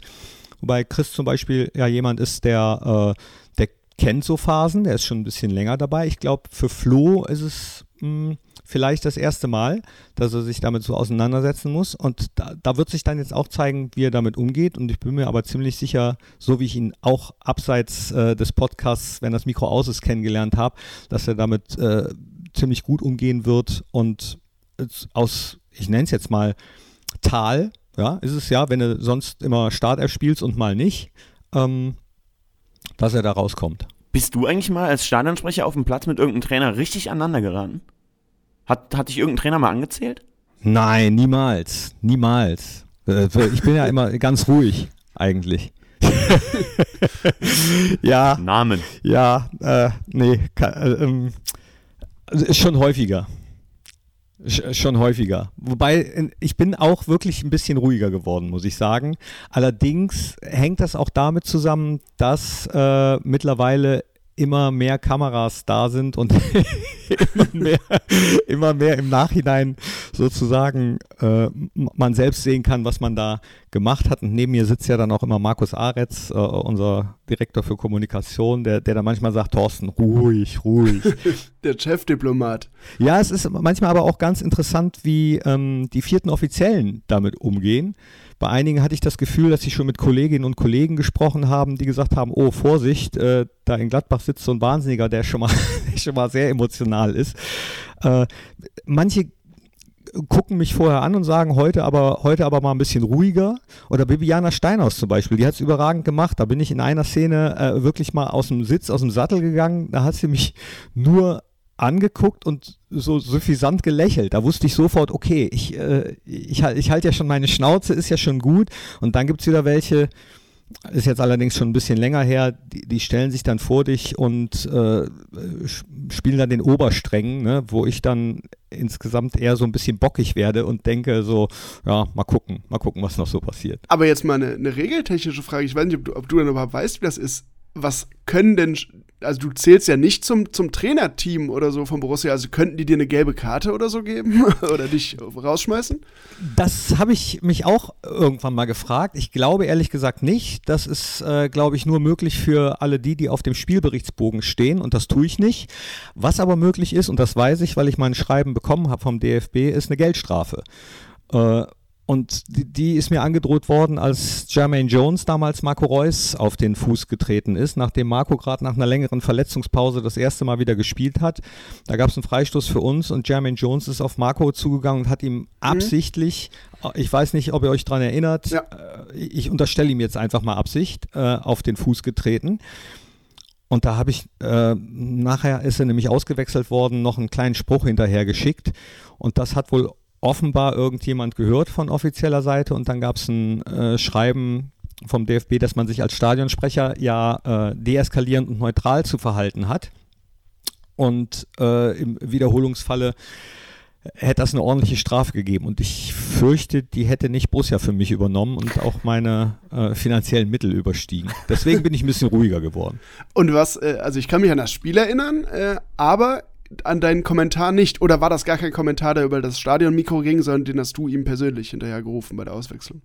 Wobei Chris zum Beispiel ja jemand ist, der, äh, der kennt so Phasen, der ist schon ein bisschen länger dabei. Ich glaube, für Flo ist es mh, hm, vielleicht das erste Mal, dass er sich damit so auseinandersetzen muss. Und da, da, wird sich dann jetzt auch zeigen, wie er damit umgeht. Und ich bin mir aber ziemlich sicher, so wie ich ihn auch abseits äh, des Podcasts, wenn das Mikro aus ist, kennengelernt habe, dass er damit äh, ziemlich gut umgehen wird und aus, ich nenne es jetzt mal, Tal ja, ist es ja, wenn du sonst immer Startelf spielst und mal nicht, ähm, dass er da rauskommt. Bist du eigentlich mal als Stadionsprecher auf dem Platz mit irgendeinem Trainer richtig aneinander geraten? Hat, hat dich irgendein Trainer mal angezählt? Nein, niemals. Niemals. Äh, ich bin ja immer ganz ruhig, eigentlich. ja. Namen. Ja, äh, nee, kann, äh, ähm, ist schon häufiger. Schon häufiger. Wobei ich bin auch wirklich ein bisschen ruhiger geworden, muss ich sagen. Allerdings hängt das auch damit zusammen, dass äh, mittlerweile immer mehr Kameras da sind und immer, mehr, immer mehr im Nachhinein sozusagen äh, man selbst sehen kann, was man da gemacht hat. Und neben mir sitzt ja dann auch immer Markus Aretz, äh, unser Direktor für Kommunikation, der, der dann manchmal sagt, Thorsten, ruhig, ruhig. der Chefdiplomat. Ja, es ist manchmal aber auch ganz interessant, wie ähm, die vierten Offiziellen damit umgehen. Bei einigen hatte ich das Gefühl, dass sie schon mit Kolleginnen und Kollegen gesprochen haben, die gesagt haben, oh Vorsicht, äh, da in Gladbach sitzt so ein Wahnsinniger, der schon mal, schon mal sehr emotional ist. Äh, manche gucken mich vorher an und sagen heute aber heute aber mal ein bisschen ruhiger. Oder Bibiana Steinhaus zum Beispiel, die hat es überragend gemacht. Da bin ich in einer Szene äh, wirklich mal aus dem Sitz, aus dem Sattel gegangen. Da hat sie mich nur angeguckt und so suffisant gelächelt. Da wusste ich sofort, okay, ich, äh, ich, ich halte ja schon meine Schnauze, ist ja schon gut. Und dann gibt es wieder welche, ist jetzt allerdings schon ein bisschen länger her, die, die stellen sich dann vor dich und äh, spielen dann den Oberstreng, ne, wo ich dann insgesamt eher so ein bisschen bockig werde und denke so, ja, mal gucken, mal gucken, was noch so passiert. Aber jetzt mal eine, eine regeltechnische Frage, ich weiß nicht, ob du, ob du dann überhaupt weißt, wie das ist. Was können denn also du zählst ja nicht zum, zum Trainerteam oder so von Borussia, also könnten die dir eine gelbe Karte oder so geben oder dich rausschmeißen? Das habe ich mich auch irgendwann mal gefragt. Ich glaube ehrlich gesagt nicht. Das ist, äh, glaube ich, nur möglich für alle die, die auf dem Spielberichtsbogen stehen und das tue ich nicht. Was aber möglich ist, und das weiß ich, weil ich mein Schreiben bekommen habe vom DFB, ist eine Geldstrafe. Äh, und die, die, ist mir angedroht worden, als Jermaine Jones damals Marco Reus auf den Fuß getreten ist, nachdem Marco gerade nach einer längeren Verletzungspause das erste Mal wieder gespielt hat. Da gab es einen Freistoß für uns und Jermaine Jones ist auf Marco zugegangen und hat ihm mhm. absichtlich, ich weiß nicht, ob ihr euch daran erinnert, ja. Äh, ich unterstelle ihm jetzt einfach mal Absicht, äh, auf den Fuß getreten. Und da habe ich, äh, nachher ist er nämlich ausgewechselt worden, noch einen kleinen Spruch hinterher geschickt. Und das hat wohl offenbar irgendjemand gehört von offizieller Seite und dann gab es ein äh, Schreiben vom DFB, dass man sich als Stadionsprecher ja äh, deeskalierend und neutral zu verhalten hat. Und äh, im Wiederholungsfalle hätte das eine ordentliche Strafe gegeben. Und ich fürchte, die hätte nicht Borussia für mich übernommen und auch meine äh, finanziellen Mittel überstiegen. Deswegen bin ich ein bisschen ruhiger geworden. Und was, äh, also ich kann mich an das Spiel erinnern, äh, aber an deinen Kommentar nicht? Oder war das gar kein Kommentar, der über das Stadionmikro ging, sondern den hast du ihm persönlich hinterher gerufen bei der Auswechslung?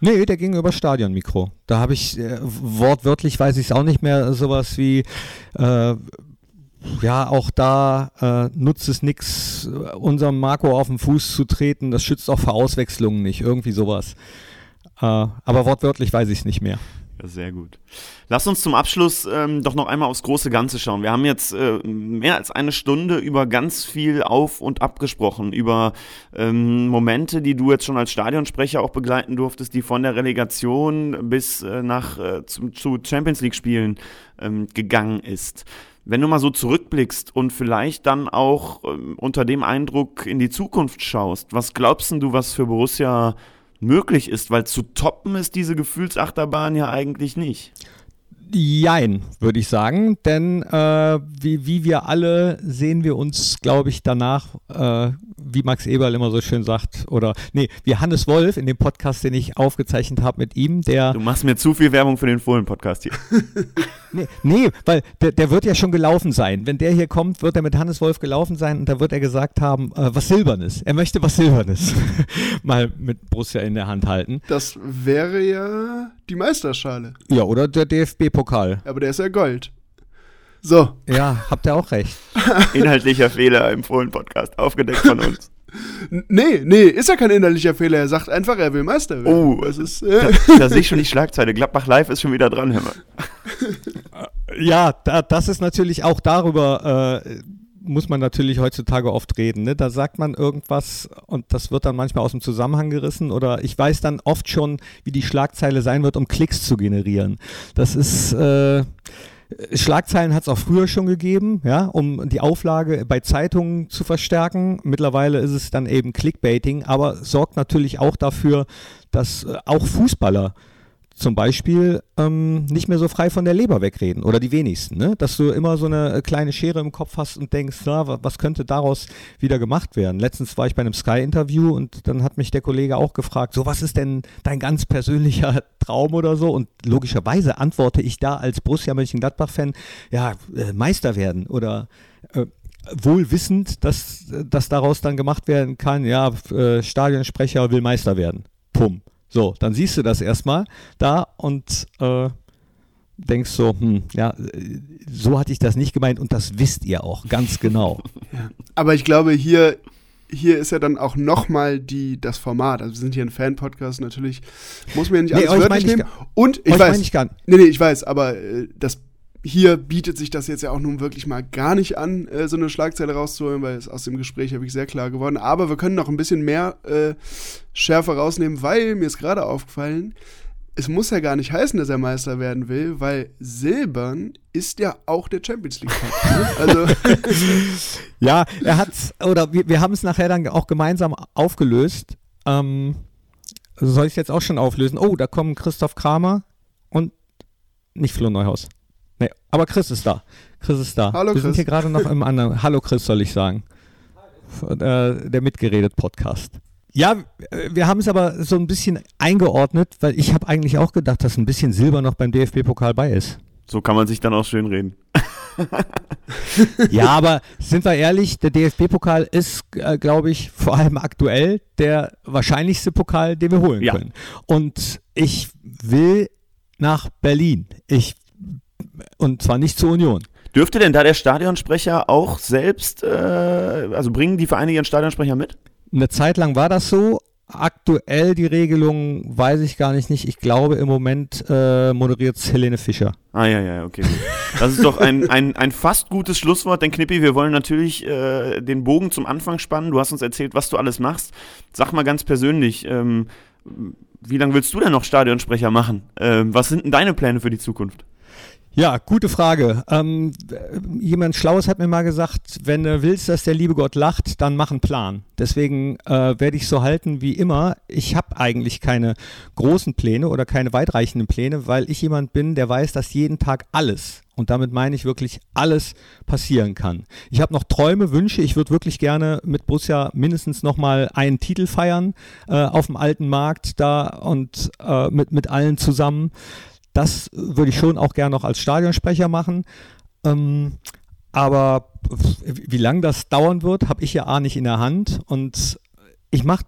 Nee, der ging über Stadionmikro. Da habe ich, äh, wortwörtlich weiß ich es auch nicht mehr, sowas wie, äh, ja, auch da äh, nutzt es nichts, unserem Marco auf den Fuß zu treten, das schützt auch vor Auswechslungen nicht, irgendwie sowas. Äh, aber wortwörtlich weiß ich es nicht mehr. Ja, sehr gut. Lass uns zum Abschluss ähm, doch noch einmal aufs große Ganze schauen. Wir haben jetzt äh, mehr als eine Stunde über ganz viel auf und ab gesprochen, über ähm, Momente, die du jetzt schon als Stadionsprecher auch begleiten durftest, die von der Relegation bis äh, nach äh, zu, zu, Champions League Spielen ähm, gegangen ist. Wenn du mal so zurückblickst und vielleicht dann auch ähm, unter dem Eindruck in die Zukunft schaust, was glaubst du, was für Borussia möglich ist, weil zu toppen ist diese Gefühlsachterbahn ja eigentlich nicht. Jein, würde ich sagen, denn äh, wie, wie wir alle sehen wir uns, glaube ich, danach äh, wie Max Eberl immer so schön sagt, oder nee, wie Hannes Wolf in dem Podcast, den ich aufgezeichnet habe mit ihm, der. Du machst mir zu viel Werbung für den Fohlen-Podcast hier. nee, nee, weil der, der wird ja schon gelaufen sein. Wenn der hier kommt, wird er mit Hannes Wolf gelaufen sein und da wird er gesagt haben, äh, was Silbernes. Er möchte was Silbernes mal mit Borussia in der Hand halten. Das wäre ja die Meisterschale. Ja, oder der DFB-Pokal. Aber der ist ja Gold. So. Ja, habt ihr auch recht. Inhaltlicher Fehler im Fohlen-Podcast, aufgedeckt von uns. Nee, nee, ist ja kein innerlicher Fehler. Er sagt einfach, er will Meister werden. Oh, das ist, äh da, da sehe ich schon die Schlagzeile. Gladbach Live ist schon wieder dran, hör mal. Ja, da, das ist natürlich auch darüber, äh, muss man natürlich heutzutage oft reden. Ne? Da sagt man irgendwas und das wird dann manchmal aus dem Zusammenhang gerissen oder ich weiß dann oft schon, wie die Schlagzeile sein wird, um Klicks zu generieren. Das ist. Äh, Schlagzeilen hat es auch früher schon gegeben, ja, um die Auflage bei Zeitungen zu verstärken. Mittlerweile ist es dann eben Clickbaiting, aber sorgt natürlich auch dafür, dass äh, auch Fußballer zum Beispiel ähm, nicht mehr so frei von der Leber wegreden oder die wenigsten, ne? dass du immer so eine äh, kleine Schere im Kopf hast und denkst, na, was könnte daraus wieder gemacht werden. Letztens war ich bei einem Sky-Interview und dann hat mich der Kollege auch gefragt, so was ist denn dein ganz persönlicher Traum oder so und logischerweise antworte ich da als Borussia Mönchengladbach-Fan, ja, äh, Meister werden oder äh, wohl wissend, dass, dass daraus dann gemacht werden kann, ja, äh, Stadionsprecher will Meister werden. Pum. So, dann siehst du das erstmal da und äh, denkst so, hm, ja, so hatte ich das nicht gemeint und das wisst ihr auch ganz genau. Ja. Aber ich glaube, hier, hier ist ja dann auch nochmal das Format. Also wir sind hier ein Fan-Podcast, natürlich muss man ja nicht alles nee, wörtlich nehmen. Und ich weiß, ich nee, nee, ich weiß, aber äh, das hier bietet sich das jetzt ja auch nun wirklich mal gar nicht an, äh, so eine Schlagzeile rauszuholen, weil es aus dem Gespräch habe ich sehr klar geworden. Aber wir können noch ein bisschen mehr äh, Schärfe rausnehmen, weil mir ist gerade aufgefallen, es muss ja gar nicht heißen, dass er Meister werden will, weil Silbern ist ja auch der Champions League Cup. Ne? Also ja, er hat oder wir, wir haben es nachher dann auch gemeinsam aufgelöst. Ähm, soll ich jetzt auch schon auflösen? Oh, da kommen Christoph Kramer und nicht Flo Neuhaus. Nee, aber Chris ist da. Chris ist da. Hallo Wir Chris. sind hier gerade noch im anderen. Hallo Chris, soll ich sagen. Äh, der Mitgeredet-Podcast. Ja, wir haben es aber so ein bisschen eingeordnet, weil ich habe eigentlich auch gedacht, dass ein bisschen Silber noch beim DFB-Pokal bei ist. So kann man sich dann auch schön reden. ja, aber sind wir ehrlich, der DFB-Pokal ist, äh, glaube ich, vor allem aktuell der wahrscheinlichste Pokal, den wir holen ja. können. Und ich will nach Berlin. Ich und zwar nicht zur Union. Dürfte denn da der Stadionsprecher auch selbst, äh, also bringen die Vereine ihren Stadionsprecher mit? Eine Zeit lang war das so. Aktuell die Regelung weiß ich gar nicht. nicht. Ich glaube im Moment äh, moderiert Helene Fischer. Ah ja, ja, okay. Das ist doch ein, ein, ein fast gutes Schlusswort, denn Knippi, wir wollen natürlich äh, den Bogen zum Anfang spannen. Du hast uns erzählt, was du alles machst. Sag mal ganz persönlich, ähm, wie lange willst du denn noch Stadionsprecher machen? Ähm, was sind denn deine Pläne für die Zukunft? Ja, gute Frage. Ähm, jemand Schlaues hat mir mal gesagt, wenn du willst, dass der liebe Gott lacht, dann mach einen Plan. Deswegen äh, werde ich so halten wie immer. Ich habe eigentlich keine großen Pläne oder keine weitreichenden Pläne, weil ich jemand bin, der weiß, dass jeden Tag alles, und damit meine ich wirklich alles, passieren kann. Ich habe noch Träume, Wünsche. Ich würde wirklich gerne mit Borussia mindestens nochmal einen Titel feiern äh, auf dem alten Markt da und äh, mit, mit allen zusammen. Das würde ich schon auch gerne noch als Stadionsprecher machen. Ähm, aber wie lange das dauern wird, habe ich ja A nicht in der Hand. Und ich mache,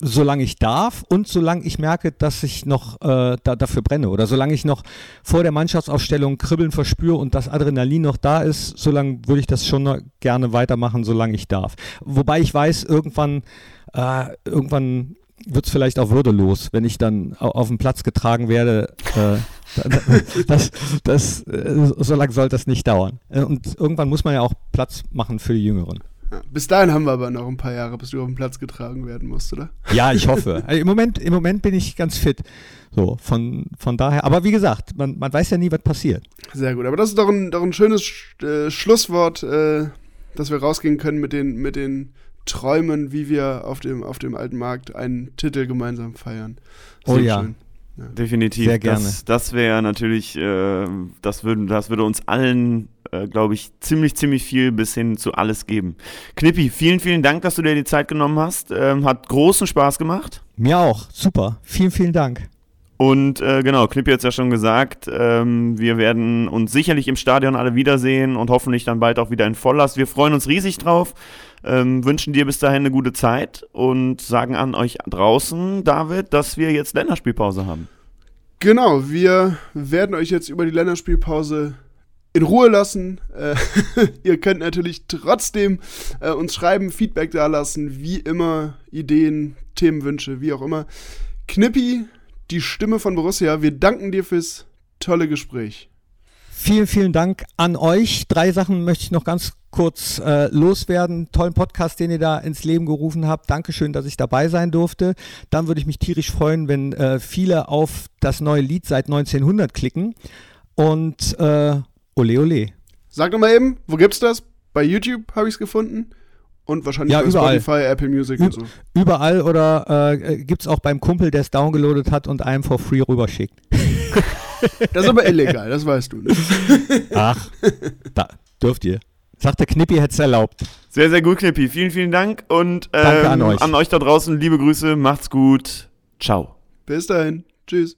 solange ich darf und solange ich merke, dass ich noch äh, da, dafür brenne. Oder solange ich noch vor der Mannschaftsaufstellung Kribbeln verspüre und das Adrenalin noch da ist, solange würde ich das schon gerne weitermachen, solange ich darf. Wobei ich weiß, irgendwann, äh, irgendwann wird es vielleicht auch würdelos, wenn ich dann auf den Platz getragen werde. Äh, das, das, äh, so lange soll das nicht dauern. Äh, und irgendwann muss man ja auch Platz machen für die Jüngeren. Bis dahin haben wir aber noch ein paar Jahre, bis du auf den Platz getragen werden musst, oder? Ja, ich hoffe. Also Im, Moment, Im Moment bin ich ganz fit. So, von, von daher, aber wie gesagt, man, man weiß ja nie, was passiert. Sehr gut, aber das ist doch ein, doch ein schönes äh, Schlusswort, äh, dass wir rausgehen können mit den, mit den Träumen, wie wir auf dem, auf dem alten Markt einen Titel gemeinsam feiern. Sehr oh ja. Schön. Ja. Definitiv. Sehr gerne. Das, das wäre natürlich, äh, das, würde, das würde uns allen, äh, glaube ich, ziemlich, ziemlich viel bis hin zu alles geben. Knippi, vielen, vielen Dank, dass du dir die Zeit genommen hast. Ähm, hat großen Spaß gemacht. Mir auch. Super. Vielen, vielen Dank. Und äh, genau, Knippi hat es ja schon gesagt, ähm, wir werden uns sicherlich im Stadion alle wiedersehen und hoffentlich dann bald auch wieder in Volllast. Wir freuen uns riesig drauf, ähm, wünschen dir bis dahin eine gute Zeit und sagen an euch draußen, David, dass wir jetzt Länderspielpause haben. Genau, wir werden euch jetzt über die Länderspielpause in Ruhe lassen. Äh, ihr könnt natürlich trotzdem äh, uns schreiben, Feedback dalassen, wie immer, Ideen, Themenwünsche, wie auch immer. Knippi die Stimme von Borussia. Wir danken dir fürs tolle Gespräch. Vielen, vielen Dank an euch. Drei Sachen möchte ich noch ganz kurz äh, loswerden. Tollen Podcast, den ihr da ins Leben gerufen habt. Dankeschön, dass ich dabei sein durfte. Dann würde ich mich tierisch freuen, wenn äh, viele auf das neue Lied seit 1900 klicken. Und äh, ole ole. Sag doch mal eben, wo gibt's das? Bei YouTube habe ich es gefunden. Und wahrscheinlich ja, bei überall. Spotify, Apple Music und so. Überall oder äh, gibt es auch beim Kumpel, der es downgeloadet hat und einem for free rüberschickt. das ist aber illegal, das weißt du. Ne? Ach, da dürft ihr. Sagt der Knippi, hätte es erlaubt. Sehr, sehr gut, Knippi. Vielen, vielen Dank. Und ähm, Danke an euch. an euch da draußen liebe Grüße. Macht's gut. Ciao. Bis dahin. Tschüss.